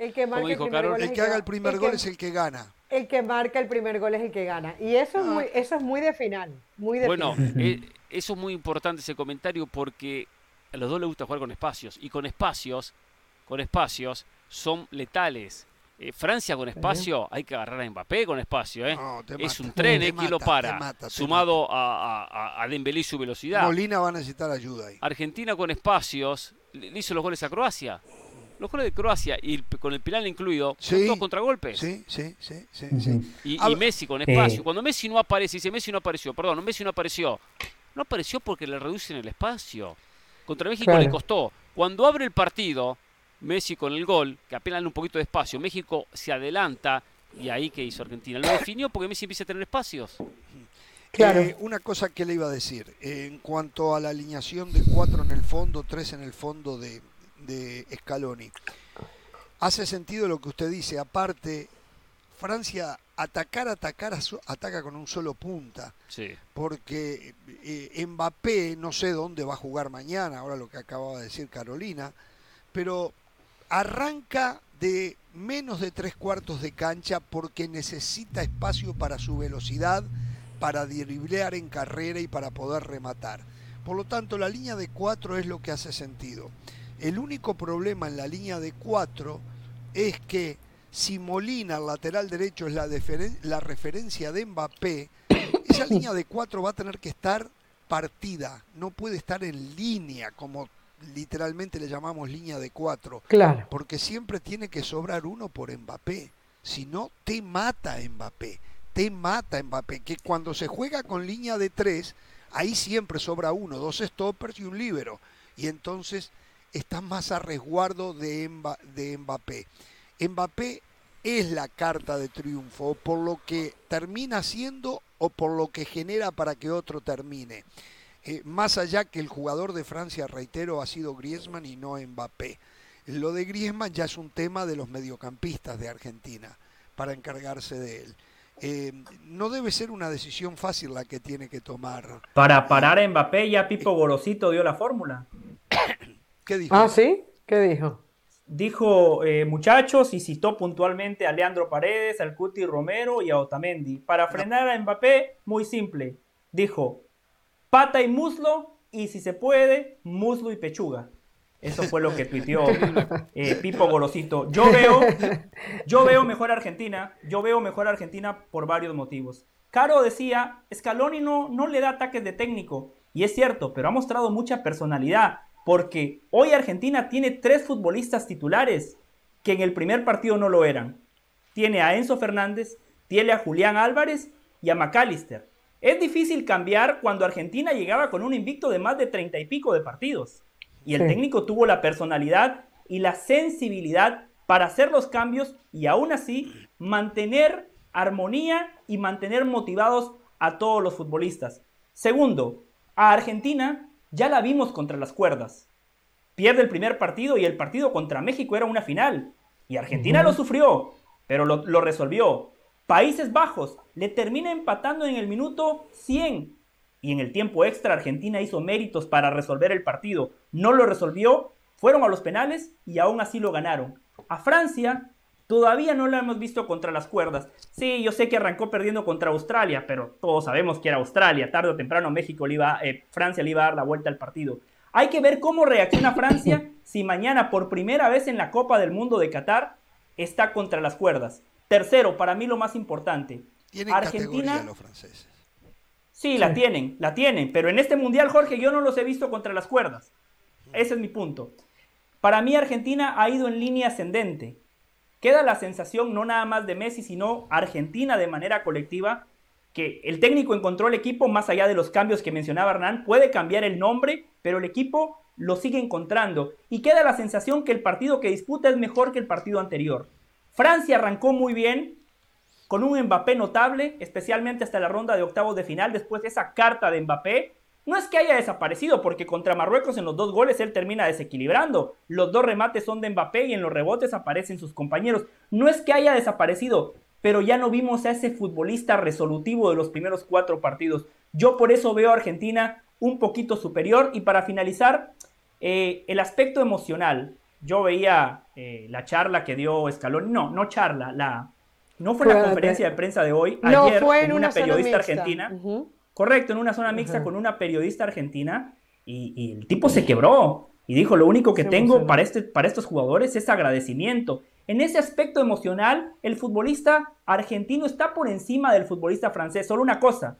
El que marque el dijo primer Carol? gol es El que haga el primer el gol que- es el que gana. El que marca el primer gol es el que gana. Y eso es Ah. muy, eso es muy de final. Muy de Bueno, final. eh, eso es muy importante ese comentario porque a los dos les gusta jugar con espacios. Y con espacios, con espacios, son letales. Eh, Francia con espacio, hay que agarrar a Mbappé con espacio, ¿eh? No, te es mata, un tren, ¿eh? ¿Quién lo para? te mata, te Sumado a, a, a Dembélé y su velocidad. Molina va a necesitar ayuda ahí. Argentina con espacios, le le hizo los goles a Croacia. Los goles de Croacia y con el penal incluido Sí. son todos contragolpes. Sí, sí, sí, sí, sí. Y, Messi con espacio. Eh. Cuando Messi no aparece, dice Messi no apareció, perdón, no, Messi no apareció. No apareció porque le reducen el espacio. Contra México Claro. le costó. Cuando abre el partido, Messi con el gol, que apenas dan un poquito de espacio, México se adelanta y ahí que hizo Argentina. Lo definió porque Messi empieza a tener espacios. Claro. Eh, una cosa que le iba a decir, eh, en cuanto a la alineación de cuatro en el fondo, tres en el fondo de, de Scaloni. Hace sentido lo que usted dice, aparte, Francia atacar, atacar, ataca con un solo punta, Sí. porque eh, Mbappé no sé dónde va a jugar mañana, ahora lo que acababa de decir Carolina, pero arranca de menos de tres cuartos de cancha porque necesita espacio para su velocidad, para driblear en carrera y para poder rematar. Por lo tanto, la línea de cuatro es lo que hace sentido. El único problema en la línea de cuatro es que si Molina, el lateral derecho, es la, referencia de Mbappé, esa línea de cuatro va a tener que estar partida, no puede estar en línea, como literalmente le llamamos línea de cuatro, Claro. porque siempre tiene que sobrar uno por Mbappé. Si no, te mata Mbappé. Te mata Mbappé. Que cuando se juega con línea de tres, ahí siempre sobra uno, dos stoppers y un líbero. Y entonces estás más a resguardo de, Mba- de Mbappé. Mbappé es la carta de triunfo, o por lo que termina siendo o por lo que genera para que otro termine. Eh, más allá que el jugador de Francia, reitero, ha sido Griezmann y no Mbappé. Lo de Griezmann ya es un tema de los mediocampistas de Argentina para encargarse de él. Eh, no debe ser una decisión fácil la que tiene que tomar. Para parar a Mbappé, ya Pipo Gorosito dio la fórmula. ¿Qué dijo? Ah, ¿sí? ¿Qué dijo? Dijo eh, muchachos y citó puntualmente a Leandro Paredes, al Cuti Romero y a Otamendi. Para frenar a Mbappé, muy simple. Dijo pata y muslo y si se puede, muslo y pechuga. Eso fue lo que tuiteó eh, Pipo Gorosito. Yo veo, yo veo mejor a Argentina, yo veo mejor a Argentina por varios motivos. Caro decía, Scaloni no, no le da ataques de técnico, y es cierto, pero ha mostrado mucha personalidad, porque hoy Argentina tiene tres futbolistas titulares que en el primer partido no lo eran. Tiene a Enzo Fernández, tiene a Julián Álvarez y a McAllister. Es difícil cambiar cuando Argentina llegaba con un invicto de más de treinta y pico de partidos. Y el Sí. técnico tuvo la personalidad y la sensibilidad para hacer los cambios y aún así mantener armonía y mantener motivados a todos los futbolistas. Segundo, a Argentina ya la vimos contra las cuerdas. Pierde el primer partido y el partido contra México era una final. Y Argentina lo sufrió, pero lo, lo resolvió. Países Bajos le termina empatando en el minuto 100. Y en el tiempo extra Argentina hizo méritos para resolver el partido. No lo resolvió, fueron a los penales y aún así lo ganaron. A Francia todavía no la hemos visto contra las cuerdas. Sí, yo sé que arrancó perdiendo contra Australia, pero todos sabemos que era Australia. Tarde o temprano México le iba, eh, Francia le iba a dar la vuelta al partido. Hay que ver cómo reacciona Francia si mañana por primera vez en la Copa del Mundo de Qatar está contra las cuerdas. Tercero, para mí lo más importante. Tienen categoría los franceses. Sí, la tienen, la tienen, pero en este mundial, Jorge, yo no los he visto contra las cuerdas. Ese es mi punto. Para mí Argentina ha ido en línea ascendente. Queda la sensación no nada más de Messi, sino Argentina de manera colectiva, que el técnico encontró el equipo más allá de los cambios que mencionaba Hernán, puede cambiar el nombre, pero el equipo lo sigue encontrando. Y queda la sensación que el partido que disputa es mejor que el partido anterior. Francia arrancó muy bien, con un Mbappé notable, especialmente hasta la ronda de octavos de final, después de esa carta de Mbappé. No es que haya desaparecido, porque contra Marruecos en los dos goles él termina desequilibrando. Los dos remates son de Mbappé y en los rebotes aparecen sus compañeros. No es que haya desaparecido, pero ya no vimos a ese futbolista resolutivo de los primeros cuatro partidos. Yo por eso veo a Argentina un poquito superior. Y para finalizar, eh, el aspecto emocional. Yo veía eh, la charla que dio Scaloni, no, no charla, la, no fue la conferencia de prensa de hoy, No, ayer fue en una, periodista argentina. Correcto, en una zona mixta Ajá. con una periodista argentina y, y el tipo se quebró y dijo, lo único que Se tengo emocionó. para, este, para estos jugadores es agradecimiento. En ese aspecto emocional, el futbolista argentino está por encima del futbolista francés. Solo una cosa,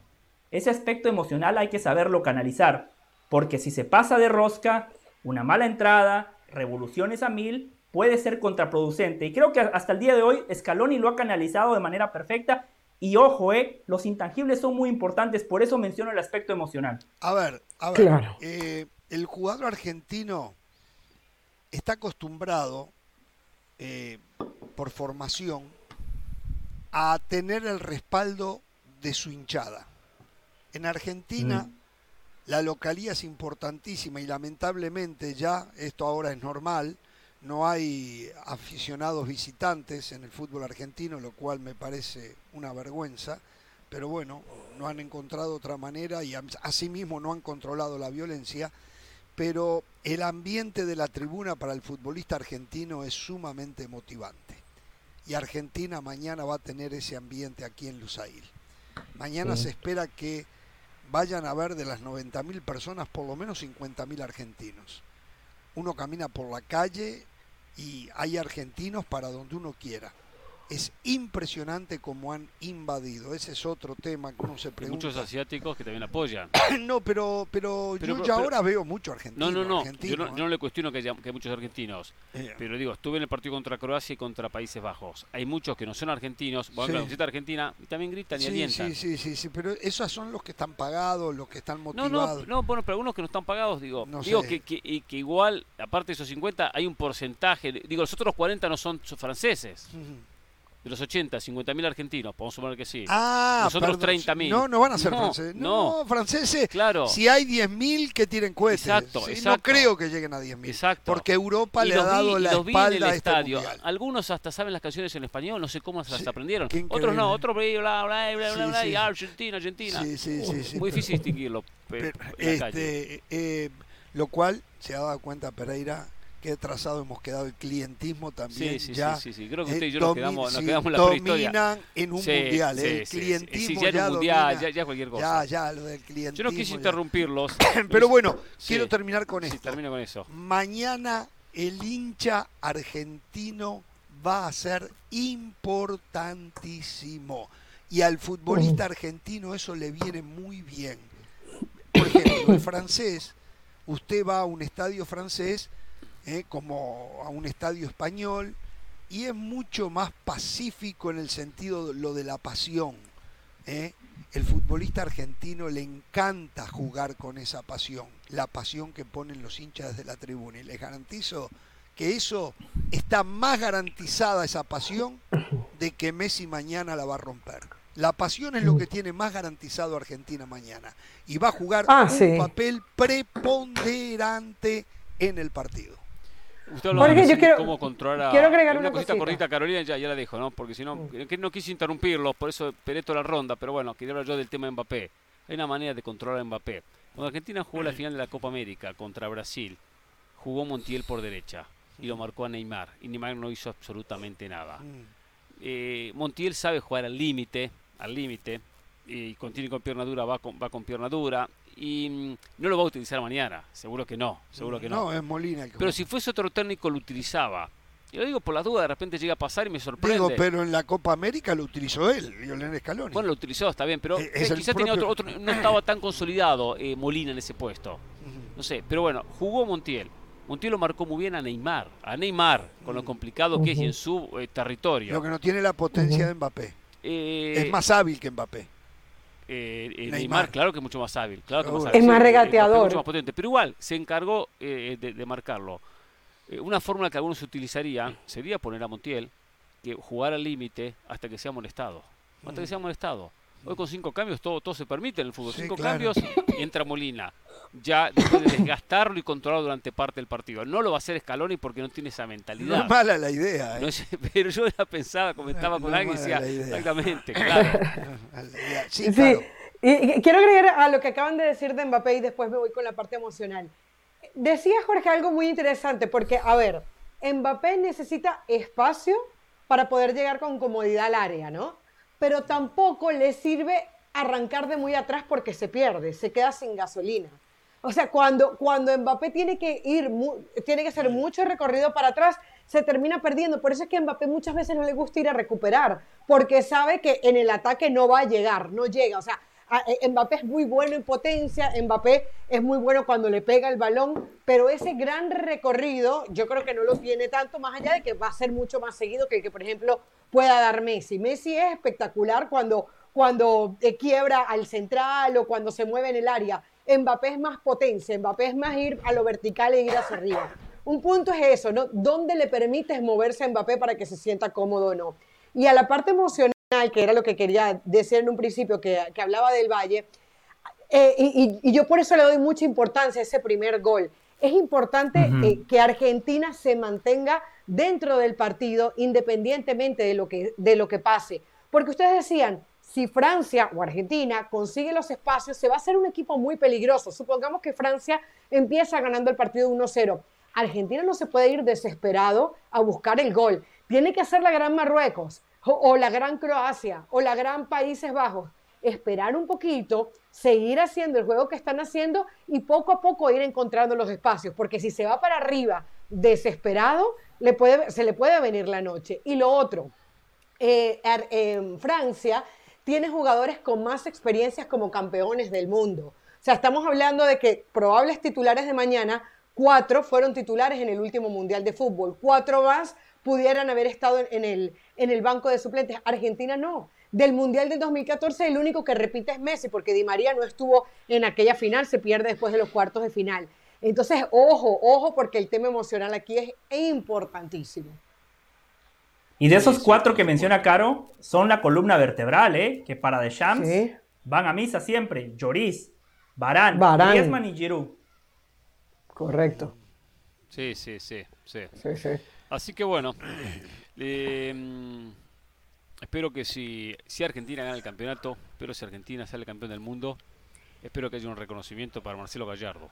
ese aspecto emocional hay que saberlo canalizar, porque si se pasa de rosca, una mala entrada, revoluciones a mil, puede ser contraproducente. Y creo que hasta el día de hoy Scaloni lo ha canalizado de manera perfecta. Y ojo, eh, los intangibles son muy importantes, por eso menciono el aspecto emocional. A ver, a ver, eh, el jugador argentino está acostumbrado eh, por formación a tener el respaldo de su hinchada. En Argentina mm. la localía es importantísima y lamentablemente ya, esto ahora es normal, no hay aficionados visitantes en el fútbol argentino, lo cual me parece una vergüenza, pero bueno, no han encontrado otra manera y asimismo no han controlado la violencia, pero el ambiente de la tribuna para el futbolista argentino es sumamente motivante. Y Argentina mañana va a tener ese ambiente aquí en Lusail. Mañana se espera que vayan a ver de las 90.000 personas por lo menos 50.000 argentinos. Uno camina por la calle y hay argentinos para donde uno quiera. Es impresionante cómo han invadido. Ese es otro tema que uno se pregunta. muchos asiáticos que también apoyan. no, pero, pero, yo ya ahora veo mucho argentino. No, no, no. yo, no le cuestiono que haya, que muchos argentinos. Eh. Pero digo, estuve en el partido contra Croacia y contra Países Bajos. Hay muchos que no son argentinos, van a la argentina y también gritan y alientan. Sí, sí, sí, sí, pero esos son los que están pagados, los que están motivados. No, no, no bueno, pero algunos que no están pagados, digo. digo que, que, que, igual, aparte de esos 50, hay un porcentaje. Digo, los otros 40 no son franceses de los 80, 50 mil argentinos, podemos suponer que sí. Ah, Nosotros 30 mil. No, no van a ser franceses. No, franceses. Claro. Si hay 10 mil que tiren cohetes. Exacto, exacto, No creo que lleguen a 10 mil. Exacto. Porque Europa le ha dado la espalda a este estadio. Algunos hasta saben las canciones en español, no sé cómo se las aprendieron. Otros no, otros bla, bla, bla, bla, bla, y Argentina, Argentina. Sí, sí, sí. Muy difícil distinguirlo. Pero, este, eh, lo cual se ha dado cuenta Pereira qué trazado hemos quedado el clientismo también. Sí, sí, ya, sí, sí, creo que usted y yo nos quedamos, nos quedamos en la dominan en un mundial. el clientismo ya, en un mundial, ya, ya, cualquier cosa. Ya, ya, lo del clientismo. Yo no quise interrumpirlos. Pero bueno, quiero terminar con esto. termino con eso. Mañana el hincha argentino va a ser importantísimo. Y al futbolista argentino eso le viene muy bien. Por ejemplo, el francés, usted va a un estadio francés ¿eh? como a un estadio español, y es mucho más pacífico en el sentido de lo de la pasión. ¿eh? El futbolista argentino le encanta jugar con esa pasión, la pasión que ponen los hinchas de la tribuna. Y les garantizo que eso está más garantizada, esa pasión, de que Messi mañana la va a romper. La pasión es lo que tiene más garantizado Argentina mañana. Y va a jugar ah, un papel preponderante en el partido. Usted Jorge, yo quiero, cómo controlar quiero agregar una, cosita, cortita, Carolina ya, ya la dejo, ¿no? Porque si no, mm. no quise interrumpirlo, por eso esperé toda la ronda, pero bueno, quería hablar yo del tema de Mbappé. Hay una manera de controlar a Mbappé. Cuando Argentina jugó la final de la Copa América contra Brasil, jugó Montiel por derecha y lo marcó a Neymar. Y Neymar no hizo absolutamente nada. Mm. Eh, Montiel sabe jugar al límite, al límite, y tiene con pierna dura, va con, va con pierna dura y mm, no lo va a utilizar mañana, seguro que no, seguro que no. No, es Molina Pero si fuese otro técnico lo utilizaba. Yo digo por la duda, de repente llega a pasar y me sorprende. Digo, pero en la Copa América lo utilizó él, Lionel Scaloni. Bueno, lo utilizó, está bien, pero eh, quizás tenía otro, otro, no estaba tan consolidado eh, Molina en ese puesto. No sé, pero bueno, jugó Montiel. Montiel lo marcó muy bien a Neymar, a Neymar, con lo complicado que es en su eh, territorio. Lo que no tiene la potencia de Mbappé. es más hábil que Mbappé. Eh, eh, Neymar. claro que es mucho más hábil. Claro más Es más regateador. mucho más potente. Pero igual, se encargó eh, de, marcarlo. una fórmula que algunos utilizarían sería poner a Montiel que jugar al límite hasta que sea molestado. Hasta que sea molestado. Hoy con cinco cambios todo, todo se permite en el fútbol. cinco cambios y entra Molina. Ya después de desgastarlo y controlarlo durante parte del partido. No lo va a hacer Scaloni porque no tiene esa mentalidad. No es mala la idea. pero yo la pensaba, comentaba con alguien y decía, exactamente, claro. sí, Y, quiero agregar a lo que acaban de decir de Mbappé y después me voy con la parte emocional. Decía Jorge algo muy interesante porque, a ver, Mbappé necesita espacio para poder llegar con comodidad al área, ¿no? pero tampoco le sirve arrancar de muy atrás porque se pierde, se queda sin gasolina. O sea, cuando, cuando Mbappé tiene que ir, tiene que hacer mucho recorrido para atrás, se termina perdiendo. Por eso es que a Mbappé muchas veces no le gusta ir a recuperar, porque sabe que en el ataque no va a llegar, no llega. O sea, eh, Mbappé es muy bueno en potencia, Mbappé es muy bueno cuando le pega el balón, pero ese gran recorrido yo creo que no lo tiene tanto, más allá de que va a ser mucho más seguido que el que, por ejemplo, pueda dar Messi. Messi es espectacular cuando, cuando eh, quiebra al central o cuando se mueve en el área. Mbappé es más potencia, Mbappé es más ir a lo vertical e ir hacia arriba. Un punto es eso, ¿no? ¿Dónde le permites moverse a Mbappé para que se sienta cómodo o no? Y a la parte emocional, que era lo que quería decir en un principio, que, hablaba del Valle, eh, y, yo por eso le doy mucha importancia a ese primer gol. Es importante eh, que Argentina se mantenga dentro del partido independientemente de lo, que, de lo que pase. Porque ustedes decían, si Francia o Argentina consigue los espacios, se va a hacer un equipo muy peligroso. Supongamos que Francia empieza ganando el partido 1-0. Argentina no se puede ir desesperado a buscar el gol. Tiene que hacer la gran Marruecos o, la gran Croacia o la gran Países Bajos. Esperar un poquito, seguir haciendo el juego que están haciendo y poco a poco ir encontrando los espacios. Porque si se va para arriba desesperado, se le puede venir la noche. Y lo otro, eh, Francia tiene jugadores con más experiencias como campeones del mundo. O sea, estamos hablando de que probables titulares de mañana Cuatro fueron titulares en el último Mundial de Fútbol. Cuatro más pudieran haber estado en el, en el banco de suplentes. Argentina no. Del Mundial del 2014 el único que repite es Messi, porque Di María no estuvo en aquella final, se pierde después de los cuartos de final. Entonces, ojo, ojo, porque el tema emocional aquí es importantísimo. Y de esos cuatro que menciona Caro, son la columna vertebral, ¿eh? Que para Deschamps van a misa siempre. Lloris, Barán, Barán. Griezmann y Giroud. Correcto. Sí, sí, sí, sí. Así que bueno, mm, espero que si, si Argentina gana el campeonato, espero si Argentina sale campeón del mundo, espero que haya un reconocimiento para Marcelo Gallardo.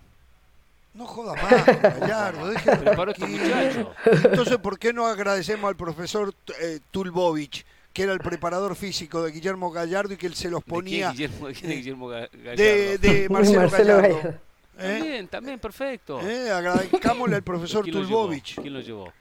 No joda más, Gallardo, déjeme este muchacho. Entonces, ¿por qué no agradecemos al profesor eh, Tulbovich? que era el preparador físico de Guillermo Gallardo y que él se los ponía. ¿De, Guillermo, Gallardo? de, Marcelo, Gallardo. ¿Eh? También, también, perfecto. Eh, agradezcámosle al profesor Tulbovich. ¿Quién lo llevó?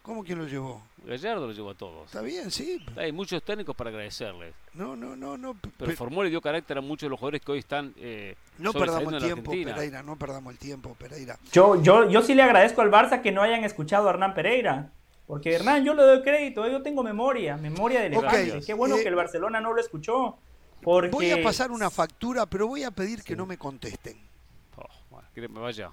¿Cómo quién lo llevó? Gallardo lo llevó a todos. Está bien, sí. Hay muchos técnicos para agradecerles. No, no, no, no. Pero formó y dio carácter a muchos de los jugadores que hoy están. Eh, no perdamos el tiempo, Pereira. No perdamos el tiempo, Pereira. Yo, yo, yo sí le agradezco al Barça que no hayan escuchado a Hernán Pereira. Porque Hernán, yo le doy crédito, yo tengo memoria, memoria de okay. Qué bueno eh, que el Barcelona no lo escuchó. Porque... Voy a pasar una factura, pero voy a pedir que no me contesten que me vaya.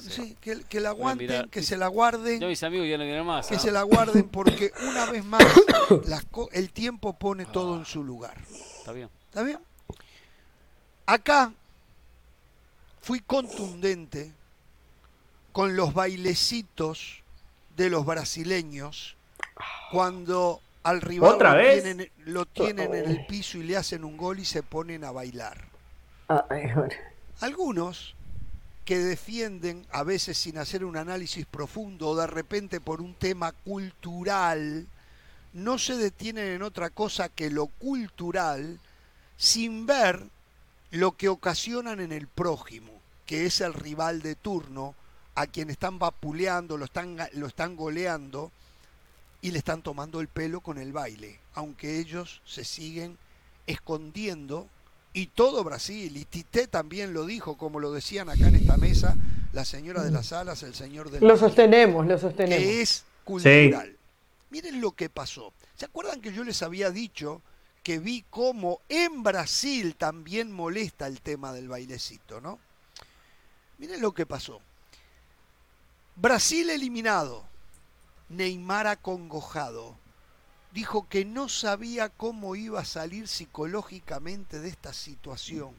sí, que, la aguanten, que se la guarden. Yo mis amigos ya no vienen más. Que se la guarden porque una vez más el tiempo pone todo en su lugar. Está bien. ¿Está bien? Acá fui contundente con los bailecitos de los brasileños cuando al rival ¿Otra lo, vez? Tienen, lo tienen en el piso y le hacen un gol y se ponen a bailar. Algunos que defienden, a veces sin hacer un análisis profundo o de repente por un tema cultural, no se detienen en otra cosa que lo cultural sin ver lo que ocasionan en el prójimo, que es el rival de turno, a quien están vapuleando, lo están, lo están goleando y le están tomando el pelo con el baile, aunque ellos se siguen escondiendo y todo Brasil, y Tite también lo dijo, como lo decían acá en esta mesa, la señora de las alas, el señor de Lo sostenemos, lo sostenemos. Que es cultural. Miren lo que pasó. ¿Se acuerdan que yo les había dicho que vi cómo en Brasil también molesta el tema del bailecito, ¿no? Miren lo que pasó. Brasil eliminado, Neymar acongojado, dijo que no sabía cómo iba a salir psicológicamente de esta situación,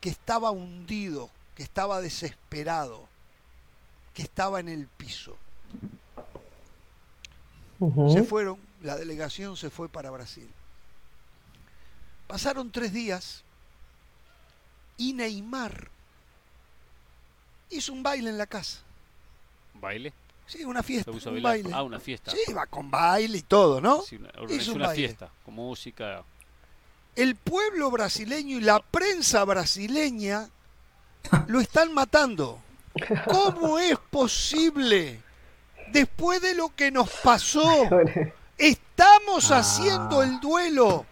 que estaba hundido, que estaba desesperado, que estaba en el piso. Se fueron, la delegación se fue para Brasil. Pasaron tres días y Neymar hizo un baile en la casa. ¿Baile? Sí, una fiesta. Un baile. Ah, una fiesta. Sí, va con baile y todo, ¿no? Sí, es una fiesta, con música. El pueblo brasileño y la prensa brasileña lo están matando. ¿Cómo es posible? Después de lo que nos pasó, estamos ah. haciendo el duelo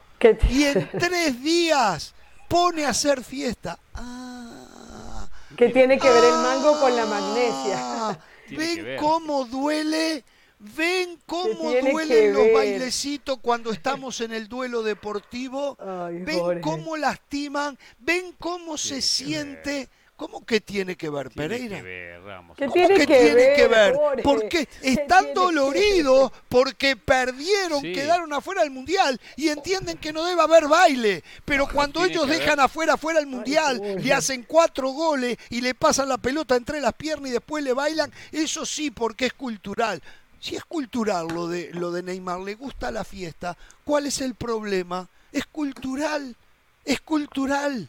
y en tres días pone a hacer fiesta. Ah, ¿Qué tiene que ver el mango con la magnesia? ¿Ven cómo duele? ¿Ven cómo duelen los bailecitos cuando estamos en el duelo deportivo? Ay, ¿Ven cómo lastiman? ¿Ven cómo se siente? ¿Cómo que tiene que ver, Tiene Pereira? que ver, Ramos. ¿Qué ¿Cómo tiene que que tiene ver, que ver? Porque ¿Qué están doloridos porque perdieron, Sí. quedaron afuera del mundial y entienden que no debe haber baile. Pero cuando ellos dejan ver. afuera fuera el mundial, le hacen cuatro goles y le pasan la pelota entre las piernas y después le bailan, eso sí, porque es cultural. Si es cultural lo de lo de Neymar, le gusta la fiesta, ¿cuál es el problema? Es cultural, es cultural.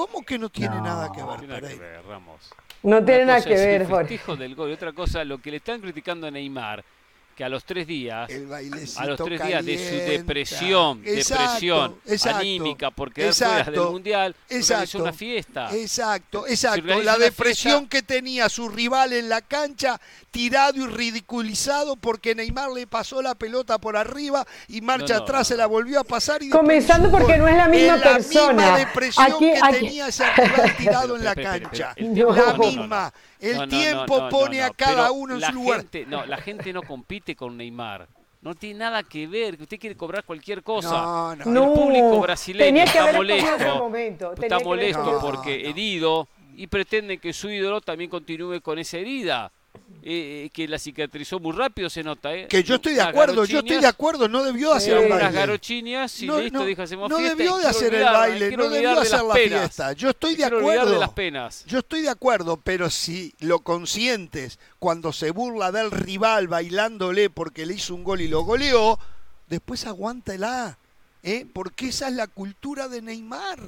¿Cómo que no tiene No. nada que ver, Tiene nada que ver, Ramos. No tiene nada que ver, el Jorge. del gol y otra cosa, lo que le están criticando a Neymar, que a los tres días, El bailecito a los tres días de su depresión, Exacto, depresión exacto, anímica por quedar fuera del exacto, mundial, exacto, una fiesta. Exacto, exacto. La depresión fiesta- que tenía su rival en la cancha, tirado y ridiculizado porque Neymar le pasó la pelota por arriba y marcha No, no, atrás se no. la volvió a pasar. Y Comenzando porque no es la misma Es la persona. misma depresión Aquí- que aquí- tenía ese rival tirado en la cancha. La misma. El tiempo pone a cada uno en su lugar. no, la gente no compite con Neymar. No tiene nada que ver, que usted quiere cobrar cualquier cosa. No, no, No, el público brasileño tenía que está molesto, tenía está que molesto porque No, no. herido y pretenden que su ídolo también continúe con esa herida, eh, que la cicatrizó muy rápido se nota. ¿eh? Que yo estoy de acuerdo, yo estoy de acuerdo, no debió hacer un baile. garochinias y No, listo, no, dijo hacemos no fiesta. y debió de hacer el baile, no debió de hacer las la penas. fiesta. Yo estoy de acuerdo. de las penas. Yo estoy de acuerdo, pero si lo consientes cuando se burla del rival bailándole porque le hizo un gol y lo goleó, después aguántela, ¿eh? Porque esa es la cultura de Neymar.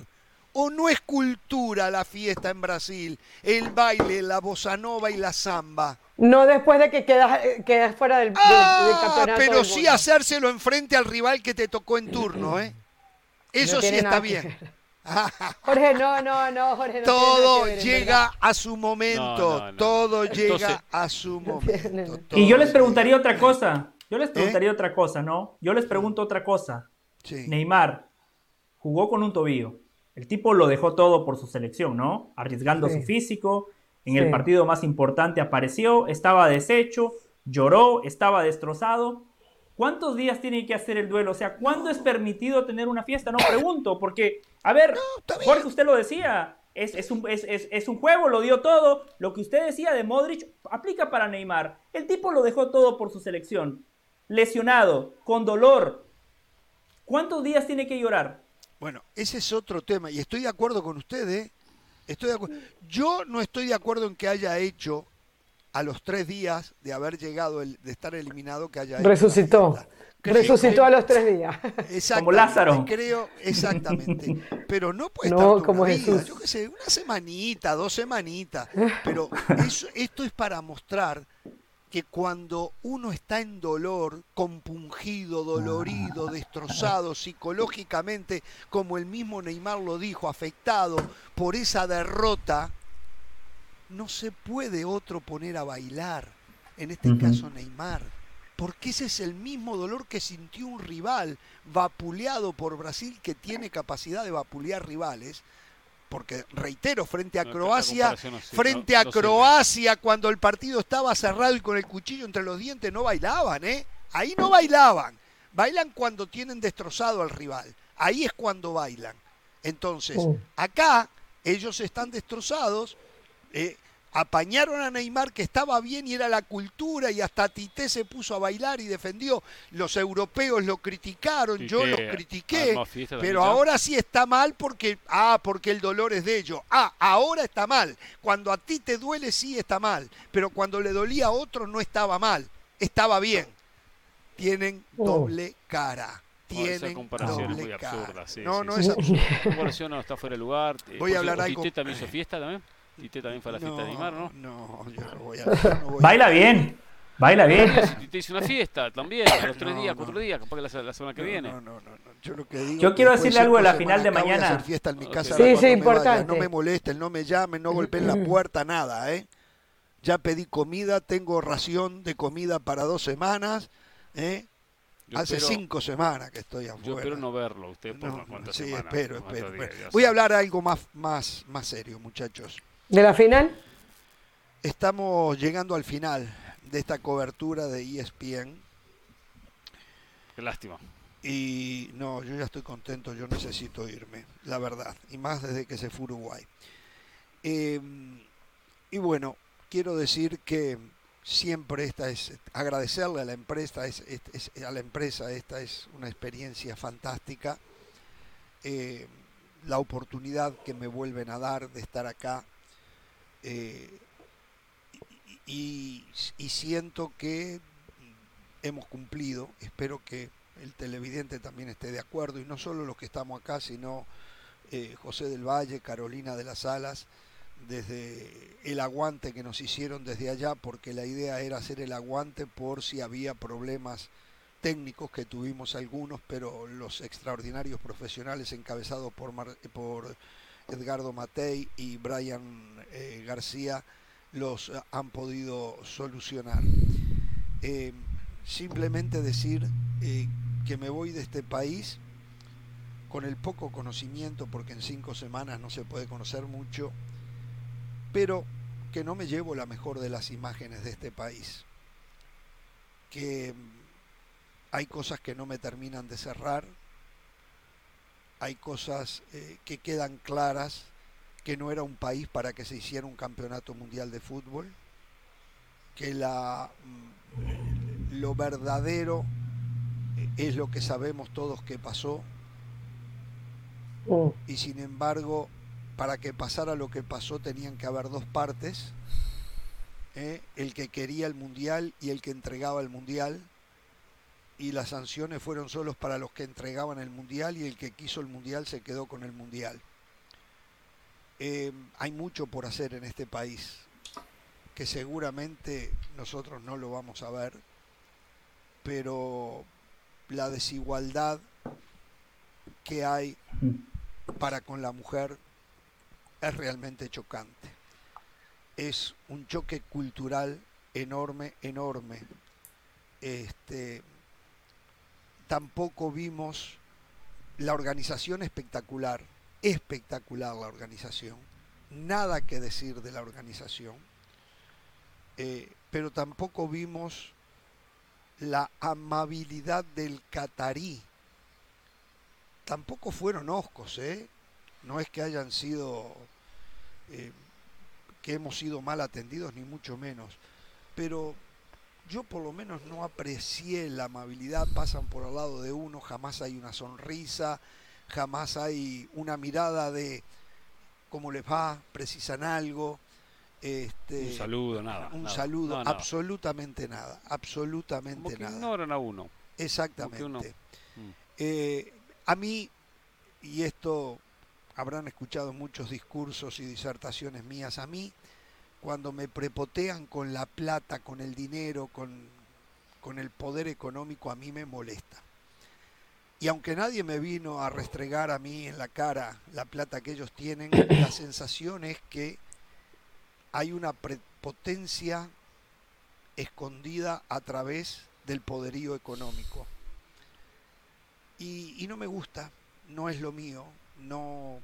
¿O no es cultura la fiesta en Brasil? El baile, la bossa nova y la samba. No después de que quedas, eh, quedas fuera del, del- del Ah, campeonato. pero del sí hacérselo enfrente al rival que te tocó en turno, ¿eh? Eso No sí está bien. Jorge, no, no, no, Jorge. No todo ver, llega verdad. a su momento, No, no, no. todo Entonces- llega a su momento. Y yo les preguntaría llega. otra cosa. Yo les ¿Eh? preguntaría otra cosa, ¿no? Yo les pregunto otra cosa. Sí. Neymar jugó con un tobillo. El tipo lo dejó todo por su selección, ¿no? Arriesgando Sí. su físico. En Sí. el partido más importante apareció, estaba deshecho, lloró, estaba destrozado. ¿Cuántos días tiene que hacer el duelo? O sea, ¿cuándo es permitido tener una fiesta? No pregunto, porque, a ver. Jorge, usted lo decía, es, es un, es- es- es un juego, lo dio todo. Lo que usted decía de Modric aplica para Neymar. El tipo lo dejó todo por su selección. Lesionado, con dolor. ¿Cuántos días tiene que llorar? Bueno, ese es otro tema y estoy de acuerdo con usted, ¿eh? Estoy de acuerdo. Yo no estoy de acuerdo en que haya hecho a los tres días de haber llegado, el, de estar eliminado, que haya hecho Resucitó. Resucitó a los tres días. Exactamente, Como Lázaro. Creo, exactamente. Pero no puede No, estar como Jesús. yo qué sé, una semanita, dos semanitas. Pero eso, esto es para mostrar que cuando uno está en dolor, compungido, dolorido, destrozado psicológicamente, como el mismo Neymar lo dijo, afectado por esa derrota, no se puede otro poner a bailar. En este caso Neymar. Porque ese es el mismo dolor que sintió un rival vapuleado por Brasil que tiene capacidad de vapulear rivales. Porque, reitero, frente a No, Croacia, no frente no- a. Croacia, cuando el partido estaba cerrado y con el cuchillo entre los dientes, no bailaban, ¿eh? Ahí no bailaban. Bailan cuando tienen destrozado al rival. Ahí es cuando bailan. Entonces, Oh. acá ellos están destrozados. eh, apañaron a Neymar que estaba bien y era la cultura y hasta Tite se puso a bailar y defendió. Los europeos lo criticaron, yo los critiqué, pero ahora sí está mal porque ah, porque el dolor es de ellos. Ah, ahora está mal. Cuando a ti te duele sí está mal, pero cuando le dolía a otro no estaba mal, estaba bien. Tienen Oh. doble cara. No, esa Tienen comparación es doble muy cara. absurda, sí, no, sí, no sí. es absurdo. La comparación no está fuera de lugar. Voy a por hablar algo- Tite también hizo fiesta también. Tite también fue a la fiesta de Neymar, ¿no? No, yo no voy a. yo no voy a- Baila bien, baila bien. Tite hizo una fiesta también, a los tres No, días, no. cuatro días, capaz que la, la semana que No, viene. No, no, no, no. Yo, lo que digo Yo quiero decirle algo de la final de a mañana. hacer fiesta en mi casa Sí, sí, me importante. No me molesten, no me llamen, no golpeen la puerta, nada, ¿eh? Ya pedí comida, tengo ración de comida para dos semanas, ¿eh? Hace espero- cinco semanas que estoy afuera. Yo espero no verlo, usted por No, unas cuantas sí, semanas, espero, espero. días, espero. Voy a hablar algo más, más, más serio, muchachos. ¿De la final? Estamos llegando al final de esta cobertura de ESPN Qué lástima. y no, yo ya estoy contento, yo necesito irme, la verdad, y más desde que se fue Uruguay. Eh, y bueno, quiero decir que siempre esta es agradecerle a la empresa, es, es- es- a la empresa, esta es una experiencia fantástica. Eh, la oportunidad que me vuelven a dar de estar acá. Eh, y, siento que hemos cumplido. Espero que el televidente también esté de acuerdo, y no solo los que estamos acá, sino eh, José del Valle, Carolina de las Alas, desde el aguante que nos hicieron desde allá, porque la idea era hacer el aguante por si había problemas técnicos que tuvimos algunos, pero los extraordinarios profesionales encabezados por, Mar- por Edgardo Matei y Brian eh, García los eh, han podido solucionar. Eh, simplemente decir eh, que me voy de este país con el poco conocimiento, porque en cinco semanas no se puede conocer mucho, pero que no me llevo la mejor de las imágenes de este país. Que mm, hay cosas que no me terminan de cerrar, hay cosas eh, que quedan claras, que no era un país para que se hiciera un campeonato mundial de fútbol, que la, mm, lo verdadero eh, es lo que sabemos todos que pasó, Mm. y sin embargo, para que pasara lo que pasó tenían que haber dos partes, ¿eh? el que quería el mundial y el que entregaba el mundial, y las sanciones fueron solos para los que entregaban el mundial y el que quiso el mundial se quedó con el mundial. Eh, hay mucho por hacer en este país, que seguramente nosotros no lo vamos a ver, pero la desigualdad que hay para con la mujer es realmente chocante. Es un choque cultural enorme, enorme. Este, tampoco vimos la organización espectacular, espectacular la organización, nada que decir de la organización, eh, pero tampoco vimos la amabilidad del catarí. Tampoco fueron oscos, ¿eh? No es que hayan sido, eh, que hemos sido mal atendidos, ni mucho menos. Pero yo por lo menos no aprecié la amabilidad, pasan por al lado de uno, jamás hay una sonrisa, jamás hay una mirada de cómo les va, precisan algo. Este, Un saludo, nada. un nada. saludo, nada. absolutamente nada, absolutamente Como que nada. ignoran a uno. Exactamente. uno- Mm. Eh, a mí, y esto habrán escuchado muchos discursos y disertaciones mías, a mí, cuando me prepotean con la plata, con el dinero, con, con el poder económico, a mí me molesta. Y aunque nadie me vino a restregar a mí en la cara la plata que ellos tienen, la sensación es que hay una prepotencia escondida a través del poderío económico. Y, y no me gusta, no es lo mío, no.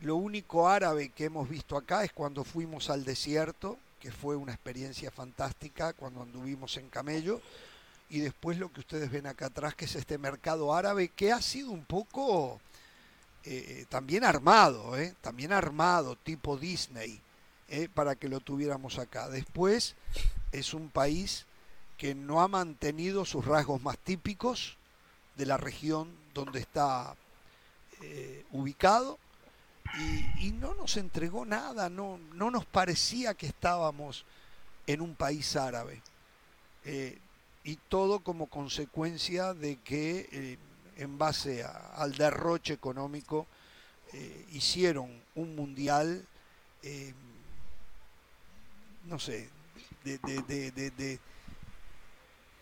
Lo único árabe que hemos visto acá es cuando fuimos al desierto, que fue una experiencia fantástica, cuando anduvimos en camello, y después lo que ustedes ven acá atrás, que es este mercado árabe, que ha sido un poco eh, también armado, ¿eh? también armado, tipo Disney, ¿eh? para que lo tuviéramos acá. Después es un país que no ha mantenido sus rasgos más típicos de la región donde está eh, ubicado y, y no nos entregó nada, no, no nos parecía que estábamos en un país árabe. Eh, y todo como consecuencia de que eh, en base a- al derroche económico eh, hicieron un mundial, no sé, de-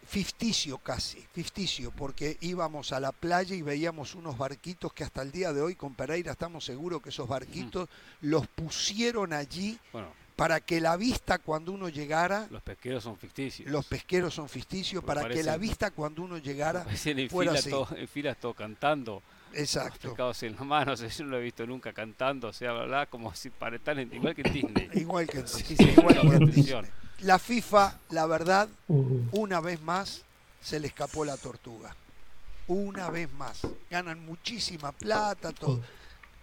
ficticio casi, ficticio, porque íbamos a la playa y veíamos unos barquitos que hasta el día de hoy con Pereira estamos seguros que esos barquitos los pusieron allí Bueno, para que la vista cuando uno llegara, Los pesqueros son ficticios. los pesqueros son ficticios, para que la vista cuando uno llegara en fuera fila, así. todo, en filas todo cantando. Los Exacto. pescados en las manos, yo no lo he visto nunca cantando, o sea, ¿verdad? Como si para estar en- igual que en Disney. Igual que en Disney, sí, igual que la en. Disney. La FIFA, la verdad, una vez más se le escapó la tortuga. Una vez más. Ganan muchísima plata, todo.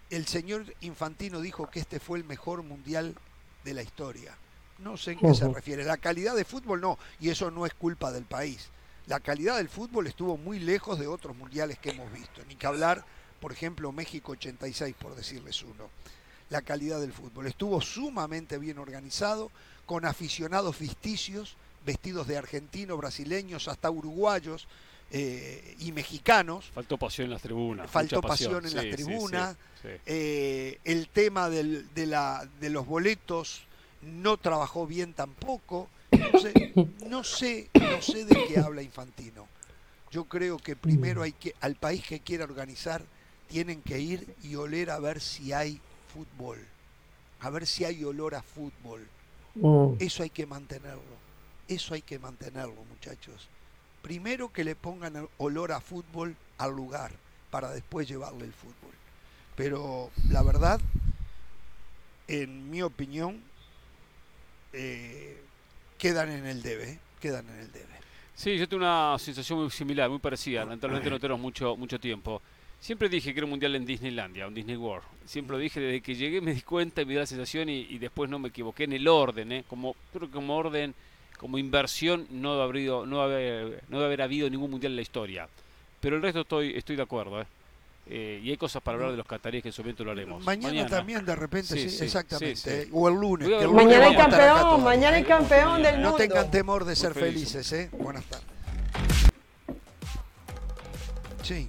El señor Infantino dijo que este fue el mejor mundial de la historia. No sé en qué se refiere. La calidad de fútbol no, y eso no es culpa del país. La calidad del fútbol estuvo muy lejos de otros mundiales que hemos visto. Ni que hablar, por ejemplo, México 86, por decirles uno. La calidad del fútbol estuvo sumamente bien organizado, con aficionados ficticios, vestidos de argentinos, brasileños, hasta uruguayos eh, y mexicanos. Faltó pasión en las tribunas. Faltó pasión en las Sí, sí, sí, tribunas. Eh, el tema del- de, la, de los boletos no trabajó bien tampoco. No sé, no sé, no sé de qué habla Infantino. Yo creo que primero hay que, al país que quiera organizar, tienen que ir y oler a ver si hay fútbol. A ver si hay olor a fútbol. Mm. Eso hay que mantenerlo. Eso hay que mantenerlo, muchachos. Primero que le pongan el olor a fútbol al lugar para después llevarle el fútbol. Pero la verdad, en mi opinión, eh, quedan en el debe. ¿eh? Quedan en el debe. Sí, yo tengo una sensación muy similar, muy parecida. Lamentablemente no tenemos mucho, mucho tiempo. Siempre dije que era un mundial en Disneylandia, un Disney World. Siempre lo dije desde que llegué, me di cuenta y me dio la sensación y, y después no me equivoqué en el orden. ¿eh? Como, creo que como orden, como inversión, no debe, haber, no, debe haber, no debe haber habido ningún mundial en la historia. Pero el resto estoy, estoy de acuerdo. ¿eh? Eh, y hay cosas para hablar de los cataríes que en su momento lo haremos. Mañana, también de repente, Sí, sí, sí, exactamente. sí, sí. ¿eh? O el lunes. Que el lunes Mañana acá campeón, mañana hay campeón del No mundo. tengan temor de ser felices, ¿eh? Buenas tardes. Sí.